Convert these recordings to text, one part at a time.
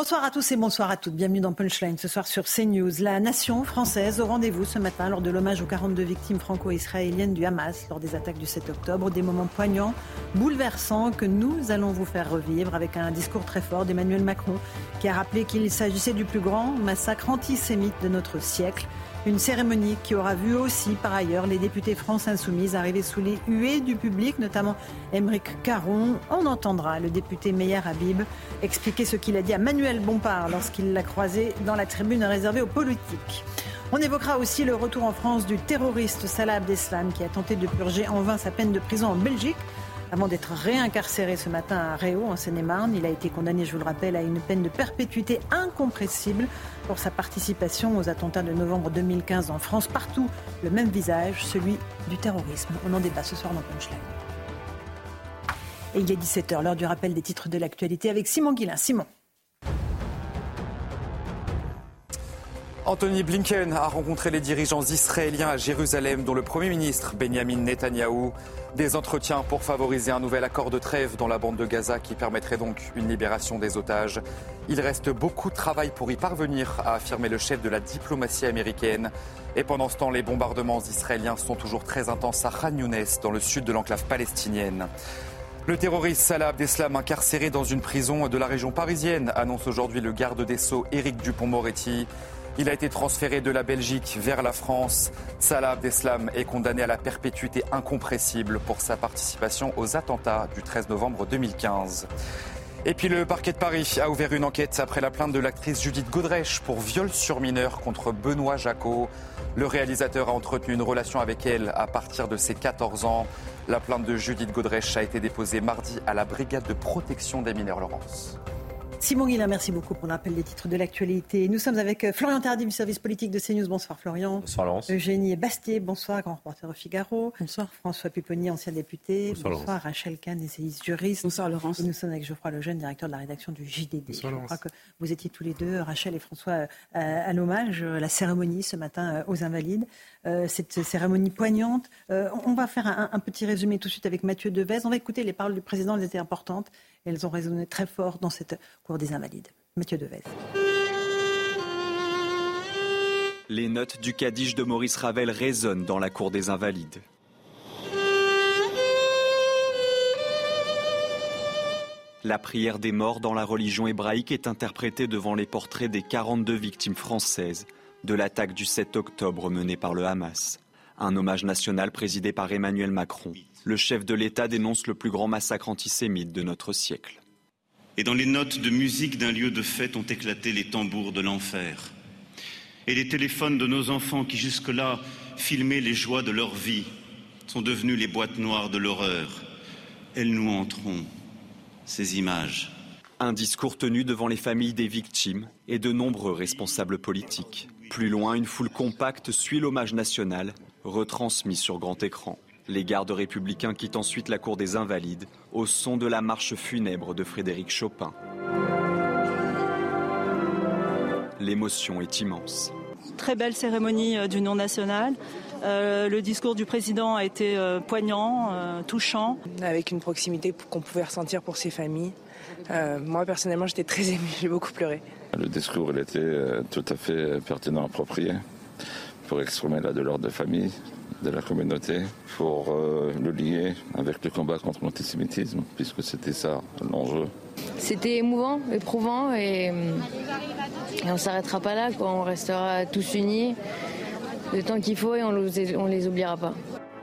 Bonsoir à tous et bonsoir à toutes. Bienvenue dans Punchline ce soir sur CNews. La nation française au rendez-vous ce matin lors de l'hommage aux 42 victimes franco-israéliennes du Hamas lors des attaques du 7 octobre. Des moments poignants, bouleversants que nous allons vous faire revivre avec un discours très fort d'Emmanuel Macron qui a rappelé qu'il s'agissait du plus grand massacre antisémite de notre siècle. Une cérémonie qui aura vu aussi, par ailleurs, les députés France Insoumise arriver sous les huées du public, notamment Émeric Caron. On entendra le député Meyer Habib expliquer ce qu'il a dit à Manuel Bompard lorsqu'il l'a croisé dans la tribune réservée aux politiques. On évoquera aussi le retour en France du terroriste Salah Abdeslam qui a tenté de purger en vain sa peine de prison en Belgique avant d'être réincarcéré ce matin à Réau, en Seine-et-Marne. Il a été condamné, je vous le rappelle, à une peine de perpétuité incompressible pour sa participation aux attentats de novembre 2015 en France. Partout, le même visage, celui du terrorisme. On en débat ce soir dans Punchline. Et il est 17h, l'heure du rappel des titres de l'actualité avec Simon Guillain. Simon. Anthony Blinken a rencontré les dirigeants israéliens à Jérusalem, dont le Premier ministre Benjamin Netanyahou. Des entretiens pour favoriser un nouvel accord de trêve dans la bande de Gaza qui permettrait donc une libération des otages. Il reste beaucoup de travail pour y parvenir, a affirmé le chef de la diplomatie américaine. Et pendant ce temps, les bombardements israéliens sont toujours très intenses à Khan Younes, dans le sud de l'enclave palestinienne. Le terroriste Salah Abdeslam, incarcéré dans une prison de la région parisienne, annonce aujourd'hui le garde des Sceaux Éric Dupont-Moretti. Il a été transféré de la Belgique vers la France. Salah Abdeslam est condamné à la perpétuité incompressible pour sa participation aux attentats du 13 novembre 2015. Et puis le parquet de Paris a ouvert une enquête après la plainte de l'actrice Judith Godrèche pour viol sur mineur contre Benoît Jacot. Le réalisateur a entretenu une relation avec elle à partir de ses 14 ans. La plainte de Judith Godrèche a été déposée mardi à la brigade de protection des mineurs Laurence. Simon Guillain, merci beaucoup pour l'appel des titres de l'actualité. Nous sommes avec euh, Florian Tardy du service politique de CNews. Bonsoir Florian. Bonsoir Laurence. Eugénie Bastier, bonsoir, grand reporter au Figaro. Bonsoir. François Pupponi, ancien député. Bonsoir, Rachel Kahn, essayiste juriste. Bonsoir Laurence. Et nous sommes avec Geoffroy Lejeune, directeur de la rédaction du JDD. Bonsoir, Je Laurence. crois que vous étiez tous les deux, Rachel et François, euh, à l'hommage, euh, la cérémonie ce matin aux Invalides. Euh, cette cérémonie poignante. Euh, on va faire un, petit résumé tout de suite avec Mathieu Devez. On va écouter les paroles du président, elles étaient importantes. Et elles ont résonné très fort dans cette cour des Invalides. Mathieu Devez. Les notes du Kaddish de Maurice Ravel résonnent dans la cour des Invalides. La prière des morts dans la religion hébraïque est interprétée devant les portraits des 42 victimes françaises de l'attaque du 7 octobre menée par le Hamas. Un hommage national présidé par Emmanuel Macron. Le chef de l'État dénonce le plus grand massacre antisémite de notre siècle. Et dans les notes de musique d'un lieu de fête ont éclaté les tambours de l'enfer. Et les téléphones de nos enfants qui jusque-là filmaient les joies de leur vie sont devenus les boîtes noires de l'horreur. Elles nous hanteront, ces images. Un discours tenu devant les familles des victimes et de nombreux responsables politiques. Plus loin, une foule compacte suit l'hommage national, retransmis sur grand écran. Les gardes républicains quittent ensuite la cour des Invalides au son de la marche funèbre de Frédéric Chopin. L'émotion est immense. Très belle cérémonie euh, d'union nationale. Euh, le discours du président a été euh, poignant, euh, touchant. Avec une proximité qu'on pouvait ressentir pour ces familles. Euh, moi personnellement j'étais très émue, j'ai beaucoup pleuré. Le discours il était euh, tout à fait pertinent, approprié pour exprimer la douleur des familles, de la communauté, pour euh, le lier avec le combat contre l'antisémitisme, puisque c'était ça l'enjeu. C'était émouvant, éprouvant et, et on ne s'arrêtera pas là, quoi. on restera tous unis le temps qu'il faut et on ne les oubliera pas.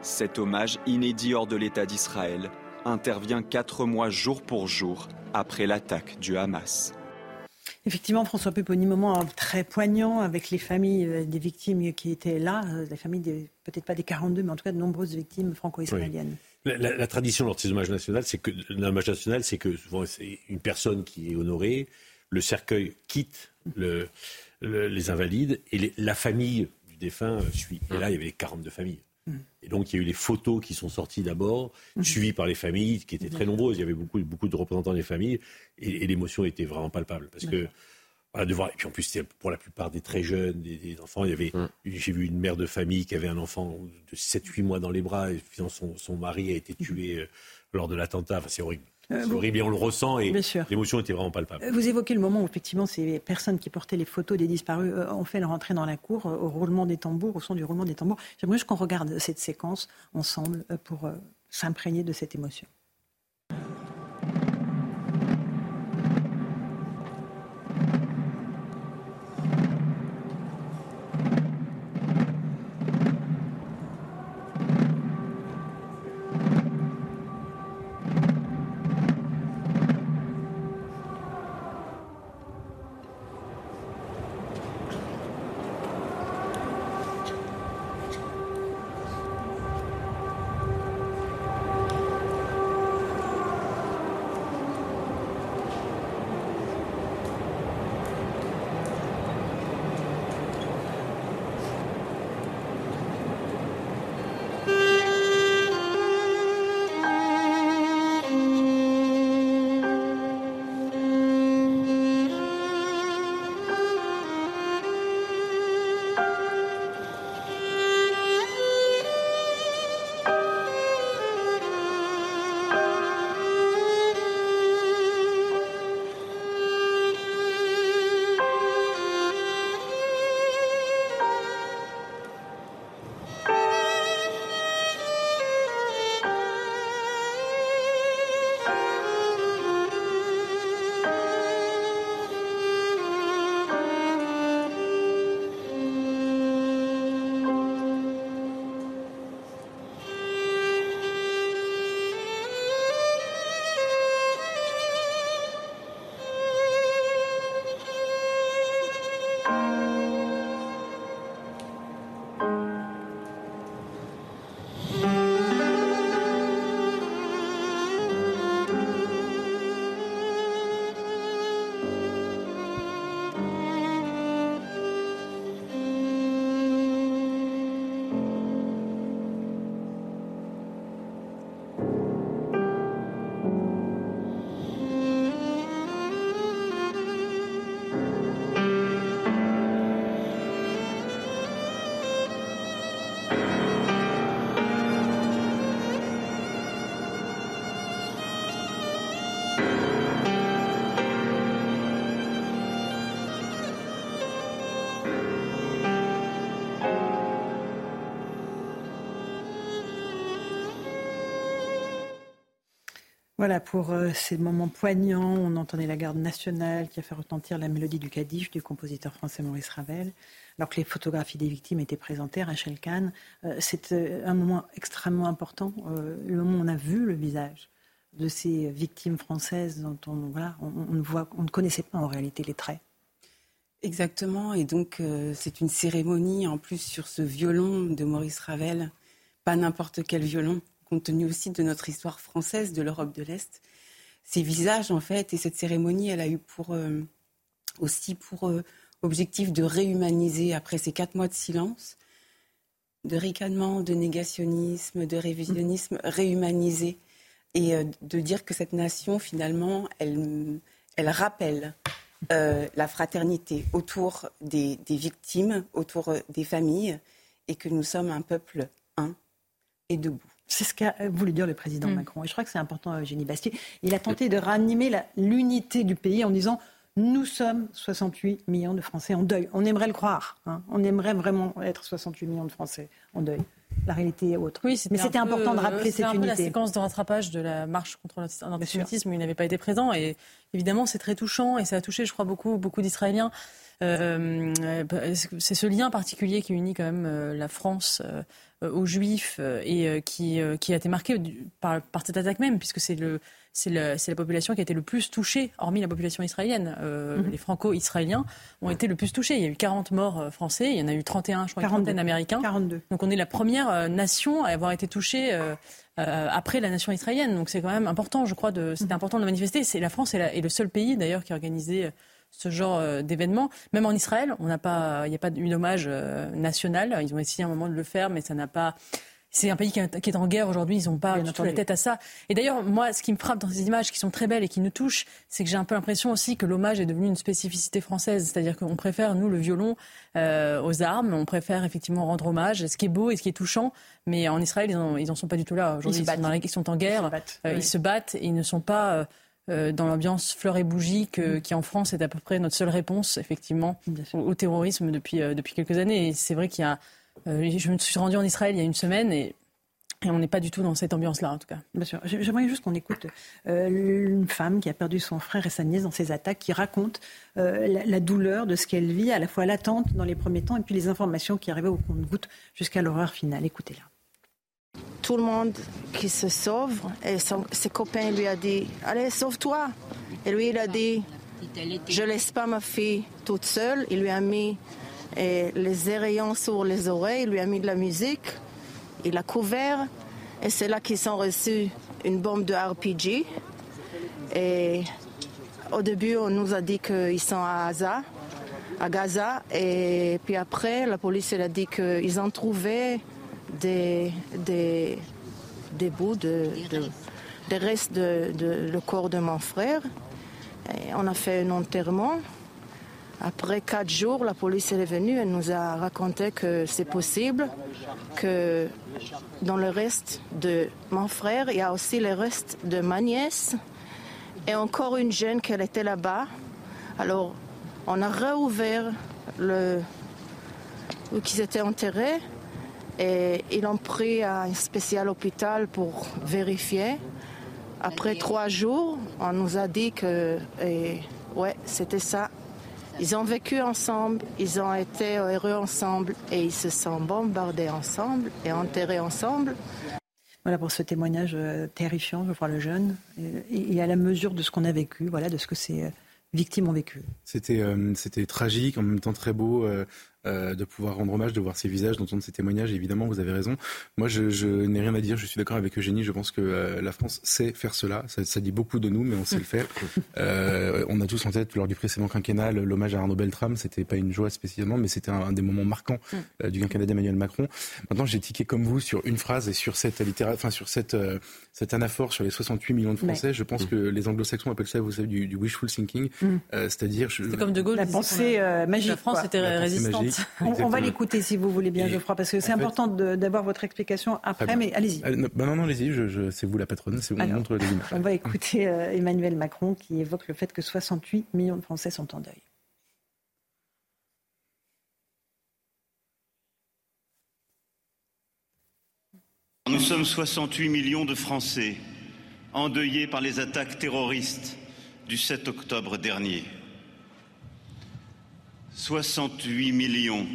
Cet hommage inédit hors de l'État d'Israël intervient quatre mois jour pour jour après l'attaque du Hamas. Effectivement, François Pupponi, moment très poignant avec les familles euh, des victimes qui étaient là, euh, les familles des- peut-être pas des 42, mais en tout cas de nombreuses victimes franco-israéliennes. La, tradition lors de ces hommages nationaux, c'est que l'hommage national, c'est que souvent c'est une personne qui est honorée, le cercueil quitte les invalides et la famille du défunt suit. Et là, il y avait 42 familles. Et donc, il y a eu les photos qui sont sorties d'abord, mm. suivies par les familles, qui étaient très mm. nombreuses. Il y avait beaucoup, beaucoup de représentants des familles, et, l'émotion était vraiment palpable. Parce que, de voir, et puis en plus, c'était pour la plupart des très jeunes, des, enfants. Il y avait, j'ai vu une mère de famille qui avait un enfant de 7-8 mois dans les bras, et son, son mari a été tué euh, lors de l'attentat. Enfin, c'est horrible. Euh, c'est horrible et on le ressent et l'émotion était vraiment palpable. Euh, vous évoquez le moment où effectivement ces personnes qui portaient les photos des disparus euh, ont fait leur entrée dans la cour au roulement des tambours, au son du roulement des tambours. J'aimerais juste qu'on regarde cette séquence ensemble pour s'imprégner de cette émotion. Voilà, pour euh, ces moments poignants, on entendait la garde nationale qui a fait retentir la mélodie du Kaddish du compositeur français Maurice Ravel, alors que les photographies des victimes étaient présentées, Rachel Kahn. Euh, c'est euh, un moment extrêmement important, le moment où on a vu le visage de ces victimes françaises dont on, voit, on ne connaissait pas en réalité les traits. Exactement, et donc c'est une cérémonie en plus sur ce violon de Maurice Ravel, pas n'importe quel violon, compte tenu aussi de notre histoire française de l'Europe de l'Est. Ces visages, en fait, et cette cérémonie, elle a eu pour, euh, aussi pour euh, objectif de réhumaniser, après ces quatre mois de silence, de ricanement, de négationnisme, de révisionnisme, réhumaniser et euh, de dire que cette nation, finalement, elle, elle rappelle la fraternité autour des, victimes, autour des familles, et que nous sommes un peuple un et debout. C'est ce qu'a voulu dire le président mm. Macron. Et je crois que c'est important, Eugénie Bastier. Il a tenté de ranimer l'unité du pays en disant nous sommes 68 millions de Français en deuil. On aimerait le croire. Hein. On aimerait vraiment être 68 millions de Français en deuil. La réalité est autre. Oui, Mais c'était important de rappeler cette un unité. Peu la séquence de rattrapage de la marche contre l'antisémitisme où il n'avait pas été présent. Et évidemment, c'est très touchant et ça a touché, je crois, beaucoup, beaucoup d'Israéliens. Euh, euh, c'est ce lien particulier qui unit quand même euh, la France aux Juifs et qui, qui a été marqué par, par cette attaque même, puisque c'est le c'est la population qui a été le plus touchée, hormis la population israélienne. Euh, mhm. Les franco-israéliens ont été le plus touchés. Il y a eu 40 morts euh, français, il y en a eu 31, je crois, 42. une américains. 42. Donc on est la première euh, nation à avoir été touchée après la nation israélienne. Donc c'est quand même important, je crois, de, c'était mhm. important de manifester. C'est la France est, le seul pays d'ailleurs qui a organisé ce genre d'événement. Même en Israël, il n'y a pas eu d'hommage national. Ils ont essayé un moment de le faire, mais ça n'a pas c'est un pays qui est en guerre aujourd'hui, ils n'ont pas du tout la tête à ça. Et d'ailleurs, moi, ce qui me frappe dans ces images qui sont très belles et qui nous touchent, c'est que j'ai un peu l'impression aussi que l'hommage est devenu une spécificité française. C'est-à-dire qu'on préfère, nous, le violon euh, aux armes, on préfère effectivement rendre hommage, ce qui est beau et ce qui est touchant. Mais en Israël, ils n'en sont pas du tout là. Aujourd'hui, ils, ils, sont en guerre, euh, ils se battent, et ils ne sont pas... Euh, dans l'ambiance fleurs et bougies mm. qui en France est à peu près notre seule réponse effectivement au, terrorisme depuis, depuis quelques années. Et c'est vrai qu'il y a euh, je me suis rendue en Israël il y a une semaine et on n'est pas du tout dans cette ambiance-là, en tout cas. Bien sûr. J'aimerais juste qu'on écoute euh, une femme qui a perdu son frère et sa nièce dans ces attaques, qui raconte euh, la, douleur de ce qu'elle vit, à la fois l'attente dans les premiers temps et puis les informations qui arrivaient au compte-goutte jusqu'à l'horreur finale. Écoutez-la. Tout le monde qui se sauve, et ses copains lui a dit Allez, sauve-toi. Et lui, il a dit Je laisse pas ma fille toute seule. Il lui a mis les rayons sur les oreilles, il lui a mis de la musique, il a couvert, et c'est là qu'ils ont reçu une bombe de RPG. Et au début, on nous a dit qu'ils sont à Gaza, à Gaza, et puis après, la police a dit qu'ils ont trouvé des, des, des bouts, de, des restes de, le corps de mon frère. On a fait un enterrement. Après quatre jours, la police est venue et nous a raconté que c'est possible, que dans le reste de mon frère, il y a aussi le reste de ma nièce et encore une jeune qui était là-bas. Alors, on a réouvert le où ils étaient enterrés et ils l'ont pris à un spécial hôpital pour vérifier. Après trois jours, on nous a dit que, ouais, c'était ça, ils ont vécu ensemble, ils ont été heureux ensemble et ils se sont bombardés ensemble et enterrés ensemble. Voilà pour ce témoignage euh, terrifiant, je crois, le jeune, et, à la mesure de ce qu'on a vécu, voilà, de ce que ces euh, victimes ont vécu. C'était euh, c'était tragique, en même temps très beau. Euh, de pouvoir rendre hommage, de voir ces visages, d'entendre ces témoignages. évidemment, vous avez raison. Moi, je, n'ai rien à dire. Je suis d'accord avec Eugénie. Je pense que euh, la France sait faire cela. Ça, dit beaucoup de nous, mais on sait le faire. Euh, on a tous en tête lors du précédent quinquennat l'hommage à Arnaud Beltrame. C'était pas une joie spécialement, mais c'était un, des moments marquants du quinquennat d'Emmanuel Macron. Maintenant, j'ai tiqué comme vous sur une phrase et sur cette enfin sur cette cette anaphore sur les 68 millions de Français. Je pense que les Anglo-Saxons appellent ça, vous savez, du, wishful thinking, mm. c'est-à-dire. C'est comme De Gaulle. La pensée magique. La France était résistante. On, va l'écouter si vous voulez bien, Geoffroy, parce que c'est important d'avoir votre explication après, mais allez-y. Euh, non, non, allez-y, c'est vous la patronne, c'est vous montre les images. On va écouter euh, Emmanuel Macron qui évoque le fait que 68 millions de Français sont en deuil. Nous sommes 68 millions de Français endeuillés par les attaques terroristes du 7 octobre dernier. 68 millions,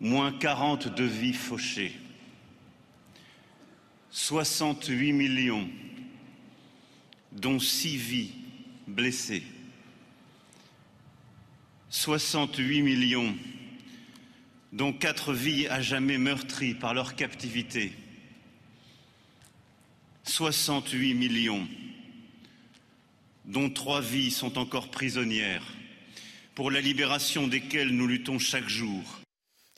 moins 40 de vies fauchées. 68 millions, dont 6 vies blessées. 68 millions, dont 4 vies à jamais meurtries par leur captivité. 68 millions, dont 3 vies sont encore prisonnières pour la libération desquels nous luttons chaque jour.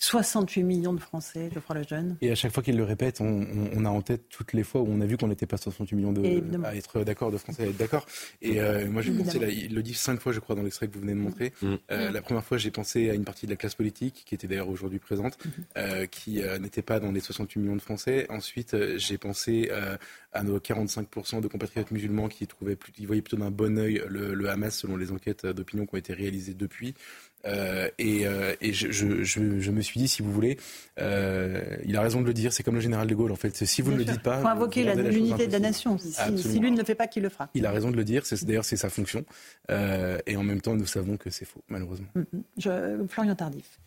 68 millions de Français, Geoffroy Lejeune. Et à chaque fois qu'il le répète, on, a en tête toutes les fois où on a vu qu'on n'était pas 68 millions de, à être d'accord, de Français à être d'accord. Et euh, moi, j'ai pensé, il le dit cinq fois, je crois, dans l'extrait que vous venez de montrer. Mm. Euh, la première fois, j'ai pensé à une partie de la classe politique, qui était d'ailleurs aujourd'hui présente, mm-hmm. euh, qui n'était pas dans les 68 millions de Français. Ensuite, j'ai pensé à nos 45% de compatriotes musulmans qui, trouvaient, qui voyaient plutôt d'un bon oeil le, le Hamas, selon les enquêtes d'opinion qui ont été réalisées depuis. Euh, et, euh, et je, je, je, me suis dit, si vous voulez, euh, il a raison de le dire. C'est comme le général de Gaulle, en fait. Si vous ne le dites pas, il faut invoquer l'unité de la nation. Si, si, lui ne le fait pas, qui le fera Il a raison de le dire. D'ailleurs, c'est sa fonction. et en même temps, nous savons que c'est faux, malheureusement. Mm, mm. Florian Tardif.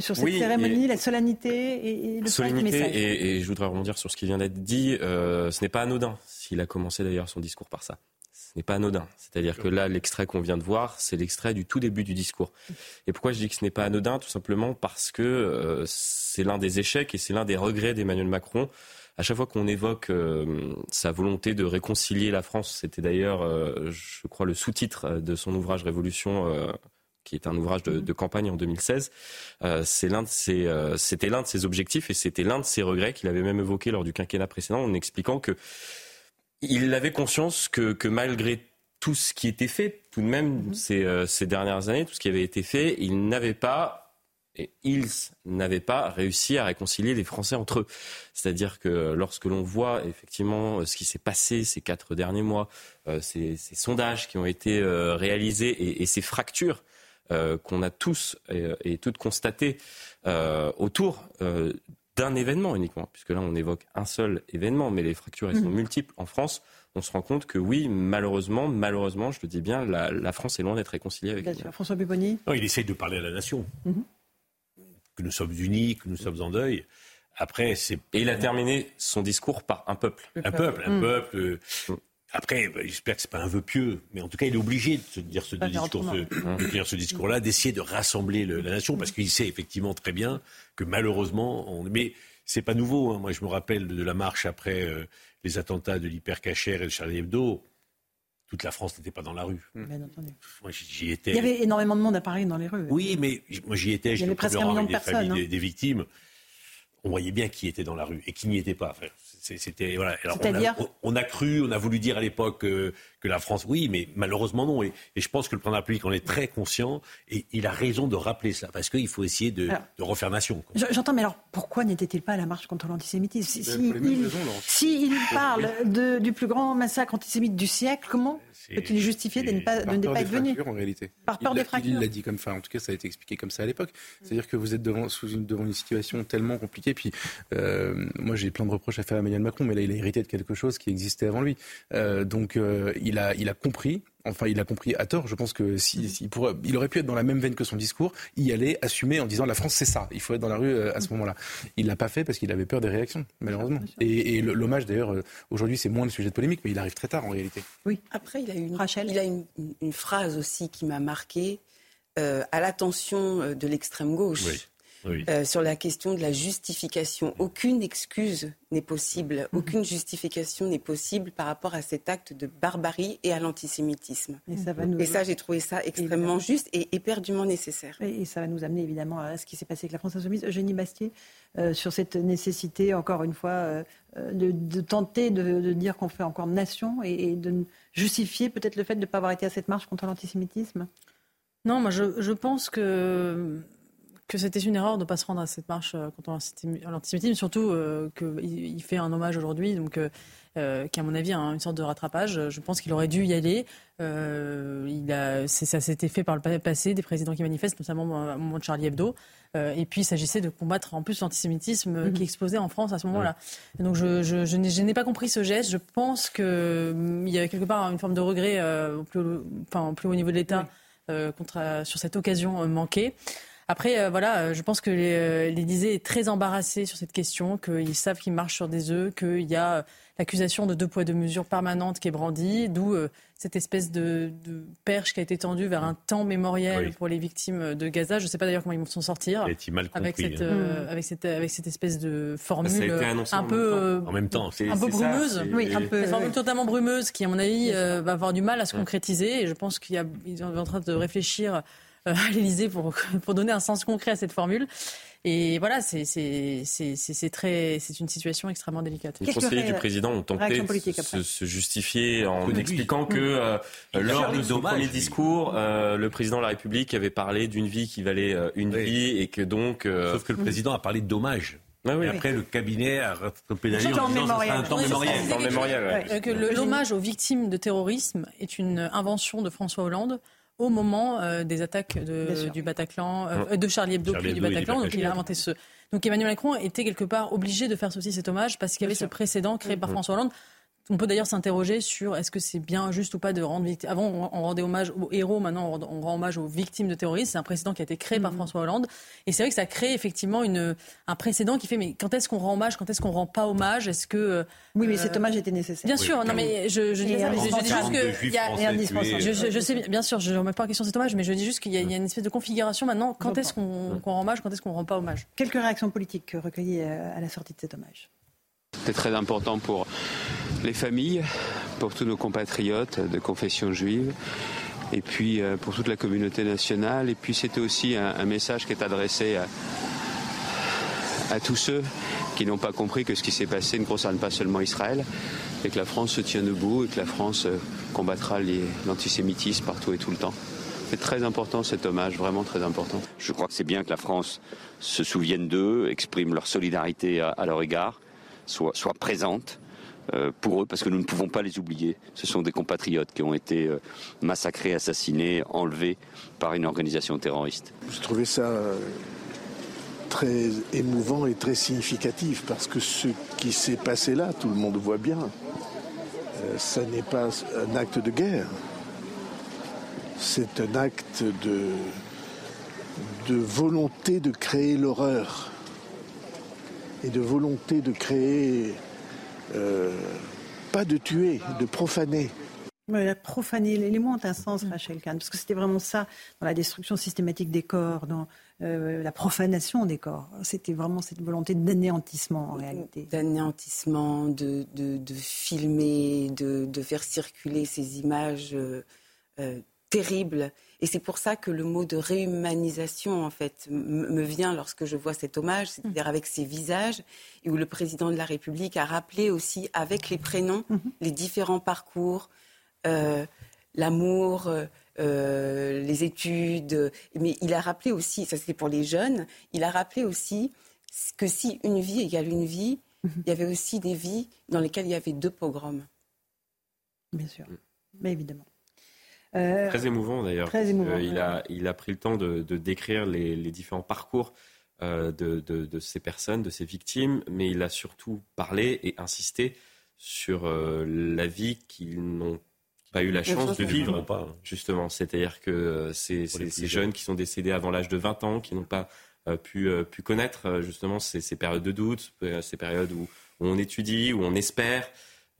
sur cette cérémonie, la solennité et, le solennité message. Et, et, je voudrais rebondir sur ce qui vient d'être dit. ce n'est pas anodin, s'il a commencé d'ailleurs son discours par ça ce n'est pas anodin. C'est-à-dire que là, l'extrait qu'on vient de voir, c'est l'extrait du tout début du discours. Et pourquoi je dis que ce n'est pas anodin? Tout simplement parce que euh, c'est l'un des échecs et c'est l'un des regrets d'Emmanuel Macron. À chaque fois qu'on évoque euh, sa volonté de réconcilier la France, c'était d'ailleurs, euh, je crois, le sous-titre de son ouvrage Révolution qui est un ouvrage de, de campagne en 2016. c'est l'un de ses, c'était l'un de ses objectifs et c'était l'un de ses regrets qu'il avait même évoqué lors du quinquennat précédent en expliquant que il avait conscience que, que, malgré tout ce qui était fait, tout de même, mhm. ces, euh, ces, dernières années, tout ce qui avait été fait, il n'avait pas, et ils n'avaient pas réussi à réconcilier les Français entre eux. C'est-à-dire que lorsque l'on voit effectivement ce qui s'est passé ces quatre derniers mois, euh, ces, ces, sondages qui ont été euh, réalisés et, et, ces fractures euh, qu'on a tous et, et toutes constatées autour d'un événement uniquement, puisque là on évoque un seul événement, mais les fractures elles sont mhm. multiples en France. On se rend compte que oui, malheureusement, malheureusement, je le dis bien, la, France est loin d'être réconciliée avec. Bien François Pupponi. Non, il essaye de parler à la nation, mhm. que nous sommes unis, que nous sommes en deuil. Après, c'est. Et il a terminé son discours par un peuple. Un peuple, un mhm. peuple. Euh, après, bah, j'espère que c'est pas un vœu pieux, mais en tout cas, il est obligé de se dire ce, discours, ce, ce discours-là, d'essayer de rassembler la nation, parce qu'il sait effectivement très bien que malheureusement, on... mais c'est pas nouveau. Hein. Moi, je me rappelle de la marche après euh, les attentats de l'hypercachère et de Charlie Hebdo. Toute la France n'était pas dans la rue. Bien entendu. j'y étais. Il y avait énormément de monde à Paris dans les rues. Oui, mais moi j'y étais. Il y avait presque un million de personnes. Hein. des, victimes on voyait bien qui était dans la rue et qui n'y était pas. C'était voilà. on, a, cru, on a voulu dire à l'époque euh, que la France, oui, mais malheureusement non. Et, je pense que le président de la République en est très conscient et il a raison de rappeler cela parce qu'il faut essayer de, refaire nation. J'entends, mais alors pourquoi n'était-il pas à la marche contre l'antisémitisme S'il si, il parle de, du plus grand massacre antisémite du siècle, comment peut-il justifier de ne pas, de ne pas être venu en réalité. Par peur des fractures. Il l'a dit comme ça. En tout cas, ça a été expliqué comme ça à l'époque. C'est-à-dire que vous êtes devant, sous une, devant une situation tellement compliquée. Puis euh, moi, j'ai plein de reproches à faire à Emmanuel Macron, mais là, il a hérité de quelque chose qui existait avant lui. Euh, donc, euh, il a, il a compris Enfin, il a compris à tort. Je pense que si, si pourrait, il aurait pu être dans la même veine que son discours, y aller, assumer en disant la France c'est ça. Il faut être dans la rue euh, à ce moment-là. Il l'a pas fait parce qu'il avait peur des réactions, malheureusement. Et, l'hommage d'ailleurs, euh, aujourd'hui c'est moins le sujet de polémique, mais il arrive très tard en réalité. Oui. Après, il a une, il a une, phrase aussi qui m'a marqué euh, à l'attention de l'extrême gauche. Oui. Euh, sur la question de la justification. Aucune excuse n'est possible, mhm. aucune justification n'est possible par rapport à cet acte de barbarie et à l'antisémitisme. Et ça, j'ai trouvé ça extrêmement juste et éperdument nécessaire. Et, ça va nous amener évidemment à ce qui s'est passé avec la France Insoumise. Eugénie Bastier, euh, sur cette nécessité, encore une fois, euh, de, tenter de, dire qu'on fait encore nation et, de justifier peut-être le fait de ne pas avoir été à cette marche contre l'antisémitisme? Non, moi je pense que que c'était une erreur de ne pas se rendre à cette marche euh, contre l'antisémitisme, surtout euh, qu'il fait un hommage aujourd'hui, donc euh, qui à mon avis a une sorte de rattrapage. Je pense qu'il aurait dû y aller. il a, ça s'était fait par le passé, des présidents qui manifestent, notamment au moment de Charlie Hebdo. et puis il s'agissait de combattre en plus l'antisémitisme mhm. qui explosait en France à ce moment-là. Donc je, je, n'ai pas compris ce geste. Je pense qu'il hum, y avait quelque part une forme de regret au, plus, enfin, plus haut niveau de l'État contre, sur cette occasion manquée. Après, euh, voilà, euh, je pense que euh, l'Élysée est très embarrassé sur cette question, qu'ils savent qu'ils marchent sur des œufs, qu'il y a l'accusation de deux poids deux mesures permanente qui est brandie, d'où cette espèce de, perche qui a été tendue vers un temps mémoriel pour les victimes de Gaza. Je ne sais pas d'ailleurs comment ils vont s'en sortir avec cette, hein. avec cette avec cette espèce de formule un peu en même temps, un peu brumeuse, oui, un peu, formule totalement brumeuse qui à mon avis va avoir du mal à se concrétiser. Et je pense qu'ils sont en train de réfléchir à l'Élysée pour, pour donner un sens concret à cette formule. Et voilà, c'est très, c'est une situation extrêmement délicate. Les conseillers du président ont tenté de se, justifier en expliquant que euh, lors de son premier discours, euh, le président de la République avait parlé d'une vie qui valait une vie et que donc. Sauf que le président a parlé de dommages. Ah oui. Et après, le cabinet a pénalé en disant que un temps mémorial. que l'hommage aux victimes de terrorisme est une invention de François Hollande au moment euh, des attaques de, du Bataclan, euh, de Charlie Hebdo, puis du Bataclan. Donc il a inventé ce. Donc Emmanuel Macron était quelque part obligé de faire aussi cet hommage parce qu'il y avait ce précédent créé par François Hollande on peut d'ailleurs s'interroger sur est-ce que c'est bien juste ou pas de rendre Avant, on rendait hommage aux héros, maintenant on rend hommage aux victimes de terrorisme. C'est un précédent qui a été créé par mhm. François Hollande. Et c'est vrai que ça crée effectivement une, un précédent qui fait mais quand est-ce qu'on rend hommage, quand est-ce qu'on rend pas hommage? Est-ce que. Euh, oui, mais cet hommage était nécessaire. Bien sûr, non mais je, je, dis, juste qu'il y a. Je, je, sais, bien sûr, je ne remets pas en question cet hommage, mais je dis juste qu'il y, a une espèce de configuration maintenant. Quand est-ce qu'on rend hommage, quand est-ce qu'on rend pas hommage? Quelques réactions politiques recueillies euh, à la sortie de cet hommage. C'est très important pour les familles, pour tous nos compatriotes de confession juive, et puis euh, pour toute la communauté nationale. Et puis c'était aussi un, message qui est adressé à, tous ceux qui n'ont pas compris que ce qui s'est passé ne concerne pas seulement Israël, et que la France se tient debout, et que la France euh, combattra l'antisémitisme partout et tout le temps. C'est très important cet hommage, vraiment très important. Je crois que c'est bien que la France se souvienne d'eux, exprime leur solidarité à leur égard soit, présente euh, pour eux, parce que nous ne pouvons pas les oublier. Ce sont des compatriotes qui ont été euh, massacrés, assassinés, enlevés par une organisation terroriste. Je trouvais ça euh, très émouvant et très significatif, parce que ce qui s'est passé là, tout le monde voit bien, ça n'est pas un acte de guerre, c'est un acte de volonté de créer l'horreur et de volonté de créer, euh, pas de tuer, de profaner. La profaner, les mots ont un sens, Rachel Kahn, parce que c'était vraiment ça dans la destruction systématique des corps, dans euh, la profanation des corps. C'était vraiment cette volonté d'anéantissement en réalité. D'anéantissement, de, de, filmer, de, de, faire circuler ces images euh, terribles et c'est pour ça que le mot de réhumanisation, en fait, me vient lorsque je vois cet hommage, c'est-à-dire avec ces visages, et où le président de la République a rappelé aussi, avec les prénoms, mhm. les différents parcours, euh, l'amour, euh, euh, les études. Mais il a rappelé aussi, ça c'était pour les jeunes, il a rappelé aussi que si une vie égale une vie, mhm. il y avait aussi des vies dans lesquelles il y avait deux pogroms. Bien sûr, mais évidemment. Euh, très émouvant d'ailleurs. il, a, il a pris le temps de, décrire les, différents parcours euh, de, ces personnes, de ces victimes, mais il a surtout parlé et insisté sur euh, la vie qu'ils n'ont pas eu la chance de vivre, pas, justement. C'est-à-dire que ces jeunes qui sont décédés avant l'âge de 20 ans, qui n'ont pas pu, pu connaître justement ces, ces, périodes de doute, ces périodes où on étudie, où on espère.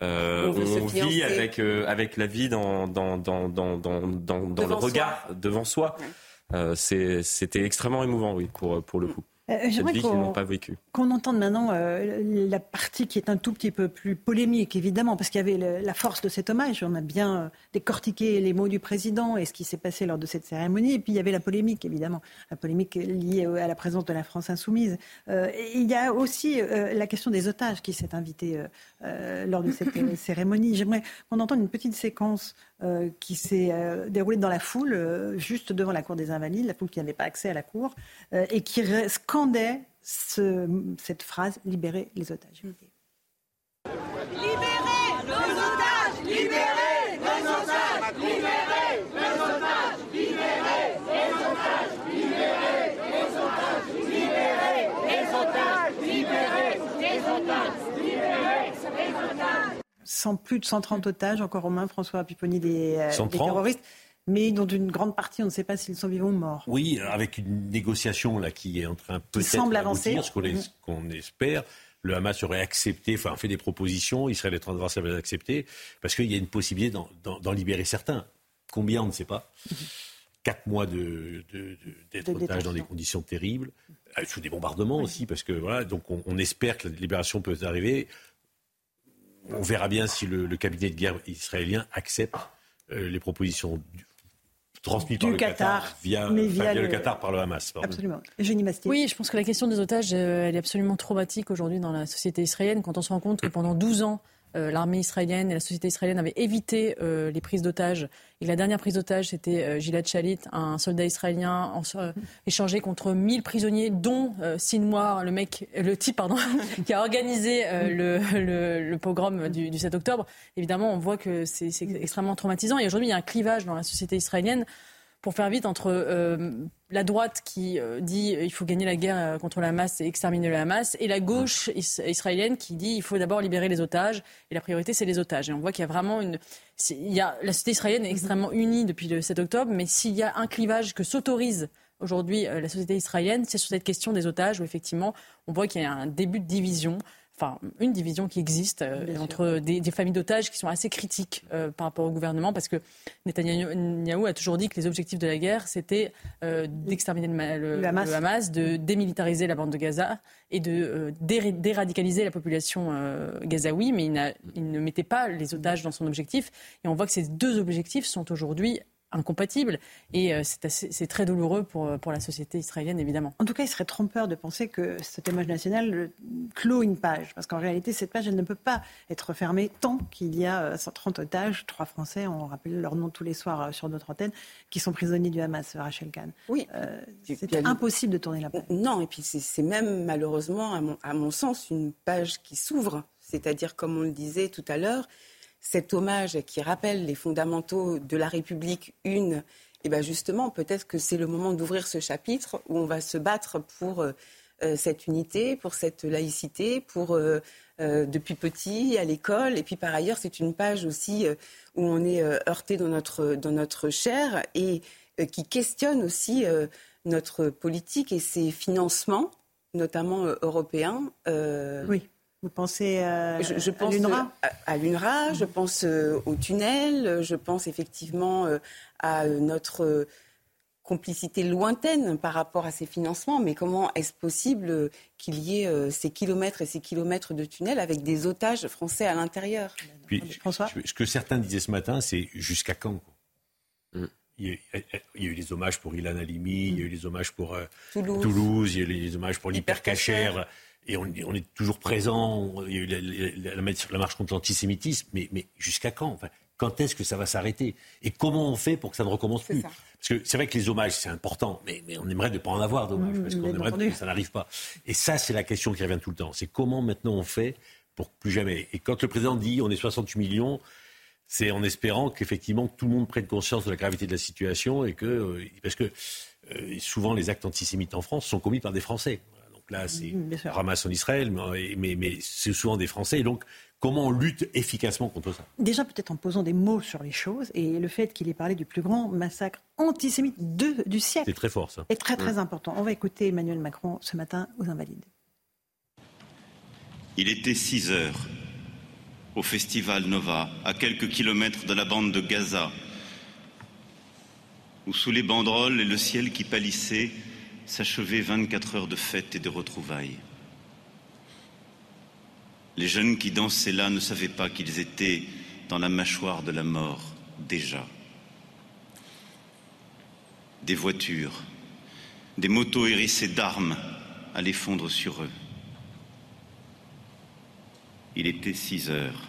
Euh, on, vit avec, euh, avec la vie dans, dans, dans, dans, dans le regard devant soi. Euh, c'était extrêmement émouvant, oui, pour, pour le coup. Euh, j'aimerais qu'on entende maintenant euh, la partie qui est un tout petit peu plus polémique, évidemment, parce qu'il y avait la force de cet hommage. On a bien euh, décortiqué les mots du président et ce qui s'est passé lors de cette cérémonie. Et puis il y avait la polémique, évidemment, la polémique liée à la présence de la France insoumise. il y a aussi la question des otages qui s'est invitée lors de cette cérémonie. J'aimerais qu'on entende une petite séquence euh, qui s'est euh, déroulé dans la foule, euh, juste devant la cour des Invalides, la foule qui n'avait pas accès à la cour, et qui scandait cette phrase Libérez les otages. Libérez nos otages Libérez nos otages Libérez nos otages Libérez les otages Libérez les otages Libérez les otages Libérez les otages Libérez les otages sans plus de 130 otages, encore aux mains, François Pipponi, des, euh, des terroristes mais dont une grande partie, on ne sait pas s'ils sont vivants ou morts. Oui, avec une négociation là qui est en train peut-être d'avancer, ce mm. qu'on espère. Le Hamas aurait accepté, enfin fait des propositions, Israël est en train de accepter, parce qu'il y a une possibilité d'en libérer certains. Combien, on ne sait pas. Mm-hmm. Quatre mois d'être de, otage dans des conditions terribles, euh, sous des bombardements aussi, parce que voilà, donc on, on espère que la libération peut arriver on verra bien si le, cabinet de guerre israélien accepte euh, les propositions transmises par le Qatar, via, le... Qatar par le Hamas. Absolument. Oui, je pense que la question des otages, euh, elle est absolument traumatique aujourd'hui dans la société israélienne quand on se rend compte que pendant 12 ans, l'armée israélienne et la société israélienne avaient évité euh, les prises d'otages. Et la dernière prise d'otage, c'était euh, Gilad Shalit, un soldat israélien échangé contre 1000 prisonniers, dont Sinwar, le mec, le type, pardon, qui a organisé le, pogrom du, 7 octobre. Évidemment, on voit que c'est extrêmement traumatisant. Et aujourd'hui, il y a un clivage dans la société israélienne pour faire vite, entre la droite qui dit il faut gagner la guerre contre le Hamas et exterminer le Hamas, et la gauche israélienne qui dit il faut d'abord libérer les otages, et la priorité c'est les otages. Et on voit qu'il y a vraiment une... Il y a, la société israélienne est extrêmement unie depuis le 7 octobre, mais s'il y a un clivage que s'autorise aujourd'hui la société israélienne, c'est sur cette question des otages où effectivement on voit qu'il y a un début de division enfin une division qui existe euh, entre des, familles d'otages qui sont assez critiques euh, par rapport au gouvernement parce que Netanyahou a toujours dit que les objectifs de la guerre c'était euh, d'exterminer le, Hamas. de démilitariser la bande de Gaza et de déradicaliser la population gazaoui, mais il, il ne mettait pas les otages dans son objectif. Et on voit que ces deux objectifs sont aujourd'hui incompatibles. Et euh, c'est très douloureux pour, euh, pour la société israélienne, évidemment. En tout cas, il serait trompeur de penser que ce témoignage national clôt une page. Parce qu'en réalité, cette page, elle ne peut pas être fermée tant qu'il y a 130 euh, otages, trois Français, on rappelle leur nom tous les soirs sur notre antenne, qui sont prisonniers du Hamas, Rachel Kahn. Oui. c'est impossible de tourner la page. Non, et puis c'est même malheureusement, à mon, à mon sens, une page qui s'ouvre. C'est-à-dire, comme on le disait tout à l'heure, cet hommage qui rappelle les fondamentaux de la République une, et eh ben justement, peut-être que c'est le moment d'ouvrir ce chapitre où on va se battre pour euh, euh, cette unité, pour cette laïcité, pour euh, depuis petit à l'école. Et puis par ailleurs, c'est une page aussi où on est heurté dans notre, dans notre chair et qui questionne aussi notre politique et ses financements, notamment européens. oui. Vous pensez euh, je, pense à l'UNRWA À, l'UNRWA, je pense euh, au tunnel, je pense effectivement euh, à notre complicité lointaine par rapport à ces financements, mais comment est-ce possible qu'il y ait ces kilomètres et ces kilomètres de tunnels avec des otages français à l'intérieur? François? Ce que certains disaient ce matin, c'est jusqu'à quand mm. il, y a, eu les hommages pour Ilan Halimi, il y a eu les hommages pour Toulouse. il y a eu les hommages pour l'hypercachère et on, est toujours présent. Il y a eu la, marche contre l'antisémitisme, mais, jusqu'à quand? Quand est-ce que ça va s'arrêter? Et comment on fait pour que ça ne recommence plus? Parce que c'est vrai que les hommages, c'est important, mais, on aimerait ne pas en avoir d'hommages, parce qu'on aimerait que ça n'arrive pas. Et ça, c'est la question qui revient tout le temps. C'est comment maintenant on fait pour plus jamais? Et quand le président dit on est 68 millions, c'est en espérant qu'effectivement tout le monde prenne conscience de la gravité de la situation et que euh, parce que euh, souvent les actes antisémites en France sont commis par des Français là, c'est ramasse en Israël, mais, mais, c'est souvent des Français. Et donc, comment on lutte efficacement contre ça? Déjà, peut-être en posant des mots sur les choses. Et le fait qu'il ait parlé du plus grand massacre antisémite du siècle. C'est très fort, ça. Est très, très important. On va écouter Emmanuel Macron ce matin aux Invalides. Il était 6 heures au festival Nova, à quelques kilomètres de la bande de Gaza, où sous les banderoles et le ciel qui pâlissait, s'achevaient 24 heures de fête et de retrouvailles. Les jeunes qui dansaient là ne savaient pas qu'ils étaient dans la mâchoire de la mort déjà. Des voitures, des motos hérissées d'armes allaient fondre sur eux. Il était six heures.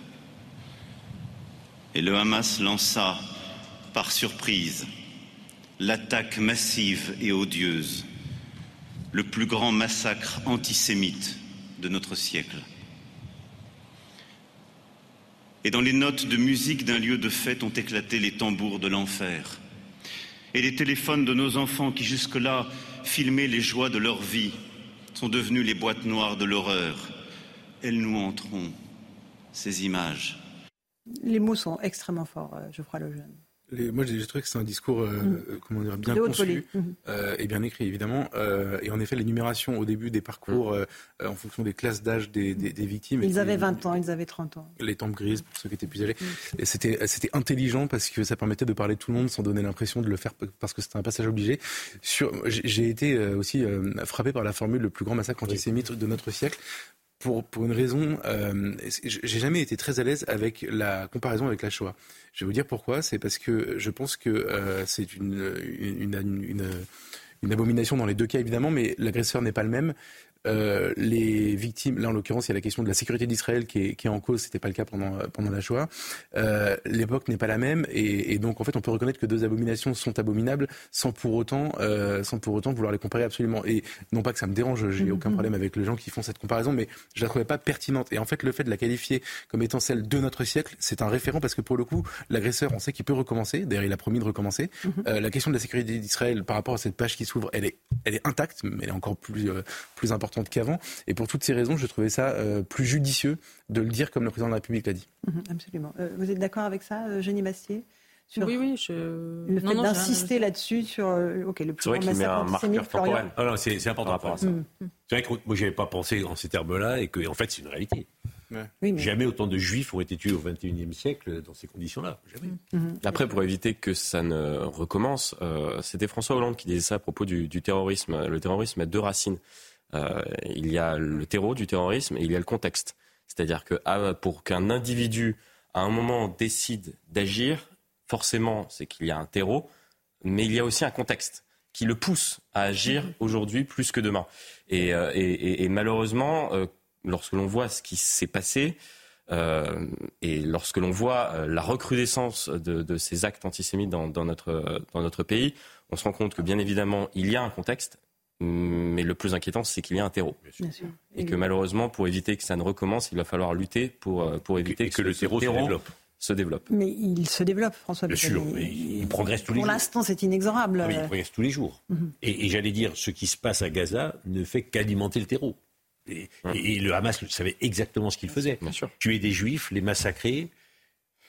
Et le Hamas lança, par surprise, l'attaque massive et odieuse le plus grand massacre antisémite de notre siècle. Et dans les notes de musique d'un lieu de fête ont éclaté les tambours de l'enfer. Et les téléphones de nos enfants qui jusque-là filmaient les joies de leur vie sont devenus les boîtes noires de l'horreur. Elles nous entreront, ces images. Les mots sont extrêmement forts, euh, je crois, le jeune moi, j'ai trouvé que c'est un discours euh, mm. euh, comment dire, bien conçu mm-hmm. euh, et bien écrit, évidemment. et en effet, l'énumération au début des parcours mm. en fonction des classes d'âge des, victimes. Ils avaient 20 ans, ils avaient 30 ans. Les tempes grises pour ceux qui étaient plus âgés. Mm. Et c'était, intelligent parce que ça permettait de parler de tout le monde sans donner l'impression de le faire parce que c'était un passage obligé. j'ai été aussi frappé par la formule le plus grand massacre antisémite de notre siècle pour, pour une raison, euh, j'ai jamais été très à l'aise avec la comparaison avec la Shoah. Je vais vous dire pourquoi. C'est parce que je pense que euh, c'est une, une, une, une, abomination dans les deux cas évidemment, mais l'agresseur n'est pas le même. Euh, les victimes, là en l'occurrence, il y a la question de la sécurité d'Israël qui est, qui est en cause, c'était pas le cas pendant, pendant la Shoah. Euh, L'époque n'est pas la même et, et, donc en fait on peut reconnaître que deux abominations sont abominables sans pour autant, euh, sans pour autant vouloir les comparer absolument. Et non pas que ça me dérange, j'ai mm-hmm. aucun problème avec les gens qui font cette comparaison, mais je la trouvais pas pertinente. Et en fait le fait de la qualifier comme étant celle de notre siècle, c'est un référent parce que pour le coup l'agresseur, on sait qu'il peut recommencer. D'ailleurs il a promis de recommencer. Mm-hmm. Euh, la question de la sécurité d'Israël par rapport à cette page qui s'ouvre, elle est, elle est intacte, mais elle est encore plus, euh, plus importante qu'avant. Et pour toutes ces raisons, je trouvais ça euh, plus judicieux de le dire comme le président de la République l'a dit. Mhm, absolument. Euh, vous êtes d'accord avec ça, Jenny Bastier? Oui, oui, je... Le fait d'insister là-dessus sur ok le plus C'est vrai qu'il met un marqueur temporel. Ah c'est important. rapport à ça. Mm. C'est vrai que moi, je n'avais pas pensé en ces termes-là et qu'en en fait, c'est une réalité. Jamais autant de juifs ont été tués au XXIe siècle dans ces conditions-là. Jamais. Mm-hmm. Mm-hmm. Après, pour éviter que ça ne recommence, euh, c'était François Hollande qui disait ça à propos du, terrorisme. Le terrorisme a deux racines. Euh, il y a le terreau du terrorisme et il y a le contexte. C'est-à-dire que ah, pour qu'un individu, à un moment, décide d'agir, forcément, c'est qu'il y a un terreau, mais il y a aussi un contexte qui le pousse à agir mm-hmm. aujourd'hui plus que demain. Et, euh, et malheureusement, lorsque l'on voit ce qui s'est passé, euh, et lorsque l'on voit euh, la recrudescence de, ces actes antisémites dans, notre, dans notre pays, on se rend compte que bien évidemment, il y a un contexte, mais le plus inquiétant, c'est qu'il y a un terreau. Et que malheureusement, pour éviter que ça ne recommence, il va falloir lutter pour, euh, pour éviter que, le terreau, se développe. Mais il se développe, François. Bien sûr, il, progresse tous les jours. Pour l'instant, c'est inexorable. il progresse tous les jours. Et, et j'allais dire, ce qui se passe à Gaza ne fait qu'alimenter le terreau. Et, le Hamas savait exactement ce qu'il faisait. Tuer des juifs, les massacrer,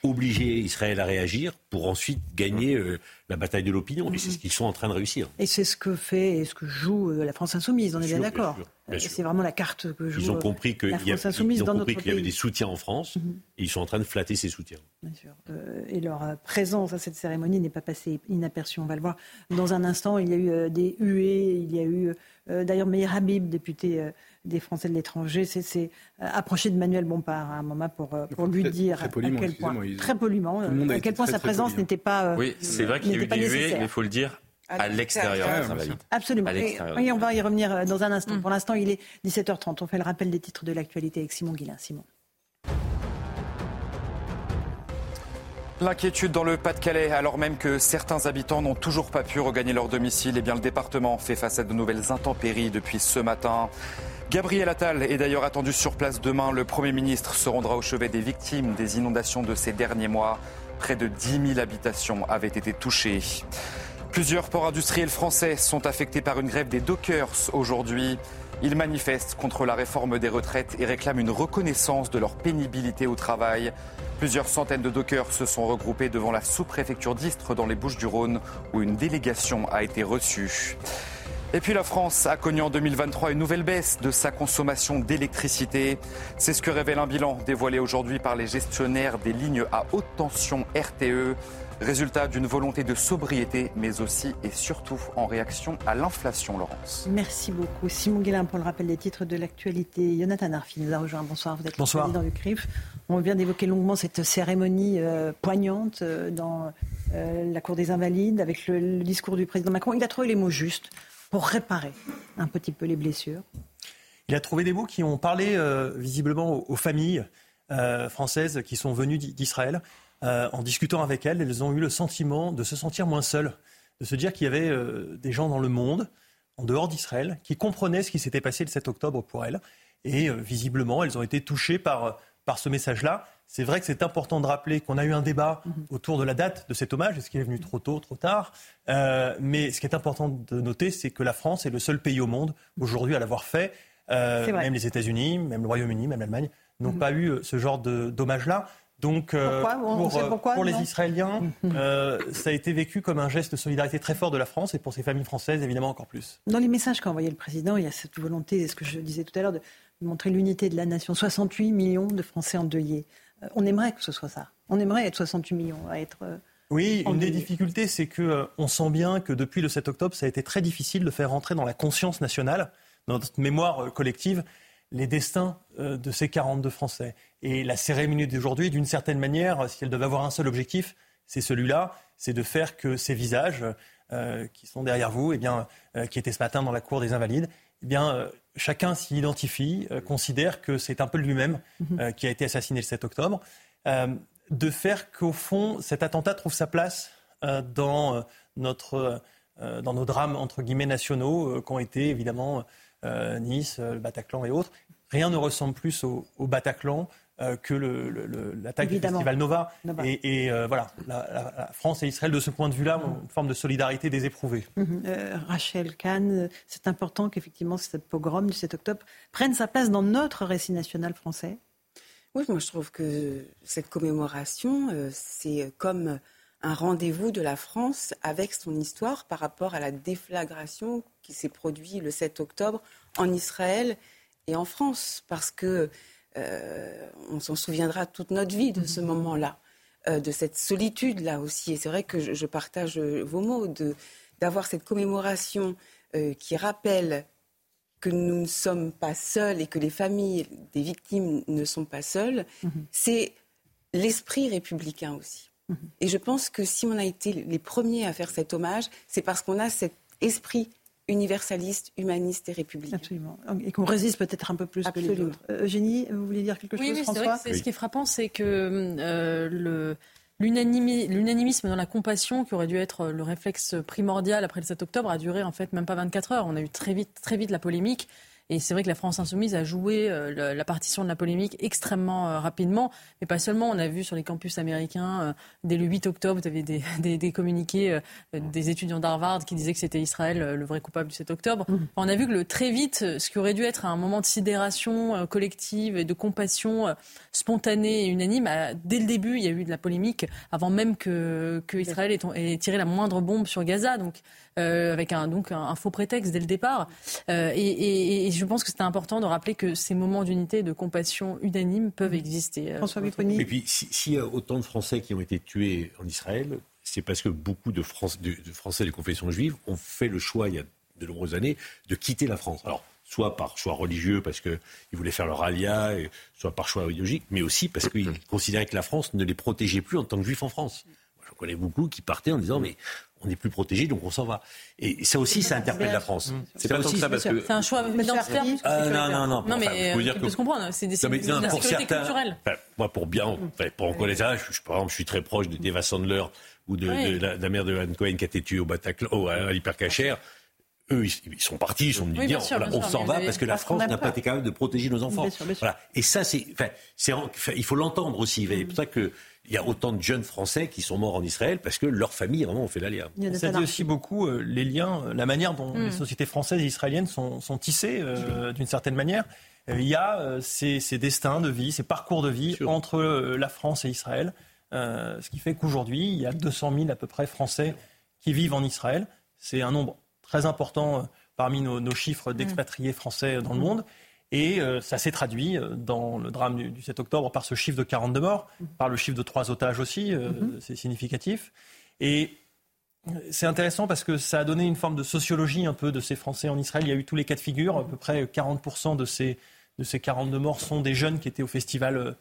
obliger Israël à réagir pour ensuite gagner euh, la bataille de l'opinion. Et c'est ce qu'ils sont en train de réussir. Et c'est ce que fait et ce que joue euh, la France insoumise, on est bien d'accord. C'est vraiment la carte que joue ils ont compris que la France insoumise ils ont dans compris qu'il y avait des soutiens en France mhm. et ils sont en train de flatter ces soutiens. Bien sûr. Euh, et leur présence à cette cérémonie n'est pas passée inaperçue. On va le voir dans un instant. Il y a eu des huées, il y a eu d'ailleurs Meir Habib, député des Français de l'étranger, c'est euh, approcher de Manuel Bompard à un moment pour, euh, pour lui dire très poliment, à quel point, très poliment, à quel point sa présence n'était pas. Euh, oui, c'est vrai qu'il y a eu des huées, mais il faut le dire à l'extérieur. Absolument. Et, on va y revenir dans un instant. Mm. Pour l'instant, il est 17h30. On fait le rappel des titres de l'actualité avec Simon Guillain. Simon. L'inquiétude dans le Pas-de-Calais, alors même que certains habitants n'ont toujours pas pu regagner leur domicile, eh bien le département fait face à de nouvelles intempéries depuis ce matin. Gabriel Attal est d'ailleurs attendu sur place demain. Le Premier ministre se rendra au chevet des victimes des inondations de ces derniers mois. Près de 10 000 habitations avaient été touchées. Plusieurs ports industriels français sont affectés par une grève des dockers aujourd'hui. Ils manifestent contre la réforme des retraites et réclament une reconnaissance de leur pénibilité au travail. Plusieurs centaines de dockers se sont regroupés devant la sous-préfecture d'Istres dans les Bouches-du-Rhône où une délégation a été reçue. Et puis la France a connu en 2023 une nouvelle baisse de sa consommation d'électricité. C'est ce que révèle un bilan dévoilé aujourd'hui par les gestionnaires des lignes à haute tension RTE. Résultat d'une volonté de sobriété, mais aussi et surtout en réaction à l'inflation, Laurence. Merci beaucoup. Simon Guélin pour le rappel des titres de l'actualité. Jonathan Arfi nous a rejoint. Bonsoir, vous êtes Bonsoir. le président du CRIF. On vient d'évoquer longuement cette cérémonie euh, poignante euh, dans euh, la Cour des Invalides avec le discours du président Macron. Il a trouvé les mots justes pour réparer un petit peu les blessures Il a trouvé des mots qui ont parlé euh, visiblement aux, familles euh, françaises qui sont venues d'Israël. Euh, en discutant avec elles, elles ont eu le sentiment de se sentir moins seules, de se dire qu'il y avait des gens dans le monde, en dehors d'Israël, qui comprenaient ce qui s'était passé le 7 octobre pour elles. Et visiblement, elles ont été touchées par, par ce message-là. C'est vrai que c'est important de rappeler qu'on a eu un débat mhm. autour de la date de cet hommage. Est-ce qu'il est venu trop tôt, trop tard? Euh, Mais ce qui est important de noter, c'est que la France est le seul pays au monde aujourd'hui à l'avoir fait. Euh, même les États-Unis, même le Royaume-Uni, même l'Allemagne n'ont mhm. pas eu ce genre d'hommage-là. Donc, euh, pour, les Israéliens, mhm. ça a été vécu comme un geste de solidarité très fort de la France et pour ces familles françaises, évidemment, encore plus. Dans les messages qu'a envoyé le président, il y a cette volonté, ce que je disais tout à l'heure, de montrer l'unité de la nation. 68 millions de Français endeuillés. Euh, on aimerait que ce soit ça. On aimerait être 68 millions à être. Euh, oui, une des difficultés, c'est que euh, on sent bien que depuis le 7 octobre, ça a été très difficile de faire rentrer dans la conscience nationale, dans notre mémoire collective, les destins de ces 42 Français. Et la cérémonie d'aujourd'hui, d'une certaine manière, si elle devait avoir un seul objectif, c'est celui-là, c'est de faire que ces visages qui sont derrière vous, eh bien, qui étaient ce matin dans la cour des Invalides, eh bien, chacun s'y identifie, considère que c'est un peu lui-même mhm. qui a été assassiné le 7 octobre. De faire qu'au fond, cet attentat trouve sa place dans, notre, dans nos drames, entre guillemets, nationaux, qu'ont été évidemment Nice, le Bataclan et autres. Rien ne ressemble plus au Bataclan euh, que l'attaque du festival Nova. Et, euh, voilà, la, France et Israël, de ce point de vue-là, ont une forme de solidarité. Mhm. Euh, Rachel Kahn, c'est important qu'effectivement cette pogrom du 7 octobre prenne sa place dans notre récit national français. Oui, moi je trouve que cette commémoration, c'est comme un rendez-vous de la France avec son histoire par rapport à la déflagration qui s'est produite le 7 octobre en Israël et en France. Parce que euh, on s'en souviendra toute notre vie de ce mhm. moment-là, euh, de cette solitude-là aussi. Et c'est vrai que je, partage vos mots, d'avoir cette commémoration euh, qui rappelle que nous ne sommes pas seuls et que les familles des victimes ne sont pas seules, mhm. c'est l'esprit républicain aussi. Mhm. Et je pense que si on a été les premiers à faire cet hommage, c'est parce qu'on a cet esprit universaliste, humaniste et républicain. Absolument. Et qu'on résiste peut-être un peu plus que les autres. Euh, Eugénie, vous voulez dire quelque chose, oui, François vrai Ce qui est frappant, c'est que euh, le l'unanimisme dans la compassion, qui aurait dû être le réflexe primordial après le 7 octobre, a duré en fait même pas 24 heures. On a eu très vite, très vite la polémique. Et c'est vrai que la France insoumise a joué euh, la partition de la polémique extrêmement euh, rapidement, mais pas seulement. On a vu sur les campus américains, euh, dès le 8 octobre, vous avez des, des, communiqués des étudiants d'Harvard qui disaient que c'était Israël le vrai coupable du 7 octobre. Mmh. On a vu que le, très vite, ce qui aurait dû être un moment de sidération collective et de compassion spontanée et unanime, dès le début, il y a eu de la polémique avant même que, que Israël ait, ait tiré la moindre bombe sur Gaza. Donc euh, avec un, donc un, faux prétexte dès le départ. Euh, et, je pense que c'est important de rappeler que ces moments d'unité et de compassion unanime peuvent exister. Euh, François Et puis, s'il y a autant de Français qui ont été tués en Israël, c'est parce que beaucoup de, de, Français de confession juive ont fait le choix, il y a de nombreuses années, de quitter la France. Alors, soit par choix religieux, parce qu'ils voulaient faire leur alia, soit par choix idéologique, mais aussi parce qu'ils considéraient que la France ne les protégeait plus en tant que juifs en France. Moi, je connais beaucoup qui partaient en disant, mais on n'est plus protégé, donc on s'en va. Et ça aussi, ça interpelle la France. Mmh. C'est pas aussi ça parce que c'est un choix identitaire. Ah, non, non, non. Non, mais euh, on se comprendre. C'est des de sécurité culturelle. moi, pour bien, pour en connaître par exemple, je suis très proche de Deva Sandler ou de, la, mère de Anne Cohen qui a été tuée au Bataclan, à l'hypercachère. Eux, ils, sont partis, ils sont venus dire on s'en va parce que la France n'a pas été capable de protéger nos enfants. Voilà. Et ça, c'est, il faut l'entendre aussi. C'est pour ça que il y a autant de jeunes Français qui sont morts en Israël parce que leurs familles vraiment ont fait l'alliance. Ça dit aussi beaucoup euh, les liens, euh, la manière dont les hmm. sociétés françaises et israéliennes sont, tissées euh, d'une certaine manière. il y a ces, destins de vie, ces parcours de vie entre la France et Israël, ce qui fait qu'aujourd'hui, il y a 200 000 à peu près Français qui vivent en Israël. C'est un nombre très important parmi nos, nos chiffres d'expatriés français dans le monde. Et euh, ça s'est traduit euh, dans le drame du, 7 octobre par ce chiffre de 42 morts, par le chiffre de trois otages aussi, euh, mhm. c'est significatif. Et c'est intéressant parce que ça a donné une forme de sociologie un peu de ces Français en Israël. Il y a eu tous les cas de figure. À peu près 40% de ces, de ces 42 morts sont des jeunes qui étaient au festival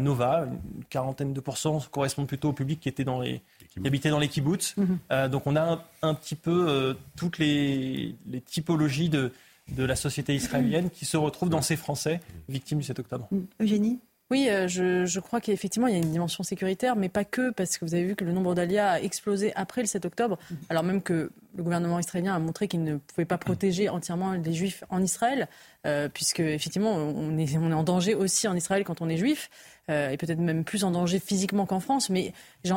Nova. Une quarantaine de pourcents correspondent plutôt au public qui, était dans les, qui habitait dans les kibbutz. Mhm. donc on a un, petit peu toutes les, les typologies de, de la société israélienne qui se retrouve dans ces Français victimes du 7 octobre. Mm. Eugénie? Oui, euh, je, crois qu'effectivement, il y a une dimension sécuritaire, mais pas que, parce que vous avez vu que le nombre d'alias a explosé après le 7 octobre, mm. alors même que le gouvernement israélien a montré qu'il ne pouvait pas protéger entièrement les juifs en Israël, euh, puisque effectivement, on est, on est en danger aussi en Israël quand on est juif. Euh, et peut-être même plus en danger physiquement qu'en France. Mais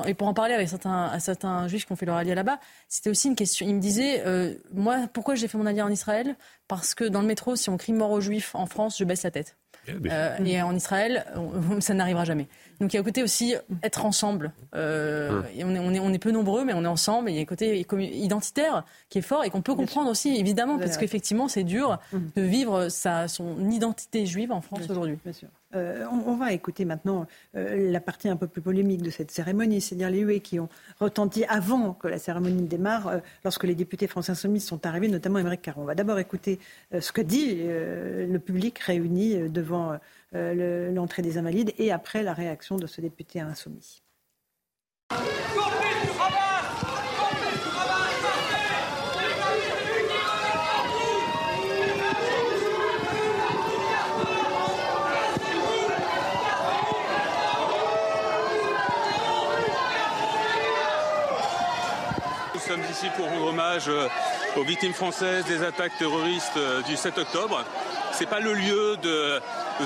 et pour en parler avec certains, à certains juifs qui ont fait leur allié là-bas, c'était aussi une question. Ils me disaient, euh, moi, pourquoi j'ai fait mon allié en Israël? Parce que dans le métro, si on crie mort aux juifs en France, je baisse la tête. Euh, et en Israël, ça n'arrivera jamais. Donc il y a un côté aussi être ensemble. Euh, et on, est, on, est, on, est, peu nombreux, mais on est ensemble. Et il y a un côté identitaire qui est fort et qu'on peut comprendre aussi, évidemment, parce qu'effectivement, c'est dur de vivre sa, son identité juive en France aujourd'hui. Euh, on, va écouter maintenant euh, la partie un peu plus polémique de cette cérémonie, c'est-à-dire les huées qui ont retenti avant que la cérémonie démarre, euh, lorsque les députés français insoumis sont arrivés, notamment Émeric Caron. On va d'abord écouter ce que dit le public réuni devant l'entrée des Invalides et après la réaction de ce député insoumis. Ici pour rendre hommage euh, aux victimes françaises des attaques terroristes euh, du 7 octobre. Ce n'est pas le lieu de,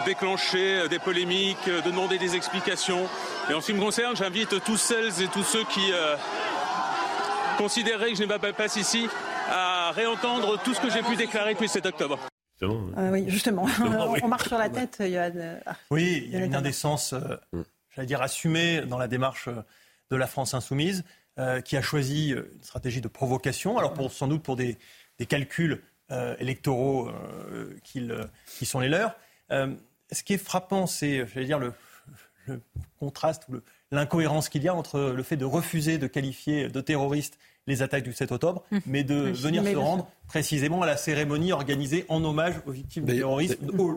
déclencher des polémiques, de demander des explications. Et en ce qui me concerne, j'invite tous celles et tous ceux qui considéraient que je n'ai pas passe ici à réentendre tout ce que j'ai pu déclarer depuis le 7 octobre. oui, justement. On marche sur la tête. Il y a, oui, il y a une indécence, j'allais dire, assumée dans la démarche de la France insoumise, euh, qui a choisi euh, une stratégie de provocation, alors sans doute pour des, calculs euh, électoraux qui sont les leurs. ce qui est frappant, c'est, dire, le, le contraste ou l'incohérence qu'il y a entre le fait de refuser de qualifier de terroriste les attaques du 7 octobre, hum. mais de venir se rendre précisément à la cérémonie organisée en hommage aux victimes du terrorisme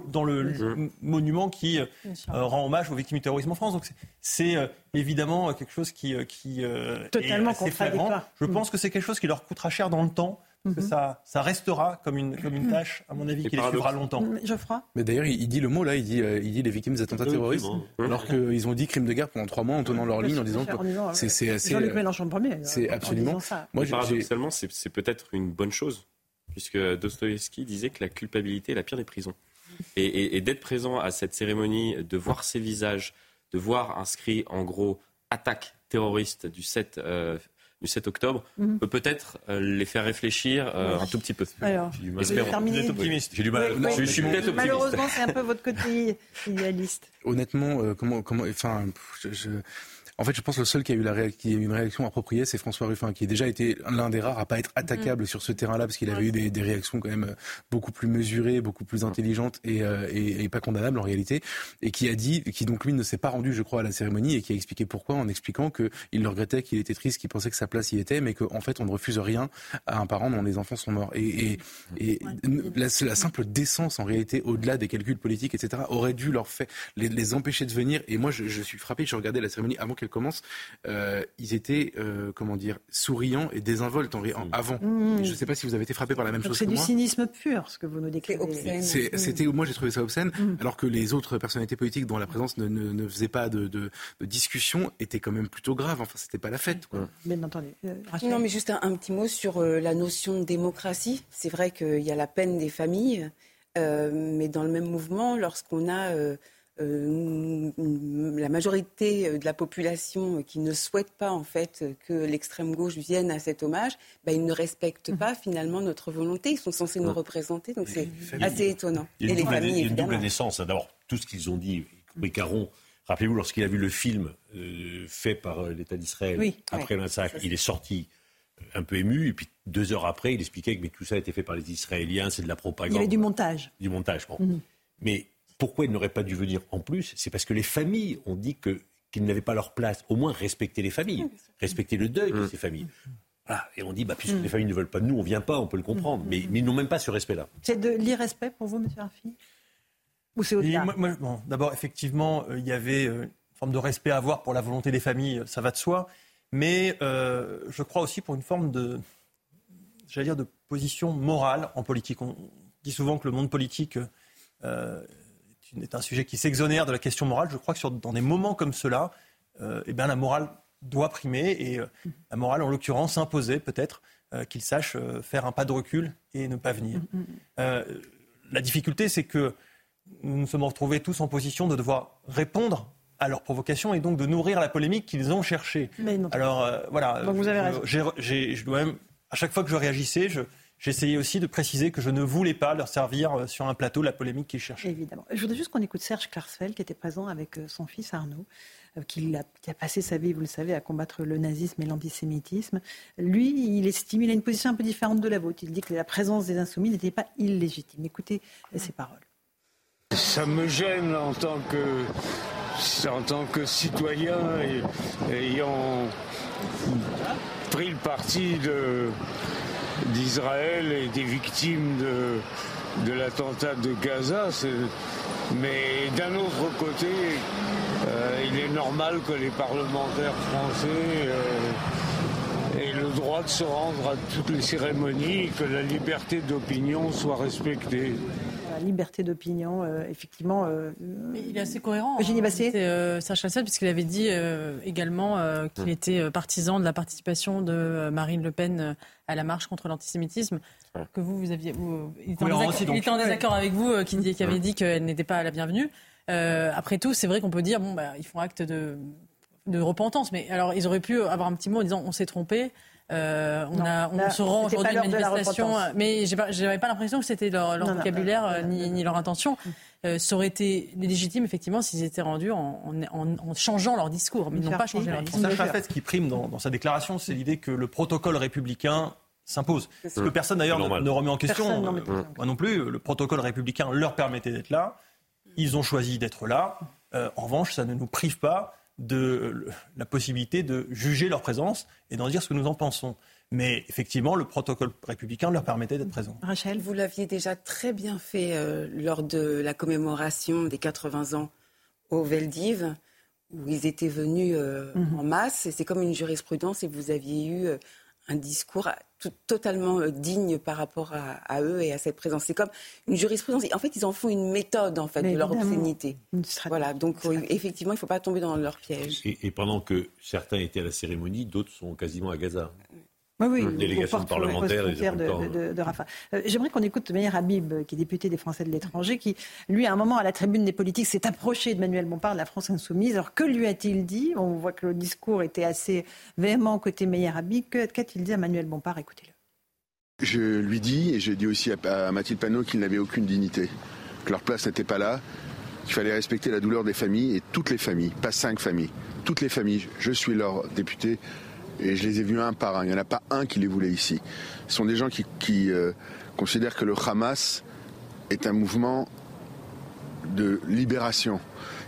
dans le monument qui euh, rend hommage aux victimes du terrorisme en France. Donc c'est euh, évidemment quelque chose qui, euh, qui Totalement est assez flagrant. Je pense que c'est quelque chose qui leur coûtera cher dans le temps que mhm. ça, ça restera comme une, comme une tâche, à mon avis, qui les suivra longtemps. Geoffroy Mais d'ailleurs, il, dit le mot là, il dit, euh, il dit les victimes des attentats terroristes, alors qu'ils ont dit crime de guerre pendant trois mois en tenant leur ligne, en disant que c'est assez. Jean-Luc Mélenchon premier. C'est absolument. Ça. Moi, paradoxalement, c'est peut-être une bonne chose, puisque Dostoevsky disait que la culpabilité est la pire des prisons. Et, d'être présent à cette cérémonie, de voir ces visages, de voir inscrit en gros attaque terroriste du 7 du 7 octobre mhm. peut peut-être euh, les faire réfléchir euh, un tout petit peu. Alors, êtes optimiste. J'ai du mal. je, suis peut-être optimiste. Malheureusement, c'est un peu votre côté idéaliste. Honnêtement, euh, comment, comment, enfin, je, en fait, je pense que le seul qui a eu, la qui a eu une réaction appropriée, c'est François Ruffin, qui a déjà été l'un des rares à pas être attaquable mm. sur ce terrain-là, parce qu'il avait eu des, des, réactions quand même euh, beaucoup plus mesurées, beaucoup plus intelligentes et, euh, et, et, pas condamnables en réalité, et qui a dit, qui donc lui ne s'est pas rendu, je crois, à la cérémonie, et qui a expliqué pourquoi, en expliquant qu'il le regrettait, qu'il était triste, qu'il pensait que sa place y était, mais qu'en en fait, on ne refuse rien à un parent dont les enfants sont morts. Et, et la, la, simple décence, en réalité, au-delà des calculs politiques, etc., aurait dû leur faire les, les empêcher de venir. Et moi, je, je suis frappé, je regardais la cérémonie avant qu'elle commence, euh, ils étaient, euh, comment dire, souriants et désinvoltes en, en avant. Mmh. Je ne sais pas si vous avez été frappé par la même chose que moi. C'est du cynisme pur, ce que vous nous décrivez. C'était, moi j'ai trouvé ça obscène, mmh. alors que les autres personnalités politiques dont la présence ne, ne, ne faisait pas de, de, de, discussion étaient quand même plutôt graves. Enfin, c'était pas la fête. Quoi. Bien entendu. Euh, non, mais juste un, un petit mot sur la notion de démocratie. C'est vrai qu'il y a la peine des familles, mais dans le même mouvement, lorsqu'on a euh, la majorité de la population qui ne souhaite pas en fait que l'extrême gauche vienne à cet hommage, bah, ils ne respectent pas finalement notre volonté. Ils sont censés nous représenter, donc c'est assez étonnant. Il y a une, double, il y a une double naissance. D'abord, tout ce qu'ils ont dit, Caron. Rappelez-vous, lorsqu'il a vu le film euh, fait par euh, l'État d'Israël après le massacre, il est sorti un peu ému, et puis deux heures après, il expliquait que mais tout ça a été fait par les Israéliens, c'est de la propagande. Il y avait du montage. Du montage, bon. Mhm. Mais pourquoi il n'aurait pas dû venir en plus C'est parce que les familles ont dit que qu'ils n'avaient pas leur place. Au moins respecter les familles, respecter le deuil de mmh. ces familles. Voilà. Et on dit, bah, puisque mmh. les familles ne veulent pas de nous, on ne vient pas, on peut le comprendre. Mmh. Mais, ils n'ont même pas ce respect-là. C'est de l'irrespect pour vous, M. Arfi Ou c'est au-delà D'abord, effectivement, euh, il y avait euh, une forme de respect à avoir pour la volonté des familles, ça va de soi. Mais euh, je crois aussi pour une forme de, j'allais dire, de position morale en politique. On dit souvent que le monde politique est un sujet qui s'exonère de la question morale. Je crois que sur, dans des moments comme cela, euh, eh bien, la morale doit primer et euh, la morale, en l'occurrence, s'imposer peut-être euh, qu'il sache faire un pas de recul et ne pas venir. Mm, mm. la difficulté, c'est que nous nous sommes retrouvés tous en position de devoir répondre à leurs provocations et donc de nourrir la polémique qu'ils ont cherchée. Alors voilà, donc vous avez raison. je dois même, à chaque fois que je réagissais, je, J'essayais aussi de préciser que je ne voulais pas leur servir euh, sur un plateau la polémique qu'ils cherchaient. Évidemment. Je voudrais juste qu'on écoute Serge Klarsfeld, qui était présent avec euh, son fils Arnaud, euh, qui a, qui a, passé sa vie, vous le savez, à combattre le nazisme et l'antisémitisme. Lui, il estime, il a une position un peu différente de la vôtre. Il dit que la présence des insoumis n'était pas illégitime. Écoutez ses paroles. Ça me gêne en tant que, en tant que citoyen et, ayant pris le parti de d'Israël et des victimes de, de l'attentat de Gaza. Mais d'un autre côté, euh, il est normal que les parlementaires français euh, aient le droit de se rendre à toutes les cérémonies et que la liberté d'opinion soit respectée. la liberté d'opinion, effectivement. il est assez cohérent. Eugénie hein. Bassier C'est Sacha puisqu'il avait dit également qu'il hum. était partisan de la participation de Marine Le Pen à la marche contre l'antisémitisme. Que vous, vous aviez. il, était en désaccord, avec vous, qui, qui, avait dit qu'elle n'était pas la bienvenue. après tout, c'est vrai qu'on peut dire bon, bah, ils font acte de de repentance. Mais alors, ils auraient pu avoir un petit mot en disant on s'est trompé. Euh, on, a, on se rend aujourd'hui à une manifestation, mais j'avais pas, pas l'impression que c'était leur, vocabulaire euh, ni, leur intention. Euh, ça aurait été légitime, effectivement, s'ils étaient rendus en, en, changeant leur discours, mais ils n'ont pas changé leur discours. ce qui prime dans, sa déclaration, c'est l'idée que le protocole républicain s'impose. Ce que personne d'ailleurs ne, remet en question. moi non plus. Le protocole républicain leur permettait d'être là. Ils ont choisi d'être là. en revanche, ça ne nous prive pas de la possibilité de juger leur présence et d'en dire ce que nous en pensons. Mais effectivement, le protocole républicain leur permettait d'être présents. Rachel Vous l'aviez déjà très bien fait euh, lors de la commémoration des 80 ans au Veldiv, où ils étaient venus euh, mhm. en masse. C'est comme une jurisprudence et vous aviez eu euh, un discours totalement euh, digne par rapport à, eux et à cette présence. C'est comme une jurisprudence. En fait, ils en font une méthode en fait de leur obscénité. Voilà. Donc effectivement, il ne faut pas tomber dans leur piège. Et, pendant que certains étaient à la cérémonie, d'autres sont quasiment à Gaza. Oui, oui, délégation parlementaire de, de, Rafa. Euh, j'aimerais qu'on écoute Meir Habib, qui est député des Français de l'étranger, qui, lui, à un moment, à la tribune des politiques, s'est approché de Manuel Bompard de la France insoumise. Alors, que lui a-t-il dit? On voit que le discours était assez véhément côté Meir Habib. Qu'a-t-il dit à Manuel Bompard? Écoutez-le. Je lui dis, et j'ai dit aussi à, Mathilde Panot qu'ils n'avaient aucune dignité, que leur place n'était pas là, qu'il fallait respecter la douleur des familles, et toutes les familles, pas cinq familles, toutes les familles. Je suis leur député, et je les ai vus un par un. Il n'y en a pas un qui les voulait ici. Ce sont des gens qui, euh, considèrent que le Hamas est un mouvement de libération.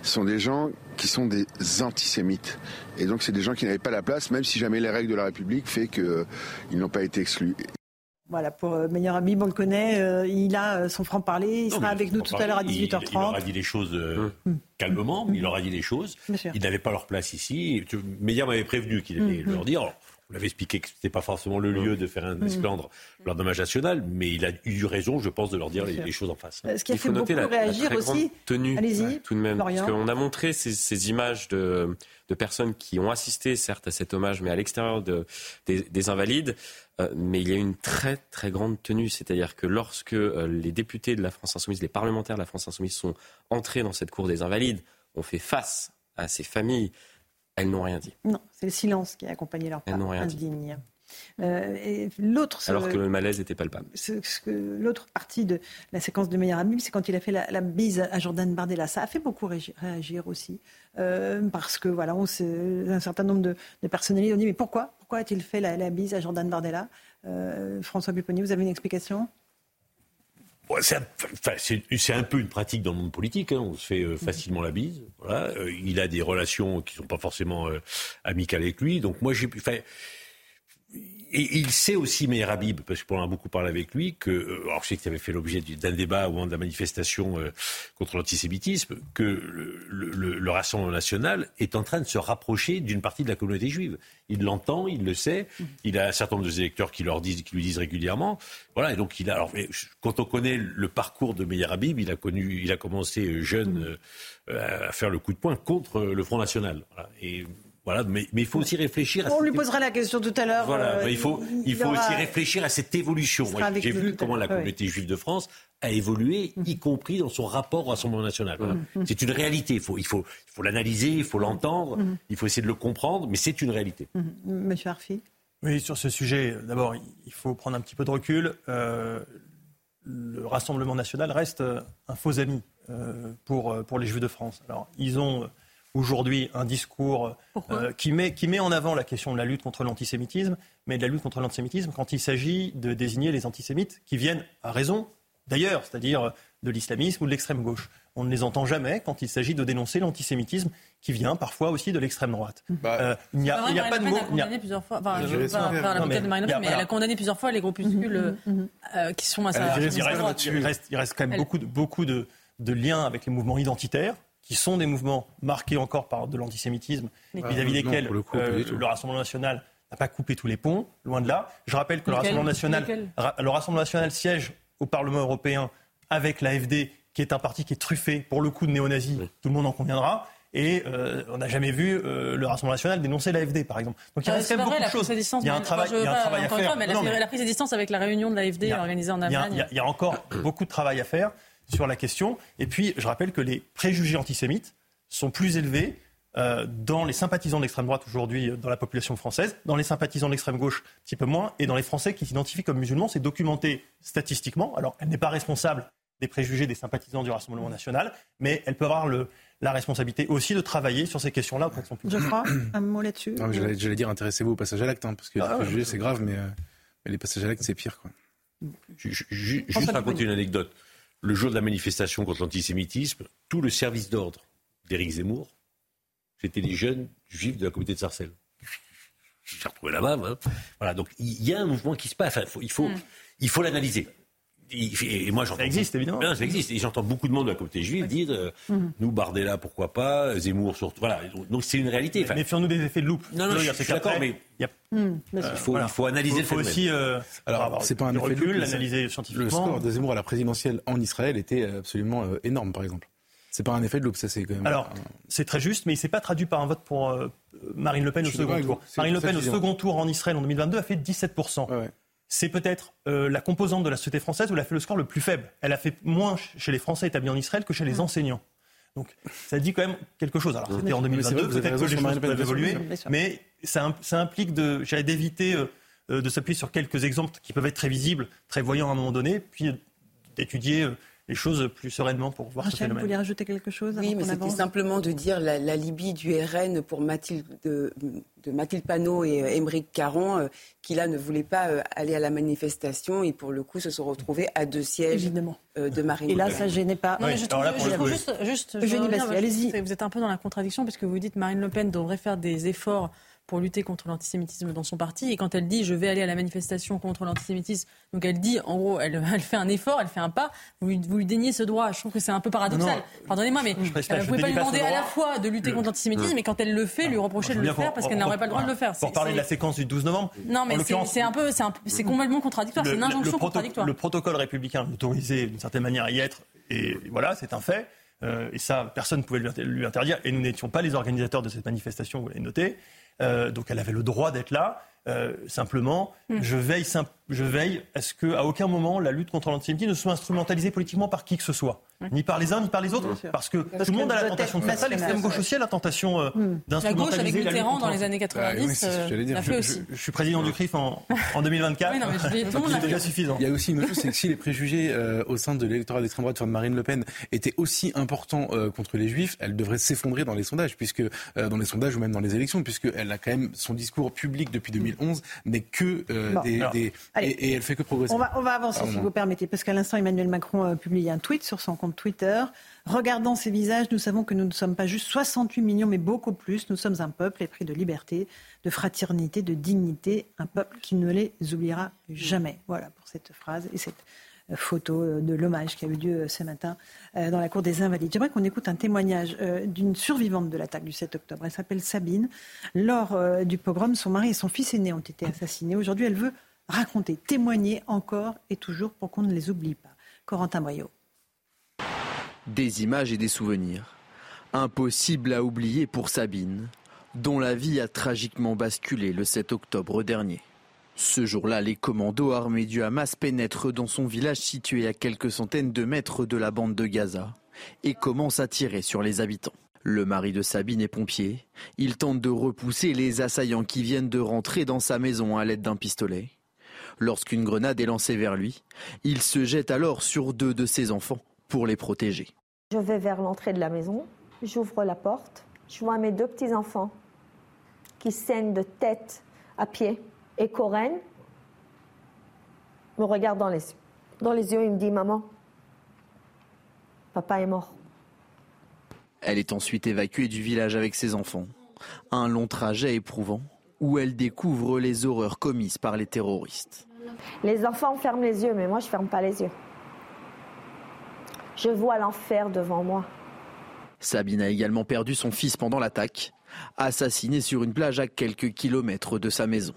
Ce sont des gens qui sont des antisémites. Et donc c'est des gens qui n'avaient pas la place, même si jamais les règles de la République fait qu'ils euh, n'ont pas été exclus. Voilà, pour euh, Meilleur Ami, on le connaît, il a son franc-parler, il sera avec nous tout à l'heure à 18h30. Il, aura dit les choses hum. calmement, mais il aura dit les choses. Ils n'avaient pas leur place ici. Meilleur m'avait prévenu qu'il allait hum, leur hum. dire. Vous l'avez expliqué que ce n'était pas forcément le lieu de faire un esclandre lors d'un match national, mais il a eu raison, je pense, de leur dire les, choses en face. Ce qui a il faut noter la, réagir aussi. tenue, tout de même, parce qu'on a montré ces, images de, personnes qui ont assisté, certes, à cet hommage, mais à l'extérieur des, invalides. Euh, mais il y a une très très grande tenue, c'est-à-dire que lorsque euh, les députés de la France insoumise, les parlementaires de la France insoumise sont entrés dans cette cour des invalides, on fait face à ces familles elles n'ont rien dit. Non, c'est le silence qui a accompagné leur part indigne. Euh, l'autre, Alors que le malaise était palpable. L'autre partie de la séquence de Meilleur Ami, c'est quand il a fait la, bise à Jordan Bardella. Ça a fait beaucoup réagir, aussi. Euh, parce que voilà, on un certain nombre de, de personnalités ont dit Mais pourquoi Pourquoi a-t-il fait la, bise à Jordan Bardella euh, François Pupponi, vous avez une explication? C'est un, peu une pratique dans le monde politique. Hein. On se fait euh, facilement la bise. Voilà. Euh, il a des relations qui ne sont pas forcément euh, amicales avec lui. Donc moi, j'ai, et il sait aussi, Meir Habib, parce qu'on a beaucoup parlé avec lui, que, euh, alors je sais qu'il avait fait l'objet d'un débat au moment de la manifestation euh, contre l'antisémitisme, que le, Rassemblement national est en train de se rapprocher d'une partie de la communauté juive. Il l'entend, il le sait, il a un certain nombre de électeurs qui, leur disent, qui lui disent régulièrement. Voilà, et donc il a. Alors, quand on connaît le parcours de Meir Habib, il a, connu, il a commencé jeune euh, à faire le coup de poing contre le Front National. Voilà, et voilà, mais, il faut aussi réfléchir à On lui posera la question tout à l'heure. Voilà, euh, il faut, il, faut aussi réfléchir à cette évolution. J'ai vu comment la communauté juive de France a évolué, y mm. compris dans son rapport au Rassemblement national. Mm. C'est une réalité. Il faut, il faut, il faut l'analyser, il faut l'entendre, mm. il faut essayer de le comprendre, mais c'est une réalité. Monsieur Arfi Oui, sur ce sujet, d'abord, il faut prendre un petit peu de recul. Euh, le Rassemblement national reste un faux ami euh, pour, pour les Juifs de France. Alors, ils ont aujourd'hui un discours euh, qui, met, qui met en avant la question de la lutte contre l'antisémitisme, mais de la lutte contre l'antisémitisme quand il s'agit de désigner les antisémites qui viennent à raison d'ailleurs, c'est-à-dire de l'islamisme ou de l'extrême gauche. On ne les entend jamais quand il s'agit de dénoncer l'antisémitisme qui vient parfois aussi de l'extrême droite. Bah, euh, il n'y a, pas de mot. Elle a condamné plusieurs fois. Enfin, je vais pas faire l'avocat de Marine Le Pen, mais elle a condamné plusieurs fois les groupuscules mm-hmm, mm-hmm. euh, qui sont à sa. Il, il, reste, il reste quand même beaucoup, de, beaucoup de, de liens avec les mouvements identitaires qui sont des mouvements marqués encore par de l'antisémitisme, vis-à-vis desquels le, euh, le, Rassemblement national n'a pas coupé tous les ponts, loin de là. Je rappelle que le Rassemblement, national, le Rassemblement national siège au Parlement européen avec l'AFD, qui est un parti qui est truffé pour le coup de néo-nazis, tout le monde en conviendra. Et euh, on n'a jamais vu euh, le Rassemblement national dénoncer l'AFD, par exemple. Donc il reste quand même beaucoup de choses. Il y a un travail, il y a un travail à faire. mais la, prise de distance avec la réunion de l'AFD organisée en Allemagne. Il y, a encore beaucoup de travail à faire sur la question. Et puis, je rappelle que les préjugés antisémites sont plus élevés euh, dans les sympathisants de l'extrême droite aujourd'hui dans la population française, dans les sympathisants de l'extrême gauche un petit peu moins, et dans les Français qui s'identifient comme musulmans. C'est documenté statistiquement. Alors, elle n'est pas responsable des préjugés des sympathisants du Rassemblement national, mais elle peut avoir le, la responsabilité aussi de travailler sur ces questions-là auprès de son public. Je crois, un mot là-dessus. J'allais dire, intéressez-vous au passage à l'acte, hein, parce que ah, les préjugés, c'est grave, mais, euh, mais, les passages à l'acte, c'est pire. Quoi. juste raconter une anecdote. Le jour de la manifestation contre l'antisémitisme, tout le service d'ordre d'Éric Zemmour, c'était les jeunes juifs de la communauté de Sarcelles. J'ai retrouvé là-bas. Hein. Voilà, donc il y a un mouvement qui se passe. faut, hmm. il faut l'analyser et moi, ça existe, évidemment. ça existe. Et j'entends beaucoup de monde de la communauté juive dire euh, mhm. nous, Bardella, pourquoi pas, Zemmour, surtout. Voilà. Donc c'est une réalité. Enfin, Méfions-nous des effets de loupe. Non, non, je, suis d'accord, mais hmm. il, faut, il faut analyser il faut, le aussi, euh, Alors, c'est pas un effet de loupe. l'analyser scientifiquement. Le score de Zemmour à la présidentielle en Israël était absolument euh, énorme, par exemple. C'est pas un effet de loupe, ça c'est quand même. Alors, c'est très juste, mais il s'est pas traduit par un vote pour Marine Le Pen au second tour. Marine Le Pen au second tour en Israël en 2022 a fait 17 c'est peut-être euh, la composante de la société française où elle a fait le score le plus faible. Elle a fait moins chez les Français établis en Israël que chez les enseignants. Donc ça dit quand même quelque chose. Alors c'était en 2022, peut-être que les choses peuvent évoluer, mais ça, implique d'éviter euh, euh, de s'appuyer sur quelques exemples qui peuvent être très visibles, très voyants à un moment donné, puis d'étudier les choses plus sereinement pour voir Rachel, ce phénomène. vous voulez rajouter quelque chose Oui, mais c'était simplement de dire la, la, Libye du RN pour Mathilde, de, Mathilde Panot et euh, Émeric Caron, euh, qui là ne voulaient pas euh, aller à la manifestation et pour le coup se sont retrouvés à deux sièges de Marine. Et là, ça gênait pas. Non, mais je trouve juste, juste, juste allez-y. Vous êtes un peu dans la contradiction parce que vous dites Marine Le Pen devrait faire des efforts pour lutter contre l'antisémitisme dans son parti. Et quand elle dit je vais aller à la manifestation contre l'antisémitisme, donc elle dit en gros, elle, elle, fait un effort, elle fait un pas, vous lui, vous lui déniez ce droit. Je trouve que c'est un peu paradoxal. Pardonnez-moi, mais vous ne pouvez pas lui demander à la fois de lutter contre l'antisémitisme, et quand elle le fait, lui reprocher de le faire parce qu'elle n'aurait pas le droit de le faire. Pour parler de la séquence du 12 novembre. Non, mais c'est un peu, c'est complètement contradictoire. C'est une injonction contradictoire. Le protocole républicain l'autorisait d'une certaine manière à y être, et voilà, c'est un fait. Euh, et ça, personne ne pouvait lui interdire. Et nous n'étions pas les organisateurs de cette manifestation, vous l'avez noté. Euh, donc elle avait le droit d'être là. Euh, simplement, mm. je veille, je veille à ce qu'à aucun moment la lutte contre l'antisémitisme ne soit instrumentalisée politiquement par qui que ce soit, ni par les uns ni par les autres, parce que tout le monde a la tentation de faire ça. L'extrême gauche aussi a la tentation euh, mm. d'instrumentaliser la gauche avec Mitterrand dans les années 90 l'a fait aussi. Je, suis président du CRIF en, en 2024. oui, non, mais c'est déjà suffisant. Il y a aussi une autre chose, c'est que si les préjugés au sein de l'électorat d'extrême droite de Marine Le Pen étaient aussi importants contre les Juifs, elle devrait s'effondrer dans les sondages, puisque dans les sondages ou même dans les élections, puisqu'elle a quand même son discours public depuis 2011 n'est que euh, des, et, elle fait que progresser. On va, on va avancer si vous permettez, parce qu'à l'instant Emmanuel Macron a publié un tweet sur son compte Twitter. Regardant ces visages, nous savons que nous ne sommes pas juste 68 millions, mais beaucoup plus. Nous sommes un peuple épris de liberté, de fraternité, de dignité, un peuple qui ne les oubliera jamais. Voilà pour cette phrase et cette photo euh, de l'hommage qui a eu lieu euh, ce matin euh, dans la cour des Invalides. J'aimerais qu'on écoute un témoignage d'une survivante de l'attaque du 7 octobre. Elle s'appelle Sabine. Lors du pogrom, son mari et son fils aîné ont été assassinés. Aujourd'hui, elle veut raconter, témoigner encore et toujours pour qu'on ne les oublie pas. Corentin Moyot. Des images et des souvenirs. Impossible à oublier pour Sabine, dont la vie a tragiquement basculé le 7 octobre dernier. Ce jour-là, les commandos armés du Hamas pénètrent dans son village situé à quelques centaines de mètres de la bande de Gaza et commencent à tirer sur les habitants. Le mari de Sabine est pompier. Il tente de repousser les assaillants qui viennent de rentrer dans sa maison à l'aide d'un pistolet. Lorsqu'une grenade est lancée vers lui, il se jette alors sur deux de ses enfants pour les protéger. Je vais vers l'entrée de la maison, j'ouvre la porte, je vois mes deux petits-enfants qui saignent de tête à pied et Corinne me regarde dans les yeux. Dans les yeux, il me dit Maman, papa est mort. Elle est ensuite évacuée du village avec ses enfants. Un long trajet éprouvant où elle découvre les horreurs commises par les terroristes. Les enfants ferment les yeux, mais moi je ferme pas les yeux. Je vois l'enfer devant moi. Sabine a également perdu son fils pendant l'attaque, assassiné sur une plage à quelques kilomètres de sa maison.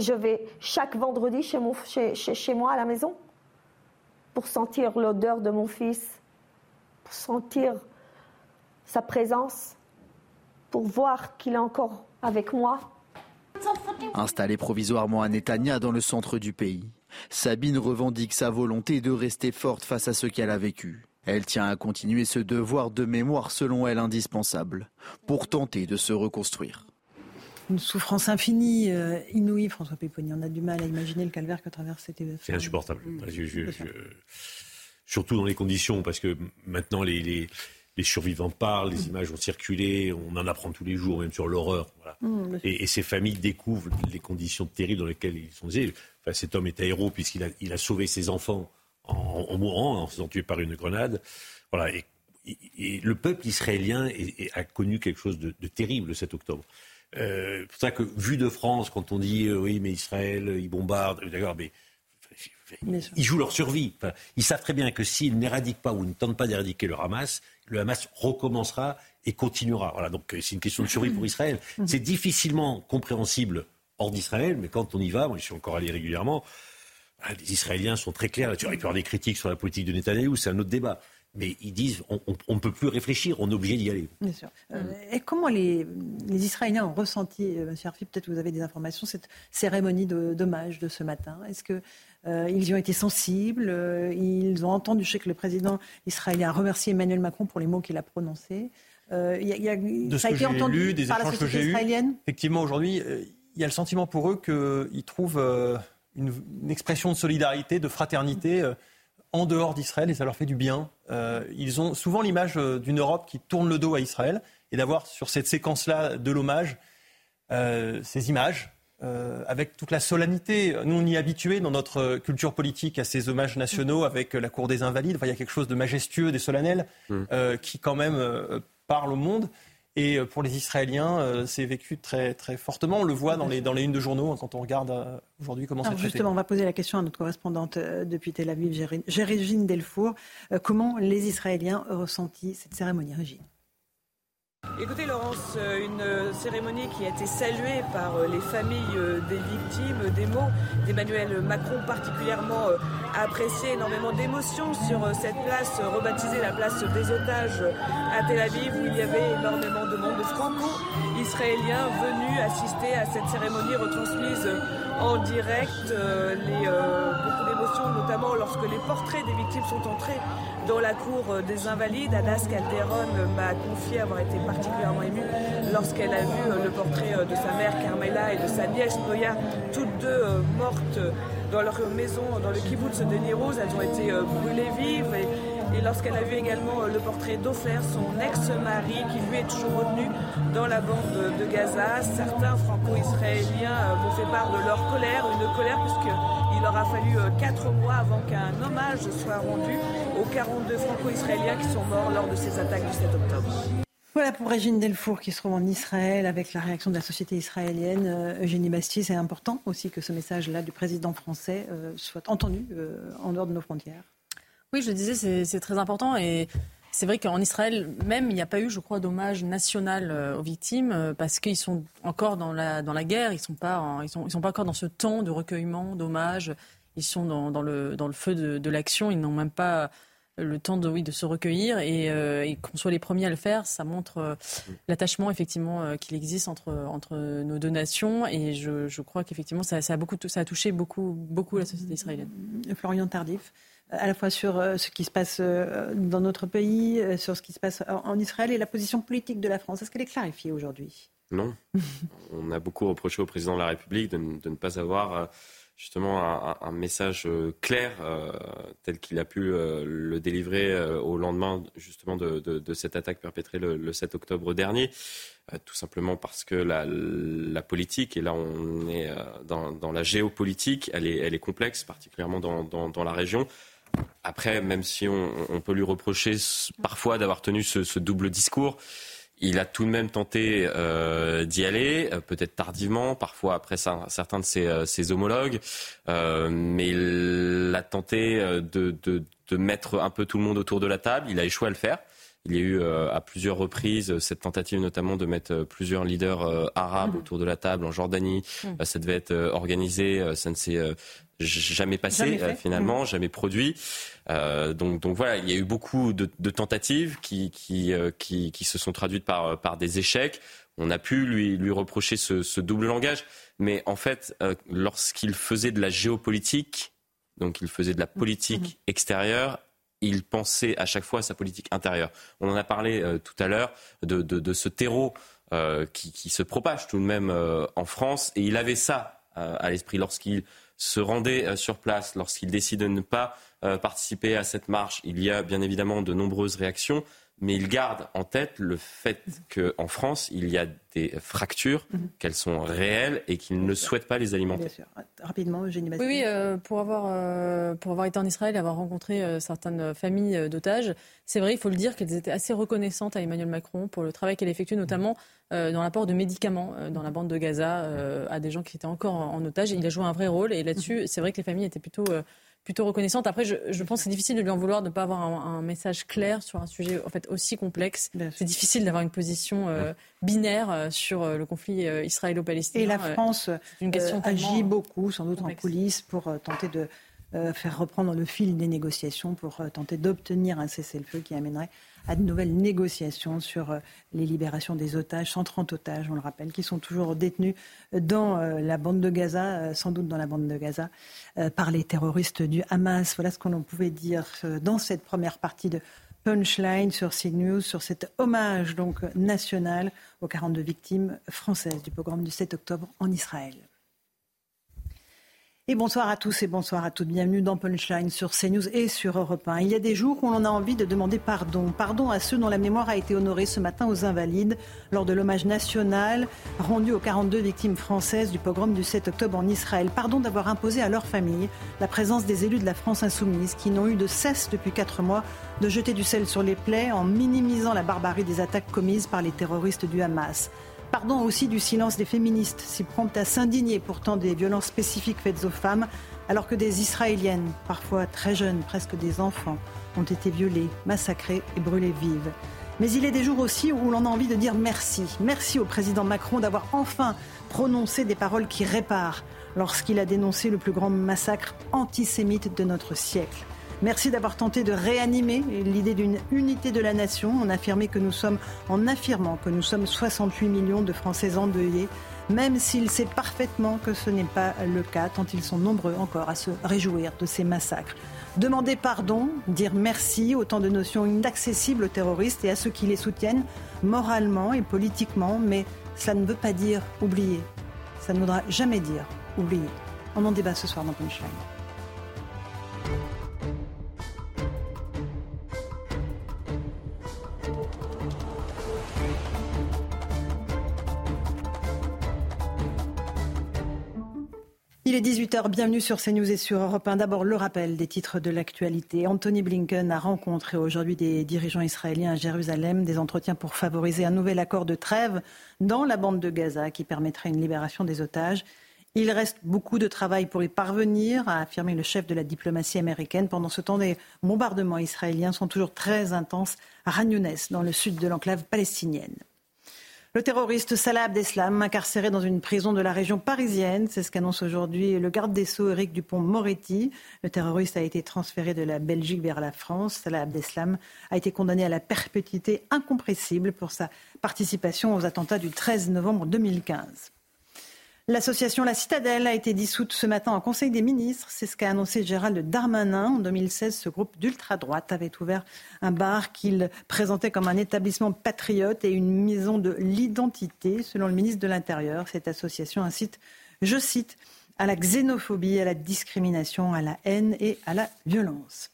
Je vais chaque vendredi chez, moi à la maison. pour sentir l'odeur de mon fils, pour sentir sa présence, pour voir qu'il est encore avec moi. Installée provisoirement à Netanya dans le centre du pays, Sabine revendique sa volonté de rester forte face à ce qu'elle a vécu. Elle tient à continuer ce devoir de mémoire selon elle indispensable pour tenter de se reconstruire. Une souffrance infinie, euh, inouïe, François Péponi. On a du mal à imaginer le calvaire que traverse cette C'est insupportable. surtout dans les conditions, parce que maintenant les, survivants parlent, les images ont circulé, on en apprend tous les jours, même sur l'horreur. Mmh, et, ces familles découvrent les conditions terribles dans lesquelles ils sont. Enfin, cet homme est un héros puisqu'il a, il a sauvé ses enfants en, mourant, en se faisant tuer par une grenade. Voilà. Et, le peuple israélien a connu quelque chose de, terrible le 7 octobre. Euh, c'est pour ça que, vu de France, quand on dit euh, oui, mais Israël, ils bombardent, d'accord, mais ils jouent leur survie. ils savent très bien que s'ils n'éradiquent pas ou ne tentent pas d'éradiquer le Hamas, le Hamas recommencera et continuera. Voilà, donc c'est une question de survie pour Israël. C'est difficilement compréhensible hors d'Israël, mais quand on y va, moi je suis encore allé régulièrement, les Israéliens sont très clairs. Il peut y avoir des critiques sur la politique de Netanyahou, c'est un autre débat. Mais ils disent on ne peut plus réfléchir, on est obligé d'y aller. Bien sûr. Euh, et comment les, Israéliens ont ressenti, euh, M. Arfi, peut-être vous avez des informations, cette cérémonie d'hommage de, ce matin? Est-ce qu'ils euh, y ont été sensibles? Ils ont entendu, je sais que le président israélien a remercié Emmanuel Macron pour les mots qu'il a prononcés. Y y a, de ça ce a été entendu lu, des échanges que j'ai eus, effectivement, aujourd'hui, il y a le sentiment pour eux qu'ils trouvent une, expression de solidarité, de fraternité euh, en dehors d'Israël et ça leur fait du bien. Euh, ils ont souvent l'image euh, d'une Europe qui tourne le dos à Israël et d'avoir sur cette séquence-là de l'hommage ces images avec toute la solennité. Nous, on y est habitués dans notre culture politique à ces hommages nationaux avec la Cour des Invalides. il y a quelque chose de majestueux, des solennels mmh. qui quand même parle au monde. Et euh, pour les Israéliens, euh, c'est vécu très, très fortement. On le voit dans les, dans les unes de journaux hein, quand on regarde euh, aujourd'hui comment c'est. Justement, on va poser la question à notre correspondante depuis Tel Aviv, Gérégine Delfour. Comment les Israéliens ont ressenti cette cérémonie, Régine? Écoutez Laurence, une cérémonie qui a été saluée par les familles des victimes, des mots d'Emmanuel Macron particulièrement apprécié, énormément d'émotions sur cette place rebaptisée la place des otages à Tel Aviv où il y avait énormément de monde franco-israéliens venus assister à cette cérémonie retransmise en direct. Euh, les, euh, notamment lorsque les portraits des victimes sont entrés dans la cour des Invalides. Anas Calderon m'a confié avoir été particulièrement émue lorsqu'elle a vu le portrait de sa mère Carmela et de sa nièce Noya, toutes deux mortes dans leur maison dans le kibbutz de Nirouz. Elles ont été brûlées vives. Et, et lorsqu'elle a vu également le portrait d'Ofer, son ex-mari, qui lui est toujours retenu dans la bande de Gaza, certains franco-israéliens m'ont fait part de leur colère, une colère puisqu'il leur a fallu quatre mois avant qu'un hommage soit rendu aux 42 franco-israéliens qui sont morts lors de ces attaques du 7 octobre. Voilà pour Régine Delfour qui se trouve en Israël avec la réaction de la société israélienne. Euh, Eugénie Bastier, c'est important aussi que ce message-là du président français euh, soit entendu euh, en dehors de nos frontières. Oui, je le disais, c'est très important et c'est vrai qu'en Israël même, il n'y a pas eu, je crois, d'hommage national euh, aux victimes euh, parce qu'ils sont encore dans la, dans la guerre, ils ne sont, pas ils sont, ils sont pas encore dans ce temps de recueillement, d'hommage, ils sont dans, dans, le, dans le feu de, de l'action, ils n'ont même pas le temps de, oui, de se recueillir. Et, euh, et qu'on soit les premiers à le faire, ça montre l'attachement effectivement qu'il existe entre, entre nos deux nations. Et je, je crois qu'effectivement ça, ça, a beaucoup, ça a touché beaucoup, beaucoup la société israélienne. Florian Tardif à la fois sur euh, ce qui se passe euh, dans notre pays, euh, sur ce qui se passe en Israël et la position politique de la France. Est-ce qu'elle est clarifiée aujourd'hui? Non. On a beaucoup reproché au président de la République de, ne pas avoir justement un, message clair tel qu'il a pu le délivrer au lendemain justement de, cette attaque perpétrée le, 7 octobre dernier. tout simplement parce que la, politique, et là on est dans, la géopolitique, elle est, elle est complexe, particulièrement dans, dans la région. Après, même si on, peut lui reprocher parfois d'avoir tenu ce, double discours, il a tout de même tenté euh, d'y aller, euh, peut-être tardivement, parfois après certains de ses, euh, homologues, mais il a tenté de, mettre un peu tout le monde autour de la table. Il a échoué à le faire. Il y a eu à plusieurs reprises cette tentative notamment de mettre plusieurs leaders arabes mmh. autour de la table en Jordanie. Mmh. ça devait être organisé, ça ne s'est jamais passé finalement, mmh. jamais produit. donc, donc voilà, il y a eu beaucoup de, tentatives qui, qui, qui, qui, se sont traduites par, par des échecs. On a pu lui, lui reprocher ce, ce double langage, mais en fait, lorsqu'il faisait de la géopolitique, donc il faisait de la politique extérieure, il pensait à chaque fois à sa politique intérieure. On en a parlé euh, tout à l'heure de, ce terreau euh, qui, qui, se propage tout de même euh, en France, et il avait ça à l'esprit lorsqu'il se rendait sur place, lorsqu'il décide de ne pas participer à cette marche. Il y a bien évidemment de nombreuses réactions, mais il garde en tête le fait qu'en France, il y a des fractures, mhm. qu'elles sont réelles et qu'il ne souhaite pas les alimenter. Bien sûr. Rapidement, Eugénie Oui, oui euh, pour, avoir, euh, pour avoir été en Israël et avoir rencontré euh, certaines familles d'otages, c'est vrai, il faut le dire, qu'elles étaient assez reconnaissantes à Emmanuel Macron pour le travail qu'elle effectue, notamment dans l'apport de médicaments dans la bande de Gaza à des gens qui étaient encore en, en otage. Il a joué un vrai rôle et là-dessus, mhm. c'est vrai que les familles étaient plutôt plutôt reconnaissante. Après, je, je pense que c'est difficile de lui en vouloir de ne pas avoir un, message clair sur un sujet en fait aussi complexe. C'est difficile d'avoir une position euh, binaire euh, sur euh, le conflit israélo-palestinien. Et la France une question agit beaucoup, sans doute en coulisses, pour tenter de faire reprendre le fil des négociations, pour tenter d'obtenir un cessez-le-feu qui amènerait à de nouvelles négociations sur euh, les libérations des otages, 130 otages, on le rappelle, qui sont toujours détenus dans euh, la bande de Gaza, euh, sans doute dans la bande de Gaza, par les terroristes du Hamas. Voilà ce qu'on pouvait dire dans cette première partie de Punchline sur CNews, sur cet hommage donc national aux 42 victimes françaises du programme du 7 octobre en Israël. Et bonsoir à tous et bonsoir à toutes. Bienvenue dans Punchline sur CNews et sur Europe 1. Il y a des jours où l'on a envie de demander pardon. Pardon à ceux dont la mémoire a été honorée ce matin aux Invalides lors de l'hommage national rendu aux 42 victimes françaises du pogrom du 7 octobre en Israël. Pardon d'avoir imposé à leurs familles la présence des élus de la France insoumise qui n'ont eu de cesse depuis quatre mois de jeter du sel sur les plaies en minimisant la barbarie des attaques commises par les terroristes du Hamas. Pardon aussi du silence des féministes, si promptes à s'indigner pourtant des violences spécifiques faites aux femmes, alors que des Israéliennes, parfois très jeunes, presque des enfants, ont été violées, massacrées et brûlées vives. Mais il est des jours aussi où l'on a envie de dire merci. Merci au président Macron d'avoir enfin prononcé des paroles qui réparent lorsqu'il a dénoncé le plus grand massacre antisémite de notre siècle. Merci d'avoir tenté de réanimer l'idée d'une unité de la nation, en, que nous sommes, en affirmant que nous sommes 68 millions de Français endeuillés, même s'il sait parfaitement que ce n'est pas le cas, tant ils sont nombreux encore à se réjouir de ces massacres. Demander pardon, dire merci, autant de notions inaccessibles aux terroristes et à ceux qui les soutiennent, moralement et politiquement, mais cela ne veut pas dire oublier. Ça ne voudra jamais dire oublier. On en débat ce soir dans Punchline. Il est 18h, bienvenue sur CNews et sur Europe 1. D'abord, le rappel des titres de l'actualité. Anthony Blinken a rencontré aujourd'hui des dirigeants israéliens à Jérusalem, des entretiens pour favoriser un nouvel accord de trêve dans la bande de Gaza qui permettrait une libération des otages. Il reste beaucoup de travail pour y parvenir, a affirmé le chef de la diplomatie américaine. Pendant ce temps, les bombardements israéliens sont toujours très intenses à Ragnounès, dans le sud de l'enclave palestinienne. Le terroriste Salah Abdeslam, incarcéré dans une prison de la région parisienne, c'est ce qu'annonce aujourd'hui le garde des Sceaux Éric Dupont-Moretti. Le terroriste a été transféré de la Belgique vers la France. Salah Abdeslam a été condamné à la perpétuité incompressible pour sa participation aux attentats du 13 novembre 2015. L'association La Citadelle a été dissoute ce matin en Conseil des ministres. C'est ce qu'a annoncé Gérald Darmanin. En 2016, ce groupe d'ultra-droite avait ouvert un bar qu'il présentait comme un établissement patriote et une maison de l'identité. Selon le ministre de l'Intérieur, cette association incite, je cite, à la xénophobie, à la discrimination, à la haine et à la violence.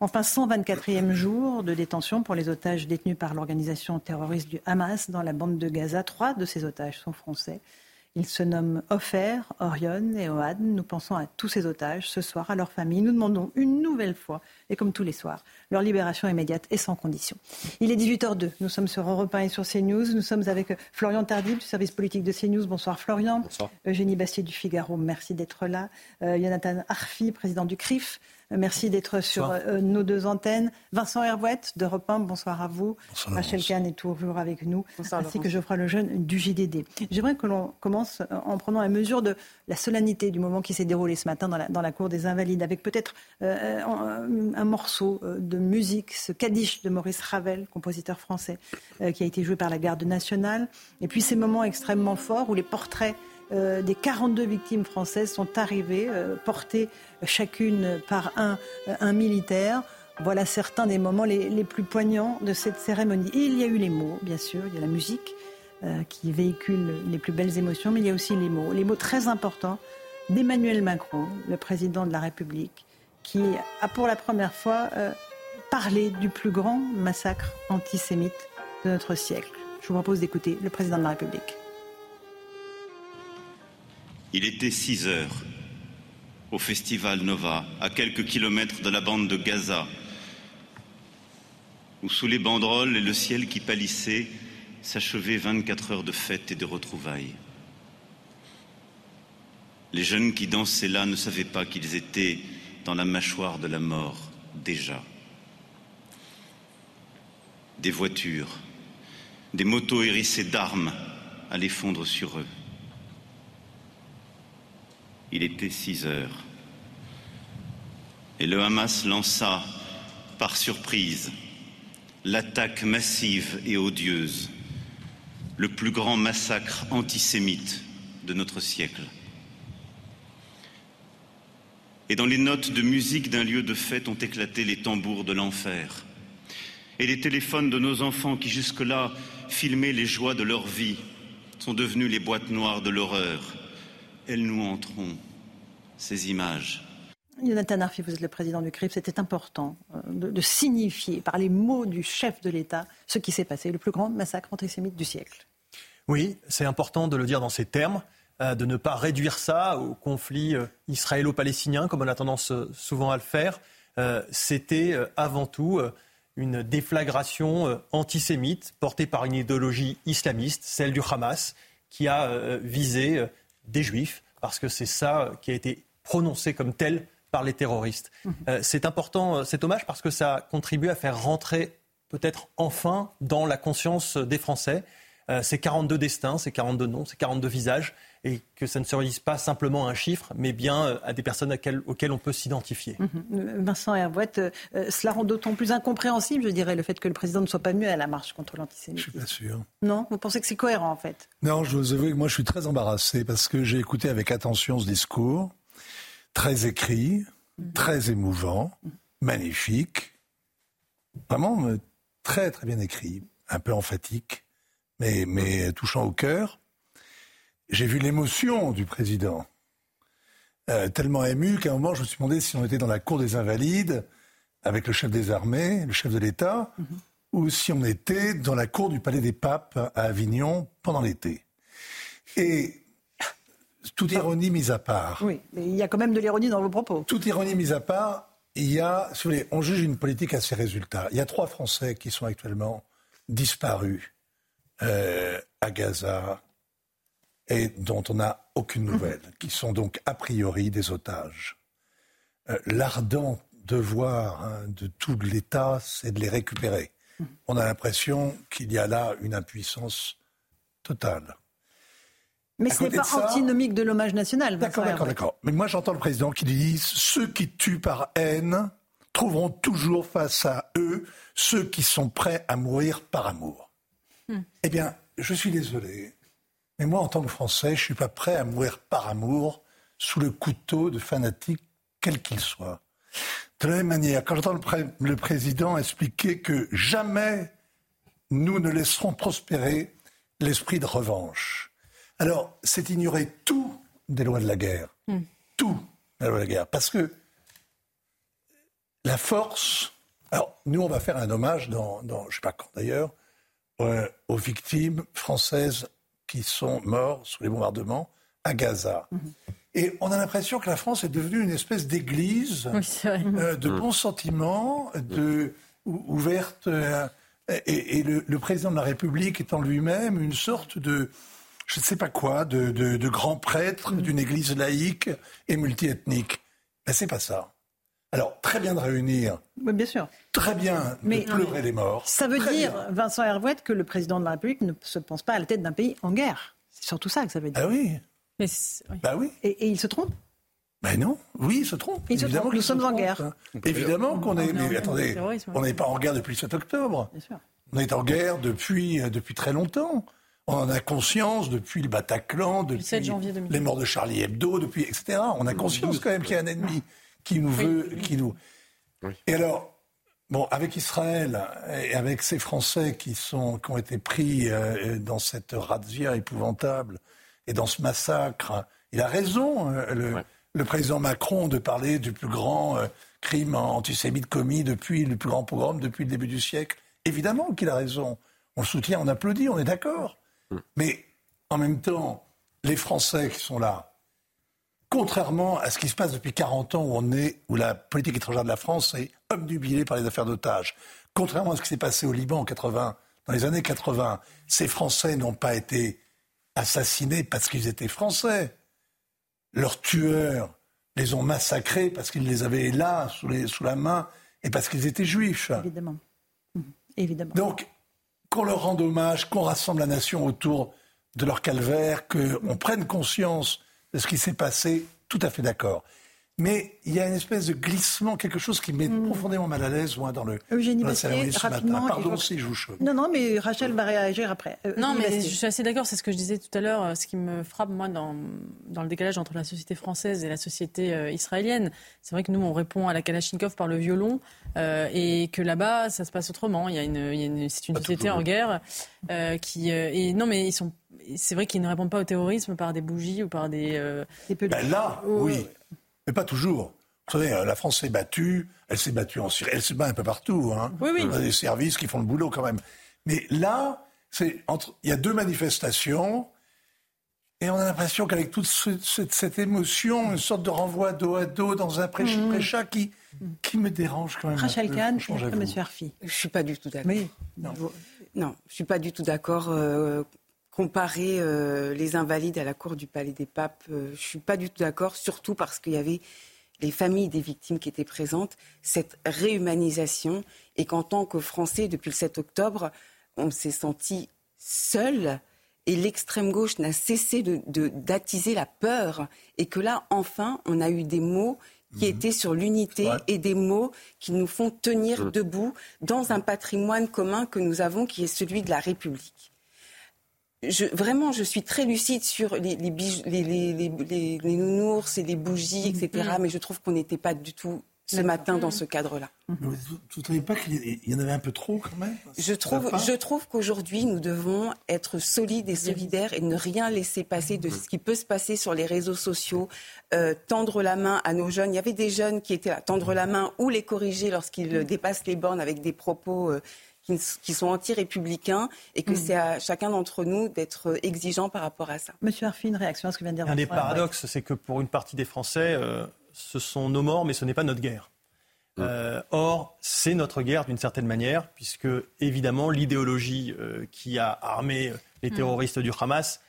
Enfin, 124e jour de détention pour les otages détenus par l'organisation terroriste du Hamas dans la bande de Gaza. Trois de ces otages sont français. Ils se nomment Ofer, Orion et Oad. Nous pensons à tous ces otages ce soir, à leurs familles. Nous demandons une nouvelle fois, et comme tous les soirs, leur libération immédiate et sans condition. Il est 18h02. Nous sommes sur Europe 1 et sur CNews. Nous sommes avec Florian Tardif du service politique de CNews. Bonsoir Florian. Bonsoir. Eugénie Bastier du Figaro, merci d'être là. Euh, Jonathan Arfi, président du CRIF. Merci d'être sur euh, nos deux antennes. Vincent Hervouette de Repin, bonsoir à vous. Bonsoir, Rachel Kahn est toujours avec nous, bonsoir, ainsi que Geoffroy Lejeune du JDD. J'aimerais que l'on commence euh, en prenant la mesure de la solennité du moment qui s'est déroulé ce matin dans la, cour des Invalides, avec peut-être euh, un, morceau de musique, ce Kaddish de Maurice Ravel, compositeur français, qui a été joué par la garde nationale, et puis ces moments extrêmement forts où les portraits euh, des 42 victimes françaises sont arrivées, euh, portées chacune par un, euh, un, militaire. Voilà certains des moments les, les, plus poignants de cette cérémonie. Et il y a eu les mots, bien sûr, il y a la musique qui véhicule les plus belles émotions, mais il y a aussi les mots, les mots très importants d'Emmanuel Macron, le président de la République, qui a pour la première fois parlé du plus grand massacre antisémite de notre siècle. Je vous propose d'écouter le président de la République. Il était 6 heures au festival Nova, à quelques kilomètres de la bande de Gaza, où sous les banderoles et le ciel qui pâlissait s'achevaient 24 heures de fête et de retrouvailles. Les jeunes qui dansaient là ne savaient pas qu'ils étaient dans la mâchoire de la mort déjà. Des voitures, des motos hérissées d'armes allaient fondre sur eux. Il était six heures. Et le Hamas lança, par surprise, l'attaque massive et odieuse, le plus grand massacre antisémite de notre siècle. Et dans les notes de musique d'un lieu de fête ont éclaté les tambours de l'enfer. Et les téléphones de nos enfants qui jusque-là filmaient les joies de leur vie sont devenus les boîtes noires de l'horreur elles nous entreront, ces images. Jonathan Arfi, vous êtes le président du CRIP. C'était important euh, de, signifier par les mots du chef de l'État ce qui s'est passé, le plus grand massacre antisémite du siècle. Oui, c'est important de le dire dans ces termes, euh, de ne pas réduire ça au conflit euh, israélo-palestinien, comme on a tendance souvent à le faire. C'était avant tout une déflagration antisémite portée par une idéologie islamiste, celle du Hamas, qui a visé des juifs, parce que c'est ça qui a été prononcé comme tel par les terroristes. Mhm. Euh, c'est important, euh, cet hommage, parce que ça contribue à faire rentrer peut-être enfin dans la conscience des Français euh, ces 42 destins, ces 42 noms, ces 42 visages, et que ça ne se réduise pas simplement à un chiffre, mais bien euh, à des personnes auxquelles on peut s'identifier. Mhm. Euh, Vincent Hervouette, cela rend d'autant plus incompréhensible, je dirais, le fait que le président ne soit pas venu à la marche contre l'antisémitisme. Je suis pas sûr. Non? Vous pensez que c'est cohérent, en fait? Non, je vous avoue que moi, je suis très embarrassé parce que j'ai écouté avec attention ce discours, très écrit, mhm. très émouvant, magnifique, vraiment très, très bien écrit, un peu emphatique mais, mais touchant au cœur. J'ai vu l'émotion du président, euh, tellement ému qu'à un moment, je me suis demandé si on était dans la cour des Invalides avec le chef des armées, le chef de l'État, mhm. ou si on était dans la cour du Palais des Papes à Avignon pendant l'été. Et toute ironie mise à part. Oui, mais il y a quand même de l'ironie dans vos propos. Toute ironie mise à part, il y a, si vous voulez, on juge une politique à ses résultats. Il y a trois Français qui sont actuellement disparus euh, à Gaza et dont on n'a aucune mhm. nouvelle, qui sont donc a priori des otages. Euh, l'ardent devoir hein, de tout l'État, c'est de les récupérer. Mhm. On a l'impression qu'il y a là une impuissance totale. Mais ce n'est pas antinomique de l'hommage national. D'accord, d'accord, d'accord. Mais moi, j'entends le président qui dit ceux qui tuent par haine trouveront toujours face à eux ceux qui sont prêts à mourir par amour. Hmm. Eh bien, je suis désolé, mais moi, en tant que Français, je ne suis pas prêt à mourir par amour sous le couteau de fanatiques, quels qu'ils soient. De la même manière, quand j'entends le, président expliquer que jamais nous ne laisserons prospérer l'esprit de revanche, alors c'est ignorer tout des lois de la guerre. Hmm. Tout des lois de la guerre. Parce que la force. Alors, nous, on va faire un hommage dans, dans je ne sais pas quand d'ailleurs, euh, aux victimes françaises qui sont mortes sous les bombardements à Gaza. Mhm. Et on a l'impression que la France est devenue une espèce d'église euh, de bons sentiments, de, ouverte. Euh, et, le, président de la République étant lui-même une sorte de, je ne sais pas quoi, de, grand prêtre mhm. d'une église laïque et multiethnique. Mais c'est pas ça. Alors, très bien de réunir. Oui, bien sûr. Très bien de pleurer les morts. Ça veut dire, Vincent Hervouette, que le président de la République ne se pense pas à la tête d'un pays en guerre. C'est surtout ça que ça veut dire. Ah oui. Mais Bah oui. Et, il se trompe? Ben non, oui, il se trompe. Il se trompe, nous sommes en guerre. Hein. Évidemment qu'on est. Mais attendez, on n'est pas en guerre depuis le 7 octobre. Bien sûr. On est en guerre depuis, euh, depuis très longtemps. On en a conscience depuis le Bataclan, depuis les morts de Charlie Hebdo, depuis etc. On a conscience quand même qu'il y a un ennemi qui nous veut, qui nous. Et alors, bon, avec Israël et avec ces Français qui sont, qui ont été pris euh, dans cette razzia épouvantable et dans ce massacre, il a raison, euh, le, président Macron, de parler du plus grand euh, crime antisémite commis depuis le plus grand pogrom depuis le début du siècle. Évidemment qu'il a raison. On le soutient, on applaudit, on est d'accord. Mm. Mais en même temps, les Français qui sont là, contrairement à ce qui se passe depuis 40 ans où on est, où la politique étrangère de la France est obnubilée par les affaires d'otages, contrairement à ce qui s'est passé au Liban en 80, dans les années 80, ces Français n'ont pas été assassinés parce qu'ils étaient Français. Leurs tueurs les ont massacrés parce qu'ils les avaient là, sous, les, sous la main, et parce qu'ils étaient juifs. Évidemment. Mmh. Évidemment. Donc, qu'on leur rende hommage, qu'on rassemble la nation autour de leur calvaire, qu'on prenne conscience de ce qui s'est passé, tout à fait d'accord. Mais il y a une espèce de glissement, quelque chose qui met hmm. profondément mal à l'aise, moi, dans le Eugénie dans ce matin. Pardon si je vous. Non, non, mais Rachel va réagir après. Euh, non, mais je suis assez d'accord, c'est ce que je disais tout à l'heure. Ce qui me frappe, moi, dans, dans le décalage entre la société française et la société euh, israélienne, c'est vrai que nous, on répond à la Kalachnikov par le violon, euh, et que là-bas, ça se passe autrement. Il y a une, il y a une c'est une société en guerre qui... et non, mais ils sont... C'est vrai qu'ils ne répondent pas au terrorisme par des bougies ou par des... des ben là, oui mais pas toujours. Vous savez, la France s'est battue, elle s'est battue en Syrie, elle se bat un peu partout. Hein. Oui, oui. On a des services qui font le boulot quand même. Mais là, c'est entre, il y a deux manifestations, et on a l'impression qu'avec toute cette, émotion, une sorte de renvoi dos à dos dans un mmh. pré-chat qui, qui me dérange quand même. Rachel Kahn, M. Arfi. Je suis pas du tout d'accord. non. non, je suis pas du tout d'accord. Euh, comparer euh, les invalides à la cour du Palais des Papes, euh, je ne suis pas du tout d'accord, surtout parce qu'il y avait les familles des victimes qui étaient présentes, cette réhumanisation, et qu'en tant que Français, depuis le 7 octobre, on s'est senti seul, et l'extrême gauche n'a cessé d'attiser de, la peur, et que là, enfin, on a eu des mots qui mhm. étaient sur l'unité et des mots qui nous font tenir debout dans un patrimoine commun que nous avons, qui est celui de la République vraiment, je suis très lucide sur les, les, nounours et les bougies, etc. Mm-hmm. Mais je trouve qu'on n'était pas du tout ce matin dans ce cadre-là. Vous ne trouvez pas qu'il y en avait un peu trop quand même Je trouve, je trouve qu'aujourd'hui, nous devons être solides et solidaires et ne rien laisser passer de ce qui peut se passer sur les réseaux sociaux, euh, tendre la main à nos jeunes. Il y avait des jeunes qui étaient à tendre la main ou les corriger lorsqu'ils dépassent les bornes avec des propos euh, qui, sont anti-républicains et que hmm. c'est à chacun d'entre nous d'être exigeant par rapport à ça. Monsieur Arfi, une réaction à ce que vient de dire Un des paradoxes, c'est que pour une partie des Français, euh, ce sont nos morts, mais ce n'est pas notre guerre. Hmm. Euh, or, c'est notre guerre d'une certaine manière, puisque évidemment l'idéologie euh, qui a armé les hmm. terroristes du Hamas,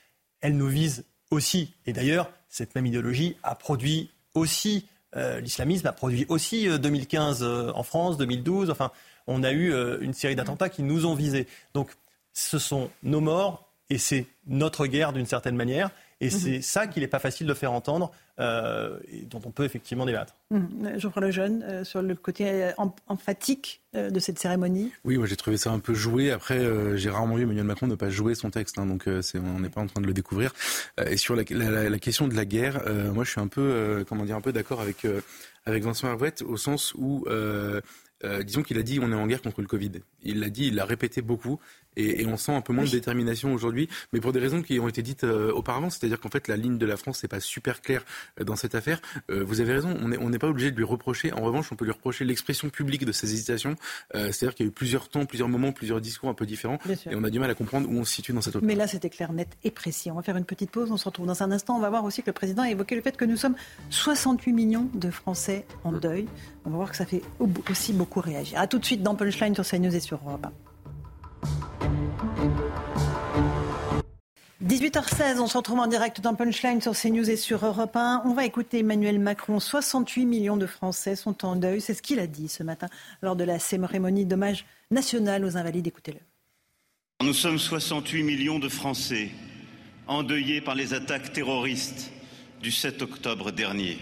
elle nous vise aussi. Et d'ailleurs, cette même idéologie a produit aussi, l'islamisme a produit aussi 2015 en France, 2012. Enfin, on a eu euh, une série d'attentats qui nous ont visés. Donc ce sont nos morts et c'est notre guerre d'une certaine manière. Et mhm. c'est ça qu'il n'est pas facile de faire entendre euh, et dont on peut effectivement débattre. Mmh. Geoffroy Lejeune, euh, sur le côté emphatique de cette cérémonie Oui, moi j'ai trouvé ça un peu joué. Après, j'ai rarement vu Emmanuel Macron ne pas jouer son texte, hein, donc on n'est pas en train de le découvrir. et sur la, question de la guerre, moi je suis un peu, comment dire, un peu d'accord avec, avec Vincent Hervouette au sens où euh, disons qu'il a dit on est en guerre contre le Covid. Il l'a dit, il l'a répété beaucoup, et, on sent un peu moins de détermination aujourd'hui, mais pour des raisons qui ont été dites euh, auparavant, c'est-à-dire qu'en fait la ligne de la France n'est pas super claire euh, dans cette affaire. vous avez raison, on n'est pas obligé de lui reprocher. En revanche, on peut lui reprocher l'expression publique de ses hésitations. c'est-à-dire qu'il y a eu plusieurs temps, plusieurs moments, plusieurs discours un peu différents, et on a du mal à comprendre où on se situe dans cette. Mais là, c'était clair, net et précis. On va faire une petite pause. On se retrouve dans un instant. On va voir aussi que le président a évoqué le fait que nous sommes 68 millions de Français en deuil. On va voir que ça fait aussi beaucoup réagir. A tout de suite dans Punchline sur CNews et sur Europe 18h16, on se retrouve en direct dans Punchline sur CNews et sur Europe 1. On va écouter Emmanuel Macron. 68 millions de Français sont en deuil. C'est ce qu'il a dit ce matin lors de la cérémonie d'hommage national aux Invalides. Écoutez-le. Nous sommes 68 millions de Français endeuillés par les attaques terroristes du 7 octobre dernier.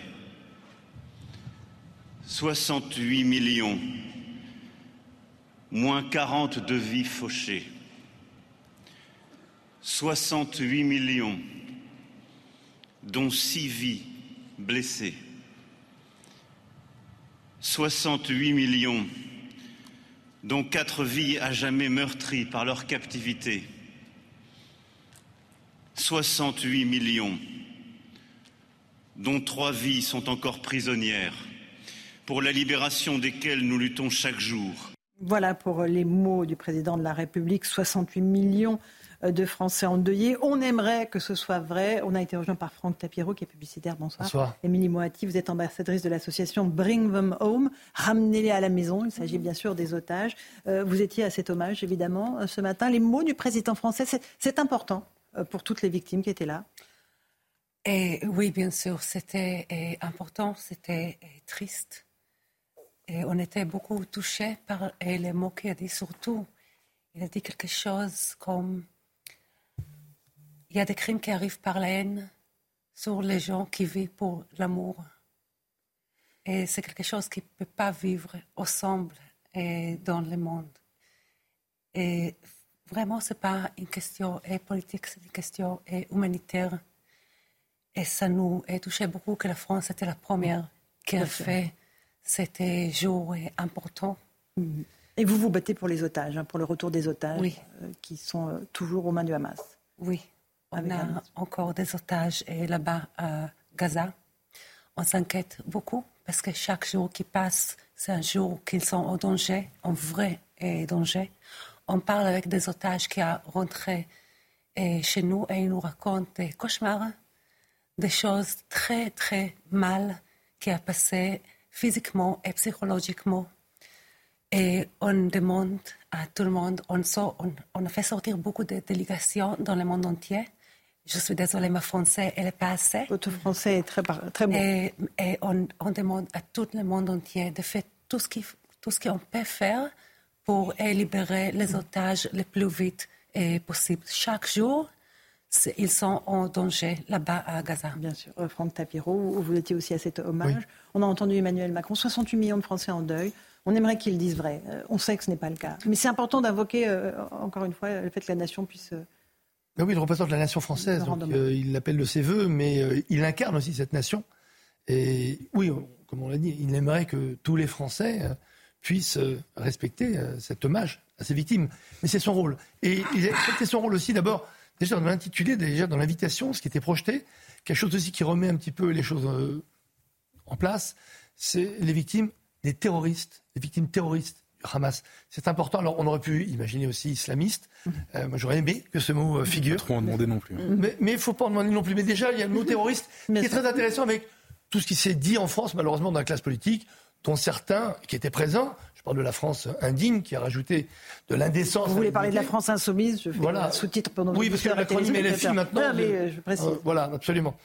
68 millions, moins 40 de vies fauchées. 68 millions, dont 6 vies blessées. 68 millions, dont 4 vies à jamais meurtries par leur captivité. 68 millions, dont 3 vies sont encore prisonnières, pour la libération desquelles nous luttons chaque jour. Voilà pour les mots du président de la République, 68 millions de Français endeuillés. On aimerait que ce soit vrai. On a été rejoint par Franck Tapiro, qui est publicitaire. Bonsoir. Bonsoir. Émilie Moati, vous êtes ambassadrice de l'association Bring Them Home. Ramenez-les à la maison. Il s'agit bien sûr des otages. Euh, vous étiez à cet hommage, évidemment, euh, ce matin. Les mots du président français, c'est important euh, pour toutes les victimes qui étaient là. Et oui, bien sûr, c'était important, c'était triste. Et on était beaucoup touchés par les mots qu'il a dit, surtout. Il a dit quelque chose comme il y a des crimes qui arrivent par la haine sur les gens qui vivent pour l'amour. Et c'est quelque chose qui ne peut pas vivre ensemble et dans le monde. Et vraiment, ce n'est pas une question politique, c'est une question humanitaire. Et ça nous a touché beaucoup que la France était la première qui a fait cet jour important. Et vous vous battez pour les otages, hein, pour le retour des otages euh, qui sont euh, toujours aux mains du Hamas. Oui. On a encore des otages là-bas à Gaza. On s'inquiète beaucoup parce que chaque jour qui passe, c'est un jour qu'ils sont en danger, en vrai danger. On parle avec des otages qui sont rentrés chez nous et ils nous racontent des cauchemars, des choses très très mal qui a passé physiquement et psychologiquement. Et on demande à tout le monde, on, on a fait sortir beaucoup de délégations dans le monde entier je suis désolée, ma français, elle n'est pas assez. Votre français est très, très bon. Et, on, demande à tout le monde entier de faire tout ce qu'on peut faire pour libérer les otages le plus vite possible. Chaque jour, ils sont en danger là-bas à Gaza. Bien sûr. Euh, Franck Tapiro, vous étiez aussi à cet hommage. On a entendu Emmanuel Macron, 68 millions de Français en deuil. On aimerait qu'ils disent vrai. Euh, on sait que ce n'est pas le cas. Mais c'est important d'invoquer, euh, encore une fois, le fait que la nation puisse ben oui, il représente la nation française. Euh, il l'appelle de ses voeux, mais euh, il incarne aussi cette nation. Et oui, comme on l'a dit, il aimerait que tous les Français euh, puissent respecter cet hommage à ses victimes. Mais c'est son rôle. Et il a son rôle aussi d'abord, déjà dans l'intitulé, déjà dans l'invitation, ce qui était projeté. Quelque chose aussi qui remet un petit peu les choses en place, c'est les victimes des terroristes, les victimes terroristes Hamas. C'est important. Alors, on aurait pu imaginer aussi islamiste. Euh, moi, j'aurais aimé que ce mot euh, figure. Pas trop en demander non plus. Hein. Mais il ne faut pas en demander non plus. Mais déjà, il y a le mot terroriste qui est très intéressant avec tout ce qui s'est dit en France, malheureusement, dans la classe politique, dont certains qui étaient présents, je parle de la France indigne, qui a rajouté de l'indécence. Vous voulez parler de la France insoumise Je fais voilà. sous-titre pendant Oui, parce que l'acronyme LFI maintenant. Non, mais euh, je précise. voilà, absolument.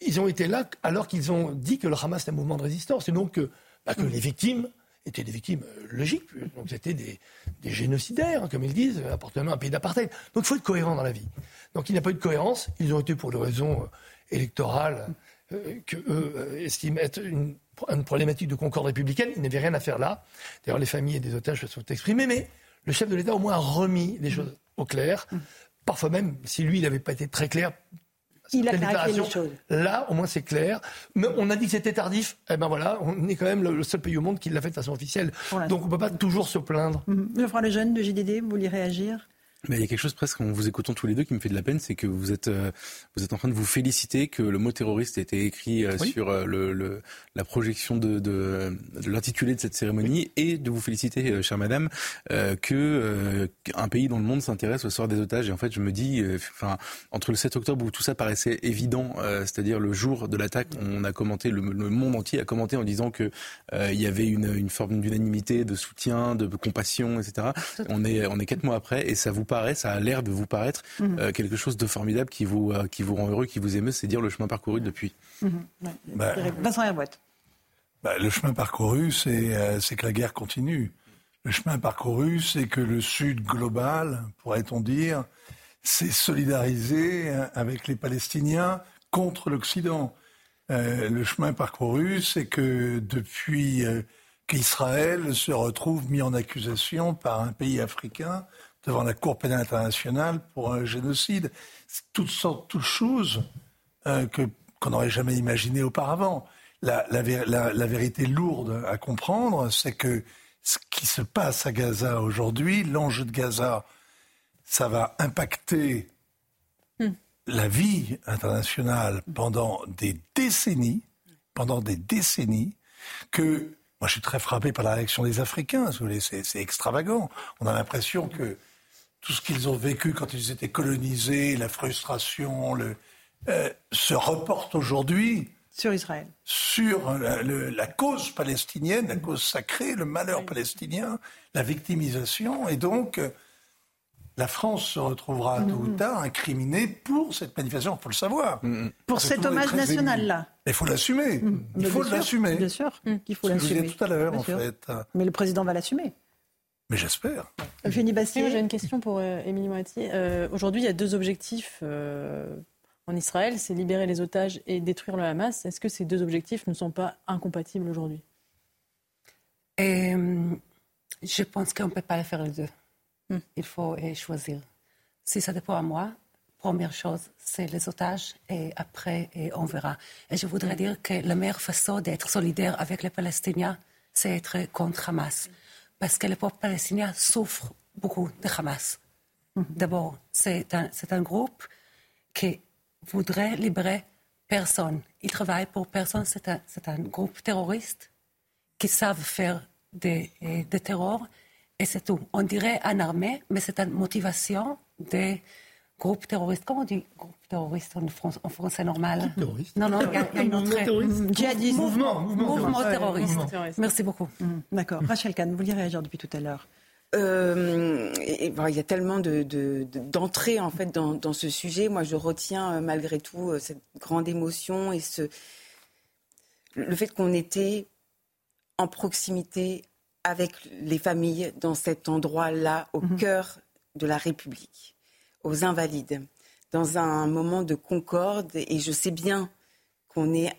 ils ont été là alors qu'ils ont dit que le Hamas est un mouvement de résistance et donc bah, que les victimes étaient des victimes euh, logiques, donc c'était des, génocidaires, comme ils disent, appartenant à un pays d'apartheid. Donc il faut être cohérent dans la vie. Donc il n'y a pas eu de cohérence, ils ont été pour des raisons euh, électorales euh, que eux estiment être une, problématique de concorde républicaine, ils n'avaient rien à faire là. D'ailleurs les familles et des otages se sont exprimés, mais le chef de l'État au moins a remis les choses au clair. Mmh. Parfois même, si lui, il n'avait pas été très clair, il a clarifié les choses. Là, au moins, c'est clair. Mais on a dit que c'était tardif. Eh ben voilà, on est quand même le seul pays au monde qui l'a fait de façon officielle. Donc on ne peut pas toujours se plaindre. Mmh. Le frère le jeune de JDD, vous voulez réagir? Mais il y a quelque chose presque en vous écoutant tous les deux qui me fait de la peine, c'est que vous êtes euh, vous êtes en train de vous féliciter que le mot terroriste ait été écrit euh, sur euh, le, la projection de, de, de l'intitulé de cette cérémonie et de vous féliciter, chère madame, que un pays dans le monde s'intéresse au sort des otages. Et en fait, je me dis, enfin, entre le 7 octobre où tout ça paraissait évident, c'est-à-dire le jour de l'attaque, on a commenté, le, monde entier a commenté en disant que il y avait une, une forme d'unanimité, de soutien, de compassion, etc. On est on est quatre mois après et ça vous paraît, ça a l'air de vous paraître mhm. quelque chose de formidable qui vous, qui vous rend heureux, qui vous émeut, c'est dire le chemin parcouru depuis. Mhm. Bah, Vincent Herbouette. Bah, le chemin parcouru, c'est que la guerre continue. Le chemin parcouru, c'est que le Sud global, pourrait-on dire, s'est solidarisé avec les Palestiniens contre l'Occident. Euh, le chemin parcouru, c'est que depuis euh, qu'Israël se retrouve mis en accusation par un pays africain devant la Cour pénale internationale pour un génocide, toutes sortes de choses euh, que qu'on n'aurait jamais imaginées auparavant. La, la, la, vérité lourde à comprendre, c'est que ce qui se passe à Gaza aujourd'hui, l'enjeu de Gaza, ça va impacter hmm. la vie internationale pendant des décennies, pendant des décennies, que moi je suis très frappé par la réaction des Africains, c'est extravagant. On a l'impression que tout ce qu'ils ont vécu quand ils étaient colonisés, la frustration, le, euh, se reporte aujourd'hui sur Israël. Sur la, cause palestinienne, la cause sacrée, le malheur palestinien, la victimisation. Et donc, euh, la France se retrouvera tout ou tard incriminée pour cette manifestation, il faut le savoir. Pour cet hommage national-là. Il faut l'assumer. Mm. Il faut l'assumer. Bien sûr qu'il faut l'assumer. tout à l'heure, en fait. Mais le président va l'assumer. Mais j'espère. Eugénie Bastier. J'ai une question pour euh, Émilie Moiti. Euh, aujourd'hui, il y a deux objectifs en Israël, c'est libérer les otages et détruire le Hamas. Est-ce que ces deux objectifs ne sont pas incompatibles aujourd'hui? Euh, Je pense qu'on ne peut pas faire les deux. Hmm. Il faut euh, choisir. Si ça dépend à moi, première chose, c'est les otages et après, et on verra. Et je voudrais dire que la meilleure façon d'être solidaire avec les Palestiniens, c'est être contre Hamas. Parce que le peuple palestinien souffre beaucoup de Hamas. Hmm. D'abord, c'est un, un, groupe qui voudrait libérer personne. Ils travaillent pour personne. C'est un, un, groupe terroriste qui savent faire des, des terrors et c'est tout. On dirait une armée, mais c'est une motivation des groupes terroristes. Comment on dit groupe terroriste en, en français normal terroriste. Non, non, il y, a, une autre. Djihadiste. Mouvement, mouvement, mouvement terroriste. Merci beaucoup. Mm, d'accord. Rachel Kahn, vous vouliez réagir depuis tout à l'heure euh, et, il y a tellement d'entrées de, en fait dans, ce sujet. Moi, je retiens euh, malgré tout euh, cette grande émotion et ce, le fait qu'on était en proximité avec les familles dans cet endroit-là, au mhm. cœur de la République, aux Invalides, dans un moment de concorde. Et je sais bien qu'on est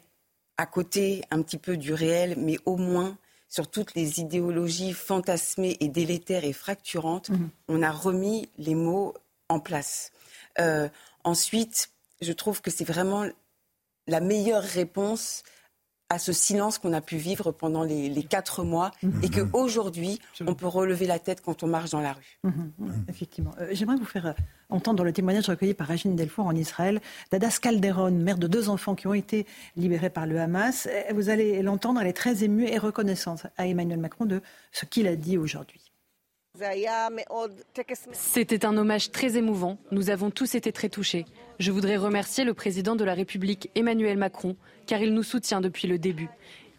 à côté un petit peu du réel, mais au moins sur toutes les idéologies fantasmées et délétères et fracturantes, mhm. on a remis les mots en place. Euh, ensuite, je trouve que c'est vraiment la meilleure réponse à ce silence qu'on a pu vivre pendant les, quatre mois et qu'aujourd'hui, on peut relever la tête quand on marche dans la rue. Mhm, effectivement. Euh, j'aimerais vous faire euh, entendre le témoignage recueilli par Régine Delfour en Israël d'Adas Calderon, mère de deux enfants qui ont été libérés par le Hamas. Euh, vous allez l'entendre, elle est très émue et reconnaissante à Emmanuel Macron de ce qu'il a dit aujourd'hui. C'était un hommage très émouvant. Nous avons tous été très touchés. Je voudrais remercier le président de la République, Emmanuel Macron, car il nous soutient depuis le début.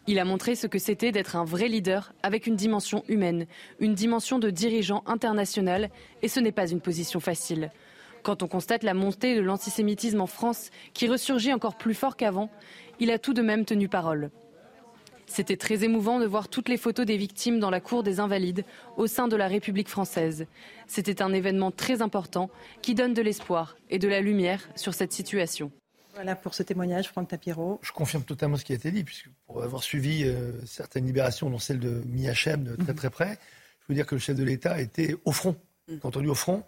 Il a montré ce que c'était d'être un vrai leader avec une dimension humaine, une dimension de dirigeant international, et ce n'est pas une position facile. Quand on constate la montée de l'antisémitisme en France, qui ressurgit encore plus fort qu'avant, il a tout de même tenu parole. C'était très émouvant de voir toutes les photos des victimes dans la cour des Invalides au sein de la République française. C'était un événement très important qui donne de l'espoir et de la lumière sur cette situation. Voilà pour ce témoignage, Franck Tapiro. Je confirme totalement ce qui a été dit, puisque pour avoir suivi euh, certaines libérations, dont celle de Miachem de très mhm. très près, je veux dire que le chef de l'État était au front. Mhm. Quand on dit au front,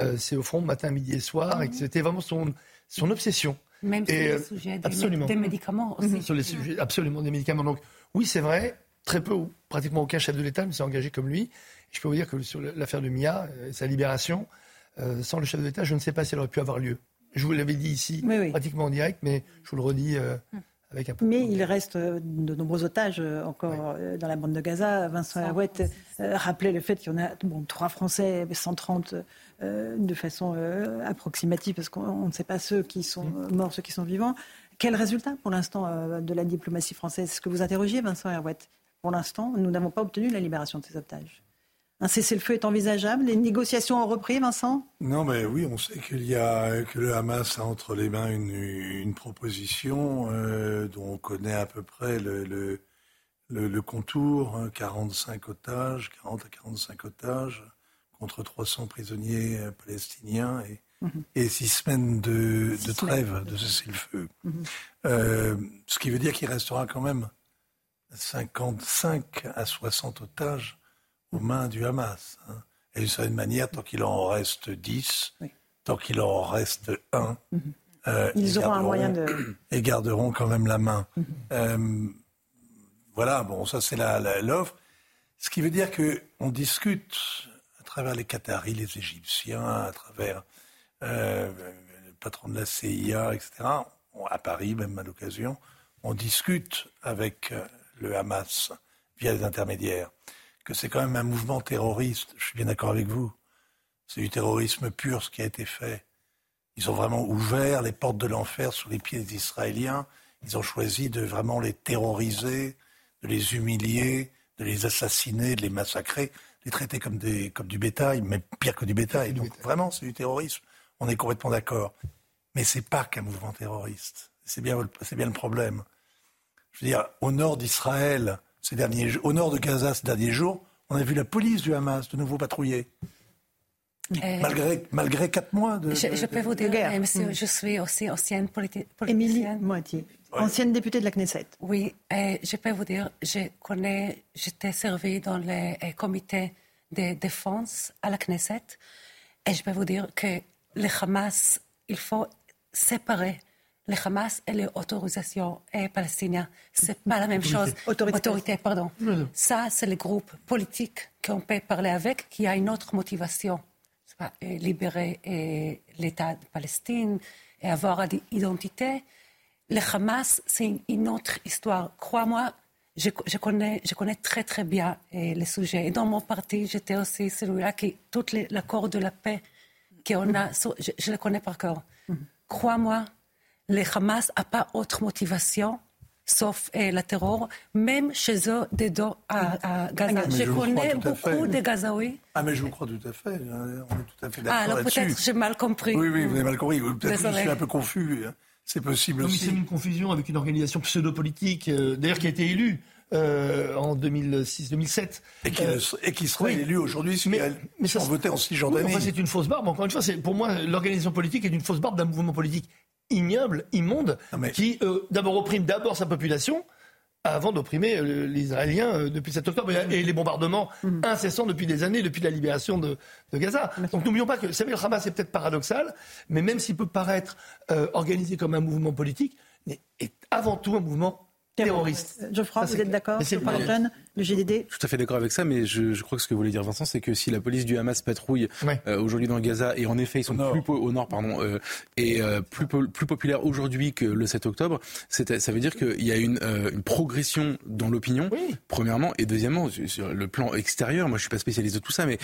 euh, c'est au front matin, midi et soir, et que c'était vraiment son, son obsession. Même sur les euh, sujets des, médicaments aussi. Sur les sujets, absolument, des médicaments. Donc, oui, c'est vrai, très peu ou pratiquement aucun chef de l'État ne s'est engagé comme lui. Je peux vous dire que sur l'affaire de Mia, et sa libération, sans le chef de l'État, je ne sais pas si elle aurait pu avoir lieu. Je vous l'avais dit ici, pratiquement en direct, mais je vous le redis euh, avec un peu. Mais il reste euh, de nombreux otages euh, encore dans la bande de Gaza. Vincent Herouet rappelait le fait qu'il y en a bon, trois Français, 130 de façon approximative, parce qu'on ne sait pas ceux qui sont morts, ceux qui sont vivants. Quel résultat pour l'instant de la diplomatie française Est-ce que vous interrogiez Vincent Herouet Pour l'instant, nous n'avons pas obtenu la libération de ces otages. un cessez-le-feu est envisageable Les négociations ont repris, Vincent Non, mais oui, on sait qu'il y a que le Hamas a entre les mains une, proposition euh, dont on connaît à peu près le, contour 45 hein, otages, 40 à 45 otages contre 300 prisonniers euh, palestiniens et, et six semaines de, de trêve, de cessez-le-feu. Mhm. Euh, ce qui veut dire qu'il restera quand même 55 à 60 otages aux mains du Hamas. Hein. Et d'une certaine manière, tant qu'il en reste 10, tant qu'il en reste un, mhm. euh, ils, auront un moyen de. Et garderont quand même la main. Mhm. Euh, voilà, bon, ça c'est l'offre. Ce qui veut dire qu'on discute à travers les Qataris, les Égyptiens, à travers euh, le patron de la CIA, etc., à Paris même à l'occasion, on discute avec le Hamas via les intermédiaires que c'est quand même un mouvement terroriste. Je suis bien d'accord avec vous. C'est du terrorisme pur ce qui a été fait. Ils ont vraiment ouvert les portes de l'enfer sous les pieds des Israéliens. Ils ont choisi de vraiment les terroriser, de les humilier, de les assassiner, de les massacrer, de les traiter comme, des, comme du bétail, mais pire que du bétail. Donc vraiment, c'est du terrorisme. On est complètement d'accord. Mais c'est pas qu'un mouvement terroriste. C'est bien, c'est bien le problème. Je veux dire, au nord d'Israël, ces derniers, au nord de Gaza ces derniers jours, on a vu la police du Hamas de nouveau patrouiller. Euh, malgré, malgré quatre mois de, je, peux vous dire, guerre. Monsieur, je suis aussi ancienne politicienne. Émilie Moitié, ancienne députée de la Knesset. Oui, et je peux vous dire, je connais, j'étais servie dans le euh, comité de défense à la Knesset, et je peux vous dire que le Hamas, il faut séparer le Hamas et l'autorisation palestinienne. C'est pas la même chose. Autorité. pardon. Ça, c'est le groupe politique qu'on peut parler avec, qui a une autre motivation. Pas, libérer l'État de Palestine et avoir une identité. Le Hamas, c'est une autre histoire. Crois-moi, je, connais, je connais très très bien le sujet. Et dans mon parti, j'étais aussi celui-là qui, tout l'accord de la paix qu'on a, je, je, le connais par cœur. Crois-moi, le Hamas n'a pas autre motivation sauf eh, le terror, même chez eux, dedans à, à Gaza. je, connais beaucoup de Gazaouis. Ah, mais je vous crois tout à fait. On est tout à fait d'accord. Ah, alors peut-être j'ai mal compris. Oui, oui, vous avez mal compris. Peut-être que je suis un peu confus. Hein. C'est possible aussi. C'est une confusion avec une organisation pseudo-politique, euh, d'ailleurs qui a été élue. Euh, en 2006-2007. Et qui, euh, et qui serait élu aujourd'hui mais, mais ça, voté en Cisjordanie. Oui, enfin, c'est une fausse barbe. Encore une fois, pour moi, l'organisation politique est une fausse barbe d'un mouvement politique ignoble, immonde, qui euh, d'abord opprime d'abord sa population avant d'opprimer euh, les Israéliens depuis 7 octobre et, les bombardements mm. incessants depuis des années, depuis la libération de, Gaza. Donc n'oublions pas que, vous savez, le Hamas est peut-être paradoxal, mais même s'il peut paraître organisé comme un mouvement politique, est avant tout un mouvement terroriste. Geoffroy, vous êtes d'accord le GDD Tout à fait d'accord avec ça, mais je, crois que ce que voulait dire Vincent, c'est que si la police du Hamas patrouille euh, aujourd'hui dans Gaza, et en effet ils sont au plus au nord, pardon, euh, et euh, plus plus populaires aujourd'hui que le 7 octobre, ça veut dire qu'il y a une, une progression dans l'opinion, premièrement, et deuxièmement sur le plan extérieur. Moi, je suis pas spécialiste de tout ça, mais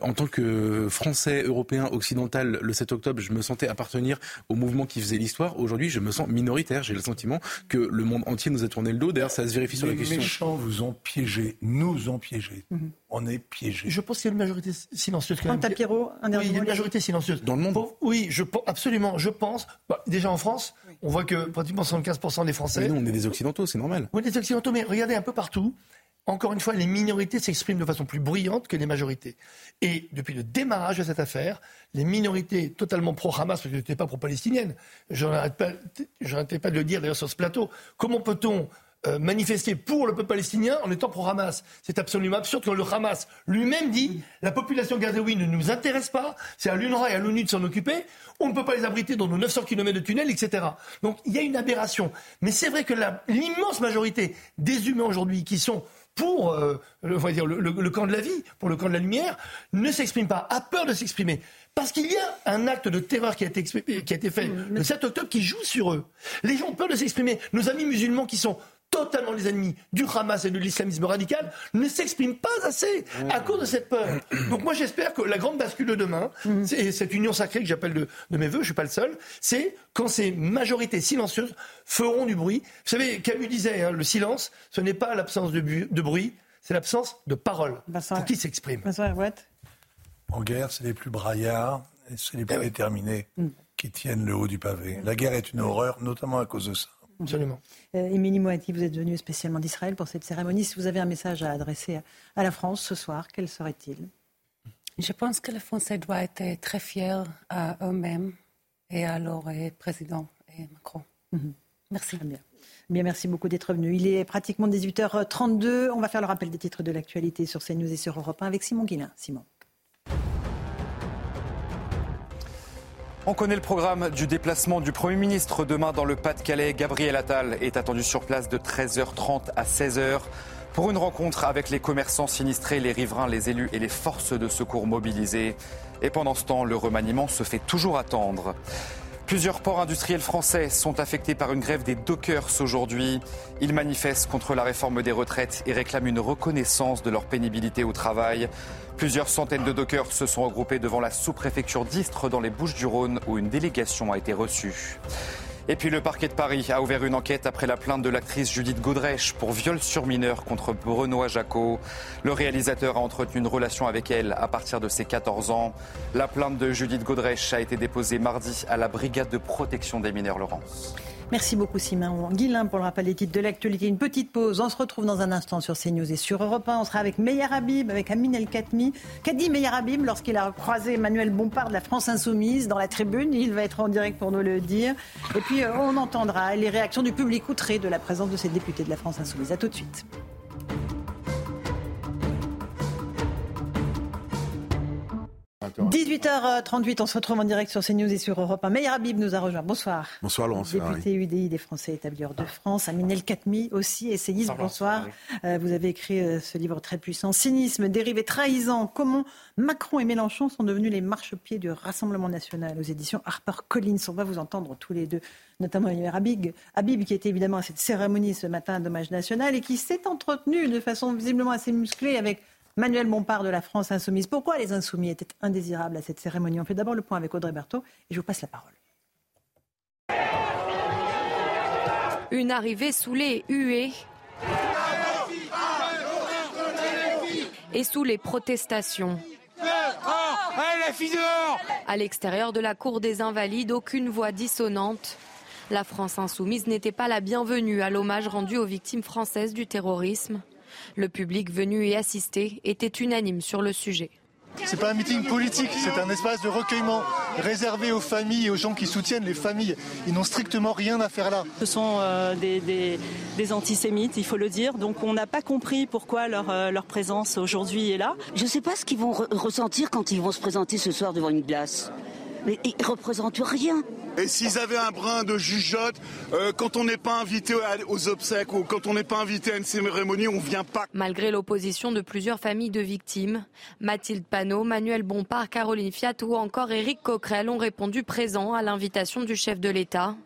en tant que Français, Européen, occidental, le 7 octobre, je me sentais appartenir au mouvement qui faisait l'histoire. Aujourd'hui, je me sens minoritaire. J'ai le sentiment que le monde entier nous a tourné le dos. D'ailleurs, ça se vérifie sur la question. Les méchants vous ont piégé nous ont piégés. Mhm. On est piégés. Je pense qu'il y a une majorité silencieuse. Quand même. Pierrot, un oui, il y a une majorité silencieuse. Dans le monde Oui, je, absolument. Je pense. Bah, déjà en France, on voit que pratiquement 75% des Français. Mais nous, on est des Occidentaux, c'est normal. Oui, des Occidentaux, mais regardez un peu partout. Encore une fois, les minorités s'expriment de façon plus bruyante que les majorités. Et depuis le démarrage de cette affaire, les minorités totalement pro-Hamas, parce que je n'étais pas pro-palestinienne, je n'arrête pas, pas de le dire d'ailleurs sur ce plateau, comment peut-on euh, manifester pour le peuple palestinien en étant pro-Hamas. C'est absolument absurde quand le Hamas lui-même dit la population gazaoui ne nous intéresse pas, c'est à l'UNRWA et à l'ONU de s'en occuper, on ne peut pas les abriter dans nos 900 km de tunnels, etc. Donc il y a une aberration. Mais c'est vrai que l'immense majorité des humains aujourd'hui qui sont pour euh, le, dire, le, camp de la vie, pour le camp de la lumière, ne s'expriment pas, a peur de s'exprimer. Parce qu'il y a un acte de terreur qui a été, qui a été fait le 7 octobre qui joue sur eux. Les gens ont peur de s'exprimer. Nos amis musulmans qui sont totalement les ennemis du Hamas et de l'islamisme radical, ne s'expriment pas assez à cause de cette peur. Donc moi j'espère que la grande bascule de demain, mm. c'est cette union sacrée que j'appelle de, mes voeux, je suis pas le seul, c'est quand ces majorités silencieuses feront du bruit. Vous savez, Camus disait, hein, le silence, ce n'est pas l'absence de, bruit, c'est l'absence de parole pour qui s'exprime. En guerre, c'est les plus braillards et c'est les plus déterminés mm. qui tiennent le haut du pavé. La guerre est une horreur, notamment à cause de ça. Absolument. Euh, Émilie Moati, vous êtes venue spécialement d'Israël pour cette cérémonie. Si vous avez un message à adresser à la France ce soir, quel serait-il? Je pense que les Français doivent être très fiers à eux-mêmes et à leur président et Macron. Mhm. Merci. bien. Bien, merci beaucoup d'être venu. Il est pratiquement 18h32. On va faire le rappel des titres de l'actualité sur CNews et sur Europe 1 avec Simon Guillain. Simon. On connaît le programme du déplacement du Premier ministre demain dans le Pas-de-Calais. Gabriel Attal est attendu sur place de 13h30 à 16h pour une rencontre avec les commerçants sinistrés, les riverains, les élus et les forces de secours mobilisées. Et pendant ce temps, le remaniement se fait toujours attendre. Plusieurs ports industriels français sont affectés par une grève des dockers aujourd'hui. Ils manifestent contre la réforme des retraites et réclament une reconnaissance de leur pénibilité au travail. Plusieurs centaines de dockers se sont regroupés devant la sous-préfecture d'Istres dans les Bouches-du-Rhône où une délégation a été reçue. Et puis le parquet de Paris a ouvert une enquête après la plainte de l'actrice Judith Godrèche pour viol sur mineur contre Benoît Jacot. Le réalisateur a entretenu une relation avec elle à partir de ses 14 ans. La plainte de Judith Godrèche a été déposée mardi à la brigade de protection des mineurs Laurence. Merci beaucoup Simon Guillain pour le rappel des titres de l'actualité. Une petite pause. On se retrouve dans un instant sur CNews et sur Europe 1. On sera avec Meyer Habib, avec Amin El Khatmi. Qu'a dit Meyer Habib lorsqu'il a croisé Emmanuel Bompard de la France Insoumise dans la tribune? Il va être en direct pour nous le dire. Et puis euh, on entendra les réactions du public outré de la présence de ces députés de la France Insoumise. A tout de suite. 18h38, on se retrouve en direct sur CNews et sur Europe 1. Meyer Habib nous a rejoint. Bonsoir. Bonsoir Laurent. Député UDI des Français établis hors de France. Aminel Katmi aussi, essayiste. Bonsoir. Euh, vous avez écrit euh, ce livre très puissant. Cynisme, dérivé, trahison. Comment Macron et Mélenchon sont devenus les marchepieds du Rassemblement national aux éditions Harper Collins. On va vous entendre tous les deux, notamment Meyer Habib, Habib qui était évidemment à cette cérémonie ce matin d'hommage national et qui s'est entretenu de façon visiblement assez musclée avec Manuel Bompard de la France Insoumise. Pourquoi les Insoumis étaient indésirables à cette cérémonie? On fait d'abord le point avec Audrey Berthaud et je vous passe la parole. Une arrivée sous les huées et sous les protestations. À l'extérieur de la cour des Invalides, aucune voix dissonante. La France insoumise n'était pas la bienvenue à l'hommage rendu aux victimes françaises du terrorisme. Le public venu y assister était unanime sur le sujet. C'est pas un meeting politique, c'est un espace de recueillement réservé aux familles et aux gens qui soutiennent les familles. Ils n'ont strictement rien à faire là. Ce sont euh, des, antisémites, il faut le dire. Donc on n'a pas compris pourquoi leur, euh, leur présence aujourd'hui est là. Je ne sais pas ce qu'ils vont ressentir quand ils vont se présenter ce soir devant une glace. Mais ils ne représentent rien. Et s'ils avaient un brin de jugeote, euh, quand on n'est pas invité aux obsèques ou quand on n'est pas invité à une cérémonie, on vient pas. Malgré l'opposition de plusieurs familles de victimes, Mathilde Panot, Manuel Bompard, Caroline Fiat ou encore Éric Coquerel ont répondu présents à l'invitation du chef de l'État.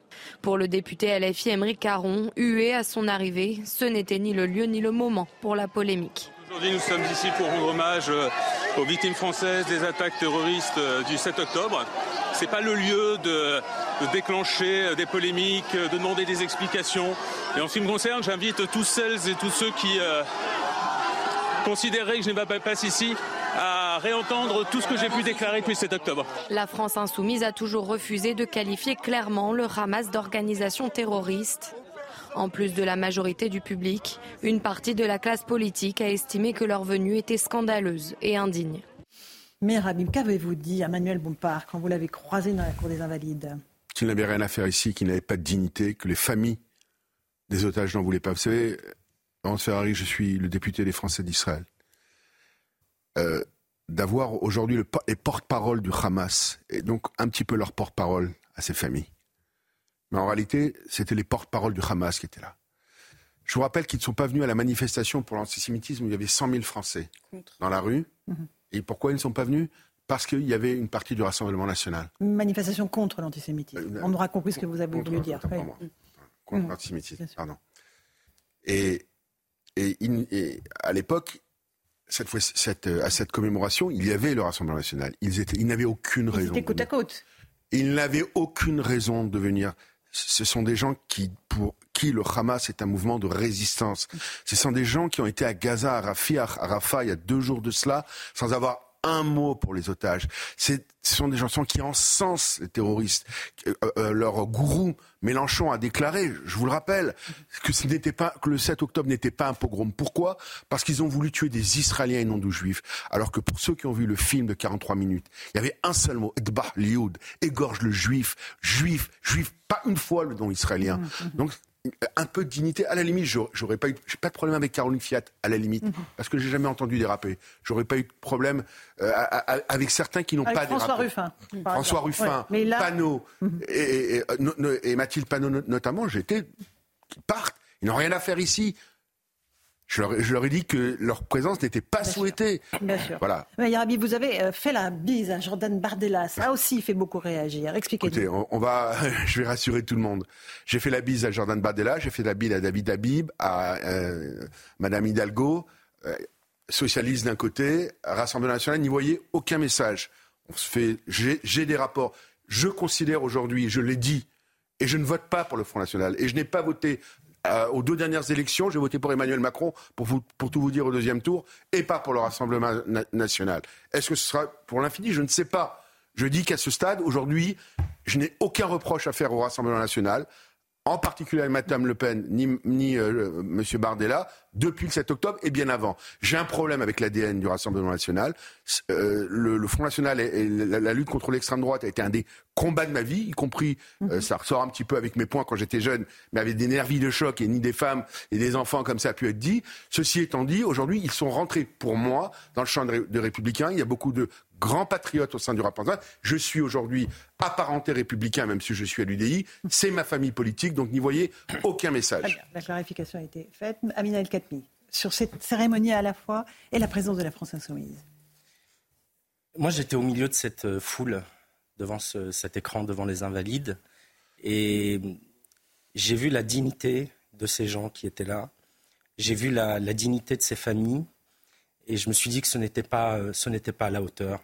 Pour le député LFI Émeric Caron, hué à son arrivée, ce n'était ni le lieu ni le moment pour la polémique. Aujourd'hui, nous sommes ici pour rendre hommage euh, aux victimes françaises des attaques terroristes euh, du 7 octobre. Ce n'est pas le lieu de, déclencher euh, des polémiques, de demander des explications. Et en ce qui me concerne, j'invite tous celles et tous ceux qui considéraient que je n'ai pas passe ici à réentendre tout ce que j'ai pu déclarer depuis 7 octobre. La France insoumise a toujours refusé de qualifier clairement le Hamas d'organisation terroriste. En plus de la majorité du public, une partie de la classe politique a estimé que leur venue était scandaleuse et indigne. Mais Rabim, qu'avez-vous dit à Manuel Bompard quand vous l'avez croisé dans la cour des Invalides Qu'il n'avait rien à faire ici, qu'il n'avait pas de dignité, que les familles des otages n'en voulaient pas. Vous savez, Laurence Ferrari, je suis le député des Français d'Israël. Euh, d'avoir aujourd'hui le, les porte-parole du Hamas, et donc un petit peu leur porte-parole à ces familles. Mais en réalité, c'était les porte-paroles du Hamas qui étaient là. Je vous rappelle qu'ils ne sont pas venus à la manifestation pour l'antisémitisme où il y avait 100 000 Français dans la rue. Mhm. Et pourquoi ils ne sont pas venus? Parce qu'il y avait une partie du Rassemblement national. Une manifestation contre l'antisémitisme. On aura compris ce que vous avez voulu dire. Contre l'antisémitisme, pardon. Et, et, à l'époque, cette fois, cette, à cette commémoration, il y avait le Rassemblement national. Ils, étaient, ils n'avaient aucune raison. C'était côte à côte. Ils n'avaient aucune raison de venir ce sont des gens qui, pour, qui le Hamas est un mouvement de résistance. Ce sont des gens qui ont été à Gaza, à Rafah, à Rafah il y a deux jours de cela, sans avoir un mot pour les otages. Ce sont des gens qui encensent les terroristes. Euh, euh, leur gourou Mélenchon a déclaré, je vous le rappelle, que, ce n'était pas, que le 7 octobre n'était pas un pogrom. Pourquoi? Parce qu'ils ont voulu tuer des Israéliens et non des Juifs. Alors que pour ceux qui ont vu le film de 43 minutes, il y avait un seul mot, Edbah Lioud, égorge le Juif, Juif, Juif, pas une fois le nom israélien. Mmh, mmh. Donc un peu de dignité. À la limite, j'aurais pas eu, pas de problème avec Caroline Fiat, à la limite, mhm. parce que j'ai jamais entendu déraper. J'aurais pas eu de problème euh, avec certains qui n'ont pas François dérapé. Ruffin. François Ruffin, Panot mhm. et, et, Mathilde Panot notamment, j'étais qui partent. Ils n'ont rien à faire ici. Je leur, ai dit que leur présence n'était pas souhaitée. Bien sûr. Voilà. Mais Yarabi, vous avez euh, fait la bise à Jordan Bardella. Ça aussi fait beaucoup réagir. Expliquez-nous. Écoutez, on, va, je vais rassurer tout le monde. J'ai fait la bise à Jordan Bardella, j'ai fait la bise à David Habib, à euh, Madame Hidalgo, euh, socialiste d'un côté, Rassemblement national, n'y voyez aucun message. On se fait, j'ai des rapports. Je considère aujourd'hui, je l'ai dit, et je ne vote pas pour le Front National. Et je n'ai pas voté euh, aux deux dernières élections, j'ai voté pour Emmanuel Macron, pour, pour tout vous dire au deuxième tour, et pas pour le Rassemblement national. Est-ce que ce sera pour l'infini? Je ne sais pas. Je dis qu'à ce stade, aujourd'hui, je n'ai aucun reproche à faire au Rassemblement national en particulier avec Mme Le Pen ni, ni euh, M. Bardella, depuis le 7 octobre et bien avant. J'ai un problème avec l'ADN du Rassemblement national. Euh, le, Front national et, la, lutte contre l'extrême droite a été un des combats de ma vie, y compris, euh, mhm. ça ressort un petit peu avec mes points quand j'étais jeune, mais avec des nervis de choc et ni des femmes et des enfants comme ça a pu être dit. Ceci étant dit, aujourd'hui, ils sont rentrés pour moi dans le champ de républicains. Il y a beaucoup de grand patriote au sein du Rassemblement. Je suis aujourd'hui apparenté républicain, même si je suis à l'UDI. C'est ma famille politique, donc n'y voyez aucun message. La clarification a été faite. Amina El Khatmi, sur cette cérémonie à la fois et la présence de la France insoumise. Moi, j'étais au milieu de cette euh, foule, devant cet écran, devant les invalides, et j'ai vu la dignité de ces gens qui étaient là. J'ai vu la, dignité de ces familles, et je me suis dit que ce n'était pas, euh, ce n'était pas à la hauteur.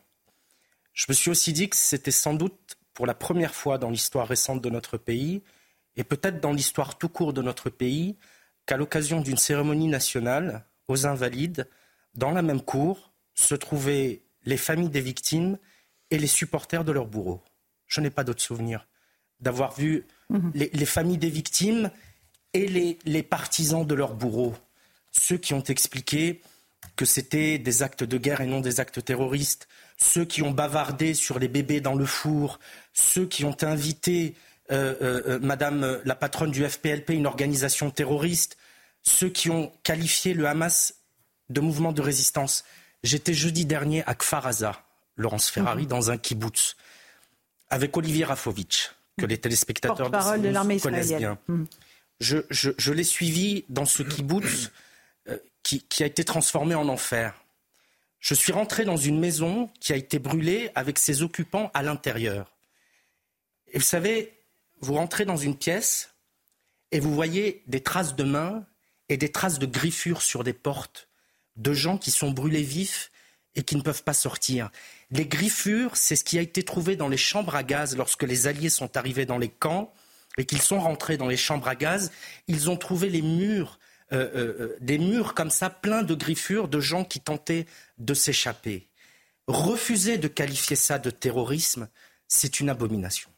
Je me suis aussi dit que c'était sans doute pour la première fois dans l'histoire récente de notre pays, et peut-être dans l'histoire tout court de notre pays, qu'à l'occasion d'une cérémonie nationale, aux Invalides, dans la même cour, se trouvaient les familles des victimes et les supporters de leurs bourreaux. Je n'ai pas d'autre souvenir d'avoir vu mhm. les, familles des victimes et les, les partisans de leurs bourreaux, ceux qui ont expliqué que c'était des actes de guerre et non des actes terroristes, ceux qui ont bavardé sur les bébés dans le four, ceux qui ont invité euh, euh, euh, Madame la patronne du FPLP, une organisation terroriste, ceux qui ont qualifié le Hamas de mouvement de résistance. J'étais jeudi dernier à Kfaraza, Laurence Ferrari, mhm. dans un kibbutz, avec Olivier Rafovitch, que les téléspectateurs de, connaissent bien. Mhm. Je, je l'ai suivi dans ce kibbutz qui, qui a été transformé en enfer. Je suis rentré dans une maison qui a été brûlée avec ses occupants à l'intérieur. Vous savez, vous rentrez dans une pièce et vous voyez des traces de mains et des traces de griffures sur des portes de gens qui sont brûlés vifs et qui ne peuvent pas sortir. Les griffures, c'est ce qui a été trouvé dans les chambres à gaz lorsque les Alliés sont arrivés dans les camps et qu'ils sont rentrés dans les chambres à gaz. Ils ont trouvé les murs euh, euh, euh, des murs comme ça, pleins de griffures de gens qui tentaient de s'échapper. Refuser de qualifier ça de terrorisme, c'est une abomination.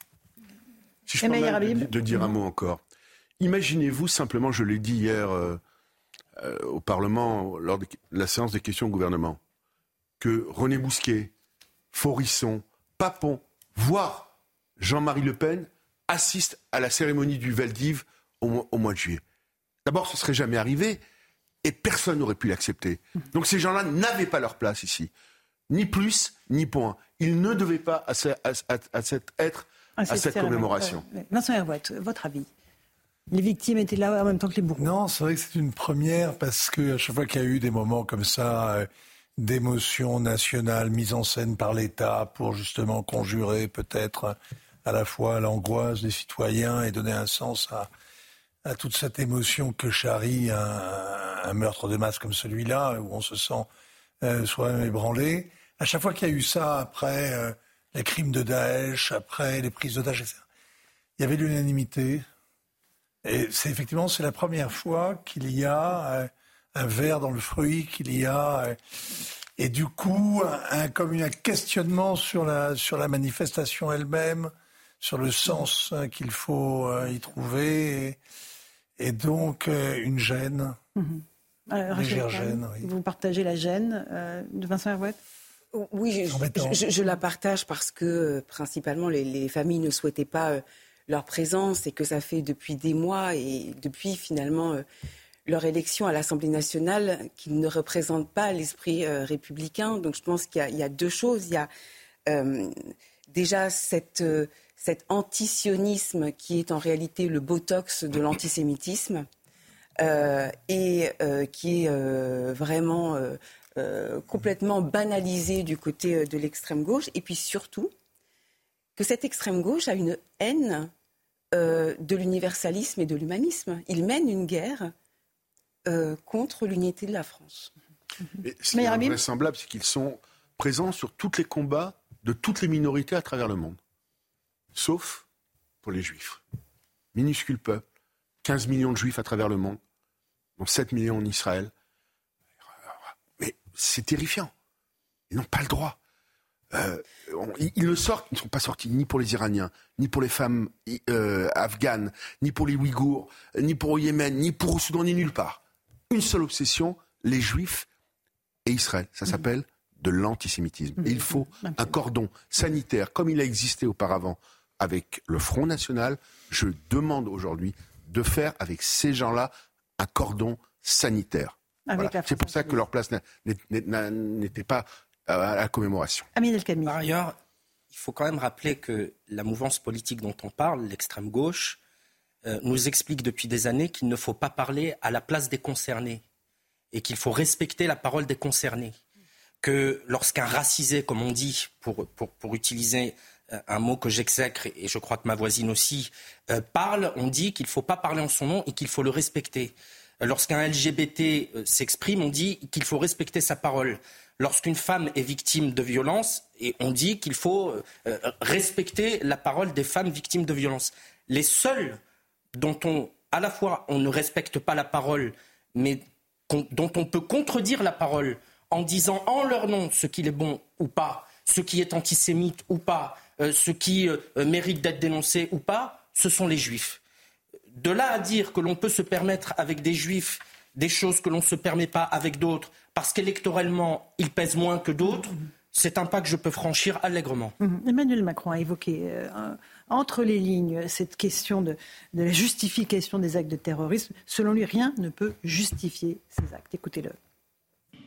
Si je peux de dire un mot encore. Imaginez-vous simplement, je l'ai dit hier au Parlement lors de la séance des questions au gouvernement, que René Bousquet, Forisson, Papon, voire Jean-Marie Le Pen assistent à la cérémonie du Valdiv au mois de juillet. D'abord, ce serait jamais arrivé et personne n'aurait pu l'accepter. Donc ces gens-là n'avaient pas leur place ici. Ni plus, ni point. Ils ne devaient pas à, être à, cette, commémoration. Vincent Hervouet, votre avis? Les victimes étaient là en même temps que les bourreaux. Non, c'est vrai que c'est une première parce que à chaque fois qu'il y a eu des moments comme ça euh, d'émotion nationale mise en scène par l'État pour justement conjurer peut-être à la fois l'angoisse des citoyens et donner un sens à, à toute cette émotion que charrie un, meurtre de masse comme celui-là, où on se sent euh, soi-même ébranlé. À chaque fois qu'il y a eu ça, après euh, les crimes de Daesh, après les prises d'otages, etc., il y avait l'unanimité. Et c'est effectivement, c'est la première fois qu'il y a un verre dans le fruit, qu'il y a et du coup un, comme un questionnement sur la, sur la manifestation elle-même, sur le sens qu'il faut euh, y trouver, donc euh, une gêne, mhm. légère gêne. Vous partagez la gêne euh, de Vincent Herouet oui, je, la partage parce que principalement les, les, familles ne souhaitaient pas leur présence et que ça fait depuis des mois et depuis finalement leur élection à l'Assemblée nationale qui ne représente pas l'esprit euh, républicain. Donc je pense qu'il y, a deux choses. Il y a euh, déjà cette, euh, cet antisionisme qui est en réalité le botox de l'antisémitisme et qui est vraiment complètement banalisé du côté de l'extrême gauche. Et puis surtout que cette extrême gauche a une haine de l'universalisme et de l'humanisme. Il mène une guerre euh, contre l'unité de la France. ce qui est invraisemblable, c'est qu'ils sont présents sur tous les combats de toutes les minorités à travers le monde, sauf pour les juifs. Minuscule peuple, 15 millions de juifs à travers le monde, dont 7 millions en Israël. Mais c'est terrifiant. Ils n'ont pas le droit. Euh, ils ne sortent, ils ne sont pas sortis ni pour les Iraniens, ni pour les femmes euh, afghanes, ni pour les Ouïghours, ni pour le Yémen, ni pour le Soudan, ni nulle part une seule obsession, les juifs et Israël. Ça mhm. s'appelle de l'antisémitisme. Et il faut un cordon sanitaire, comme il a existé auparavant avec le Front National. Je demande aujourd'hui de faire avec ces gens-là un cordon sanitaire. C'est pour ça que leur place n'était pas à la commémoration. Par ailleurs, il faut quand même rappeler que la mouvance politique dont on parle, l'extrême gauche, euh, nous explique depuis des années qu'il ne faut pas parler à la place des concernés et qu'il faut respecter la parole des concernés. Que lorsqu'un racisé, comme on dit, pour, utiliser euh, un mot que j'exècre et je crois que ma voisine aussi, euh, parle, on dit qu'il ne faut pas parler en son nom et qu'il faut le respecter. Lorsqu'un LGBT s'exprime, on dit qu'il faut respecter sa parole. Lorsqu'une femme est victime de violence, on dit qu'il faut respecter la parole des femmes victimes de violence. Les seuls dont on, à la fois, on ne respecte pas la parole, mais dont on peut contredire la parole en disant en leur nom ce qui est bon ou pas, ce qui est antisémite ou pas, euh, ce qui euh, mérite d'être dénoncé ou pas, ce sont les juifs. De là à dire que l'on peut se permettre avec des juifs des choses que l'on ne se permet pas avec d'autres, parce qu'électorellement, ils pèsent moins que d'autres, c'est un pas que je peux franchir allègrement. Mmh. Emmanuel Macron a évoqué euh, entre les lignes cette question de, la justification des actes de terrorisme. Selon lui, rien ne peut justifier ces actes. Écoutez-le.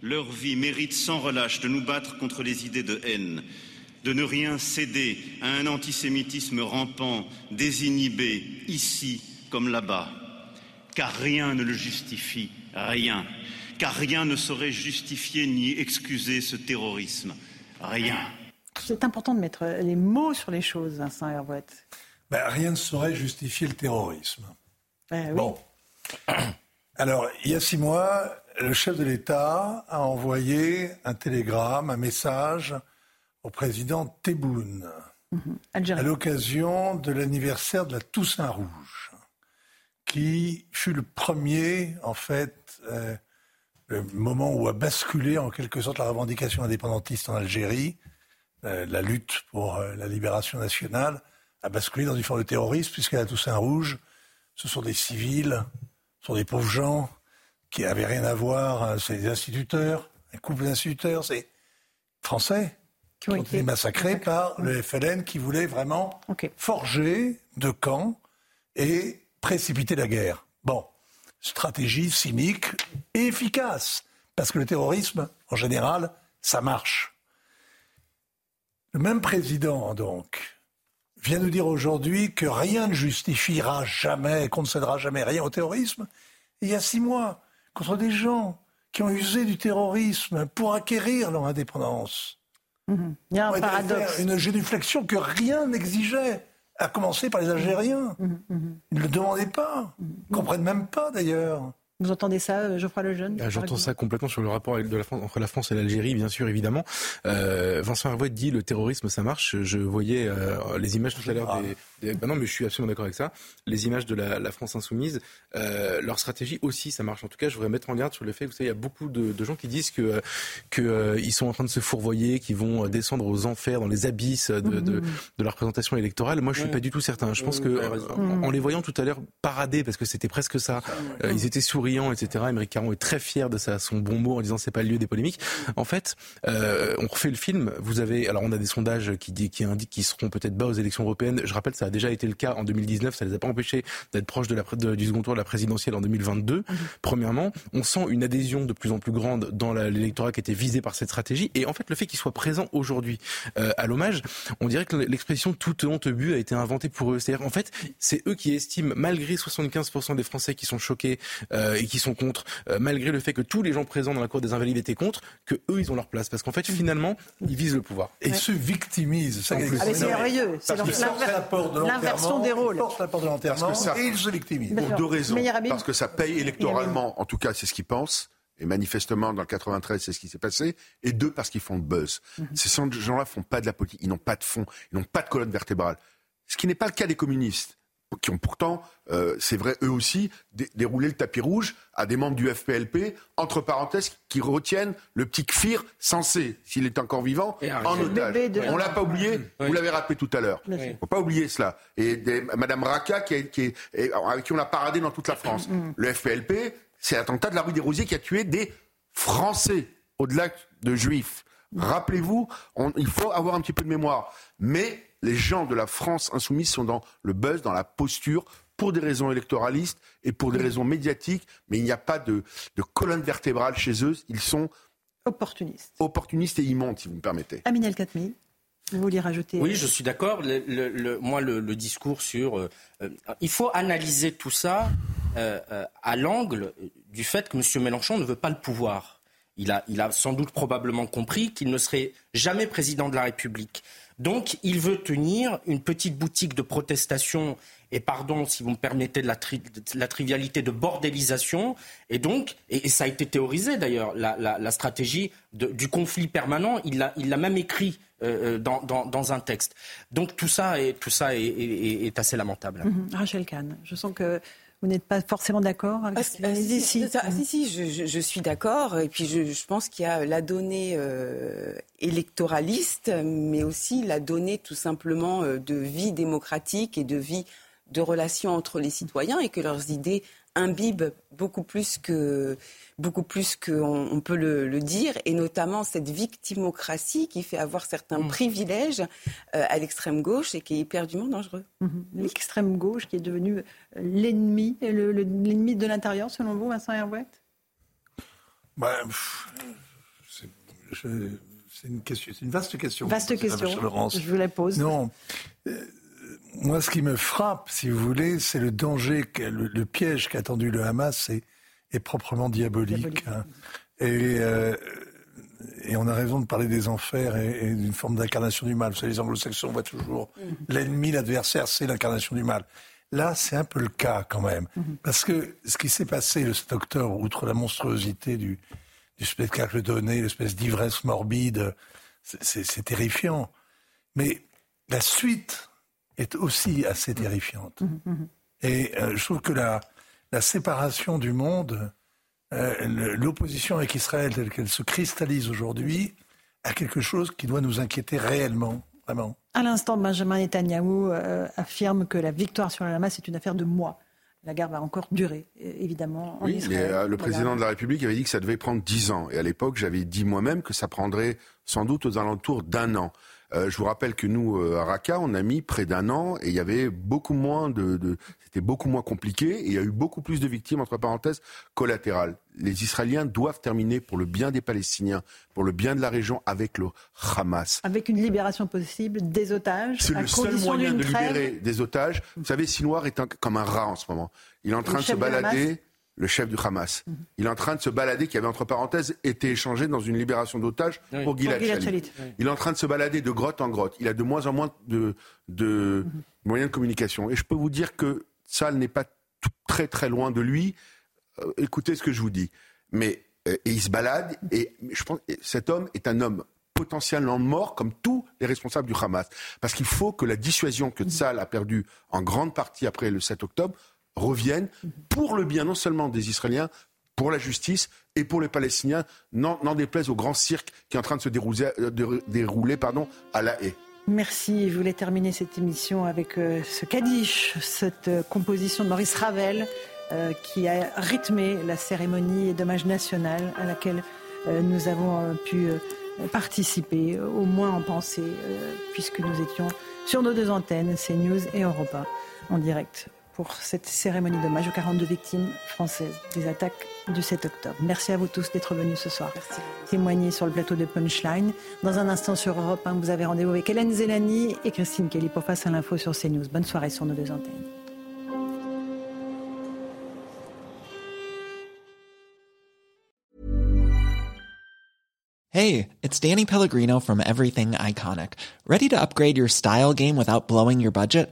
Leur vie mérite sans relâche de nous battre contre les idées de haine, de ne rien céder à un antisémitisme rampant, désinhibé, ici comme là-bas. Car rien ne le justifie, rien. Car rien ne saurait justifier ni excuser ce terrorisme. Rien. C'est important de mettre les mots sur les choses, Vincent Herouet. Ben, rien ne saurait justifier le terrorisme. Ben bon. Alors, il y a six mois, le chef de l'État a envoyé un télégramme, un message au président Tebboune mhm. à l'occasion de l'anniversaire de la Toussaint Rouge, qui fut le premier, en fait, euh, le moment où a basculé en quelque sorte la revendication indépendantiste en Algérie euh, la lutte pour euh, la libération nationale a basculé dans une forme de terrorisme, puisqu'à la Toussaint Rouge, ce sont des civils, ce sont des pauvres gens qui n'avaient rien à voir, hein, c'est des instituteurs, un couple d'instituteurs, c'est français, qui ont été massacrés par le FLN qui voulait vraiment forger de camps et précipiter la guerre. Bon, stratégie cynique et efficace, parce que le terrorisme, en général, ça marche. Le même président, donc, vient nous dire aujourd'hui que rien ne justifiera jamais, qu'on ne cédera jamais rien au terrorisme. il y a six mois, contre des gens qui ont usé du terrorisme pour acquérir leur indépendance. Mhm. Il y a un paradoxe. Une génuflexion que rien n'exigeait, à commencer par les Algériens. Mhm, mhm, Ils ne le demandaient pas, ils ne comprennent même pas d'ailleurs. Vous entendez ça, euh, Geoffroy Lejeune ah, J'entends ça complètement sur le rapport de la France, entre la France et l'Algérie, bien sûr, évidemment. Euh, Vincent Hervouet dit le terrorisme, ça marche. Je voyais euh, les images tout à l'heure des, ben non, mais je suis absolument d'accord avec ça. Les images de la, la France insoumise, euh, leur stratégie aussi, ça marche. En tout cas, je voudrais mettre en garde sur le fait, vous savez, il y a beaucoup de, de gens qui disent que qu'ils euh, sont en train de se fourvoyer, qu'ils vont descendre aux enfers, dans les abysses de, de, mmh. de la représentation électorale. Moi, je suis pas du tout certain. Je pense que en, les voyant tout à l'heure parader, parce que c'était presque ça, ils étaient souriants etc. Émeric Caron est très fier de sa, son bon mot en disant c'est pas le lieu des polémiques. En fait, euh, on refait le film. Vous avez, alors on a des sondages qui, qui indiquent qu'ils seront peut-être bas aux élections européennes. Je rappelle, ça a déjà été le cas en 2019. Ça les a pas empêchés d'être proches de la, du second tour de la présidentielle en 2022. Mhm. Premièrement, on sent une adhésion de plus en plus grande dans l'électorat qui était visé par cette stratégie. Et en fait, le fait qu'il soit présent aujourd'hui euh, à l'hommage, on dirait que l'expression toute honte but a été inventée pour eux. C'est-à-dire, en fait, c'est eux qui estiment, malgré 75% des Français qui sont choqués euh, et qui sont contre, euh, malgré le fait que tous les gens présents dans la cour des Invalides étaient contre, que eux ils ont leur place, parce qu'en fait finalement ils visent le pouvoir. Et se victimisent. Ça, ah, c'est merveilleux. C'est l'inversion des rôles. Ils l'apport de l'enterrement et ils se victimisent. Pour deux raisons. Parce que ça paye électoralement, en tout cas c'est ce qu'ils pensent. Et manifestement, dans le 93, c'est ce qui s'est passé. Et deux, parce qu'ils font le buzz. Mhm. Ces gens-là font pas de la politique. Ils n'ont pas de fond. Ils n'ont pas de colonne vertébrale. Ce qui n'est pas le cas des communistes qui ont pourtant, euh, c'est vrai, eux aussi, déroulé le tapis rouge à des membres du FPLP, entre parenthèses, qui retiennent le petit Kfir censé, s'il est encore vivant, en otage. On l'a pas oublié, vous l'avez rappelé tout à l'heure. Il ne faut pas oublier cela. Et des, Madame Raka, qui, qui avec qui on a paradé dans toute la France. Mm. Le FPLP, c'est l'attentat de la rue des Rosiers qui a tué des Français, au-delà de Juifs. Rappelez-vous, il faut avoir un petit peu de mémoire. Mais les gens de la France insoumise sont dans le buzz, dans la posture, pour des raisons électoralistes et pour des raisons médiatiques, mais il n'y a pas de, colonne vertébrale chez eux. Ils sont opportunistes. Opportunistes et immondes, si vous me permettez. Amin El Khatmi. Vous vouliez rajouter Oui, je suis d'accord. moi, le, discours sur. Euh, euh, il faut analyser tout ça euh, à l'angle du fait que M. Mélenchon ne veut pas le pouvoir. Il a, il a sans doute probablement compris qu'il ne serait jamais président de la République. Donc, il veut tenir une petite boutique de protestation et pardon si vous me permettez de la, trivialité de bordélisation. Et donc, et, ça a été théorisé d'ailleurs, la, stratégie du conflit permanent, il l'a même écrit euh, euh, dans, un texte. Donc tout ça est, tout ça est, assez lamentable. Mhm. Rachel Kahn, je sens que vous n'êtes pas forcément d'accord avec ah, ah si, si, si, je, suis d'accord. Et puis je, pense qu'il y a la donnée euh, électoraliste, mais aussi la donnée tout simplement euh, de vie démocratique et de vie de relations entre les citoyens et que leurs idées imbibent beaucoup plus que beaucoup plus qu'on on peut le, dire, et notamment cette victimocratie qui fait avoir certains mm. privilèges euh, à l'extrême gauche et qui est éperdument dangereux. Mm-hmm. L'extrême gauche qui est devenue euh, l'ennemi, l'ennemi de l'intérieur, selon vous, Vincent Herouet bah, c'est une vaste question. Vaste question. Je vous la pose. Non. Euh, moi, ce qui me frappe, si vous voulez, c'est le danger, le, le piège qu'a tendu le Hamas, c'est est proprement diabolique. Hein. Et, euh, et on a raison de parler des enfers et, d'une forme d'incarnation du mal. Vous savez, les anglo-saxons voient toujours mm-hmm. l'ennemi, l'adversaire, c'est l'incarnation du mal. Là, c'est un peu le cas quand même. Mm-hmm. Parce que ce qui s'est passé le 7 octobre, outre la monstruosité du, du spectacle donné, l'espèce d'ivresse morbide, c'est terrifiant. Mais la suite est aussi assez terrifiante. Mm-hmm. Et euh, je trouve que la, la séparation du monde, euh, l'opposition avec Israël telle qu'elle se cristallise aujourd'hui, a quelque chose qui doit nous inquiéter réellement, vraiment. À l'instant, Benjamin Netanyahou euh, affirme que la victoire sur la Hamas est une affaire de mois. La guerre va encore durer, évidemment. En oui, euh, le président de la République avait dit que ça devait prendre dix ans. Et à l'époque, j'avais dit moi-même que ça prendrait sans doute aux alentours d'un an. Euh, je vous rappelle que nous, euh, à Raqqa, on a mis près d'un an et il y avait beaucoup moins de, de c'était beaucoup moins compliqué et il y a eu beaucoup plus de victimes entre parenthèses collatérales. Les Israéliens doivent terminer pour le bien des Palestiniens, pour le bien de la région avec le Hamas. Avec une libération possible des otages. C'est le seul moyen de libérer des otages. Vous savez, Sinoir est comme un rat en ce moment. Il est en train de se balader le chef du Hamas. Mhm. Il est en train de se balader, qui avait entre parenthèses été échangé dans une libération d'otages pour Gilad Shalit. Il est en train de se balader de grotte en grotte. Il a de moins en moins de, de mhm. moyens de communication. Et je peux vous dire que ça n'est pas très très loin de lui. écoutez ce que je vous dis. Mais et il se balade et je pense cet homme est un homme potentiellement mort comme tous les responsables du Hamas. Parce qu'il faut que la dissuasion que Tzal a perdue en grande partie après le 7 octobre revienne pour le bien non seulement des Israéliens, pour la justice et pour les Palestiniens, n'en déplaise au grand cirque qui est en train de se dérouler, de, dérouler à la haie. Merci. Je voulais terminer cette émission avec euh, ce Kaddish, cette euh, composition de Maurice Ravel euh, qui a rythmé la cérémonie d'hommage national à laquelle nous avons pu participer, au moins en pensée, puisque nous étions sur nos deux antennes, CNews et Europa, en direct pour cette cérémonie d'hommage aux 42 victimes françaises des attaques du 7 octobre. Merci à vous tous d'être venus ce soir témoigner sur le plateau de Punchline. Dans un instant sur Europe 1, vous avez rendez-vous avec Hélène Zelani et Christine Kelly pour Face à l'info sur CNews. Bonne soirée sur nos deux antennes. Hey, it's Danny Pellegrino from Everything Iconic. Ready to upgrade your style game without blowing your budget?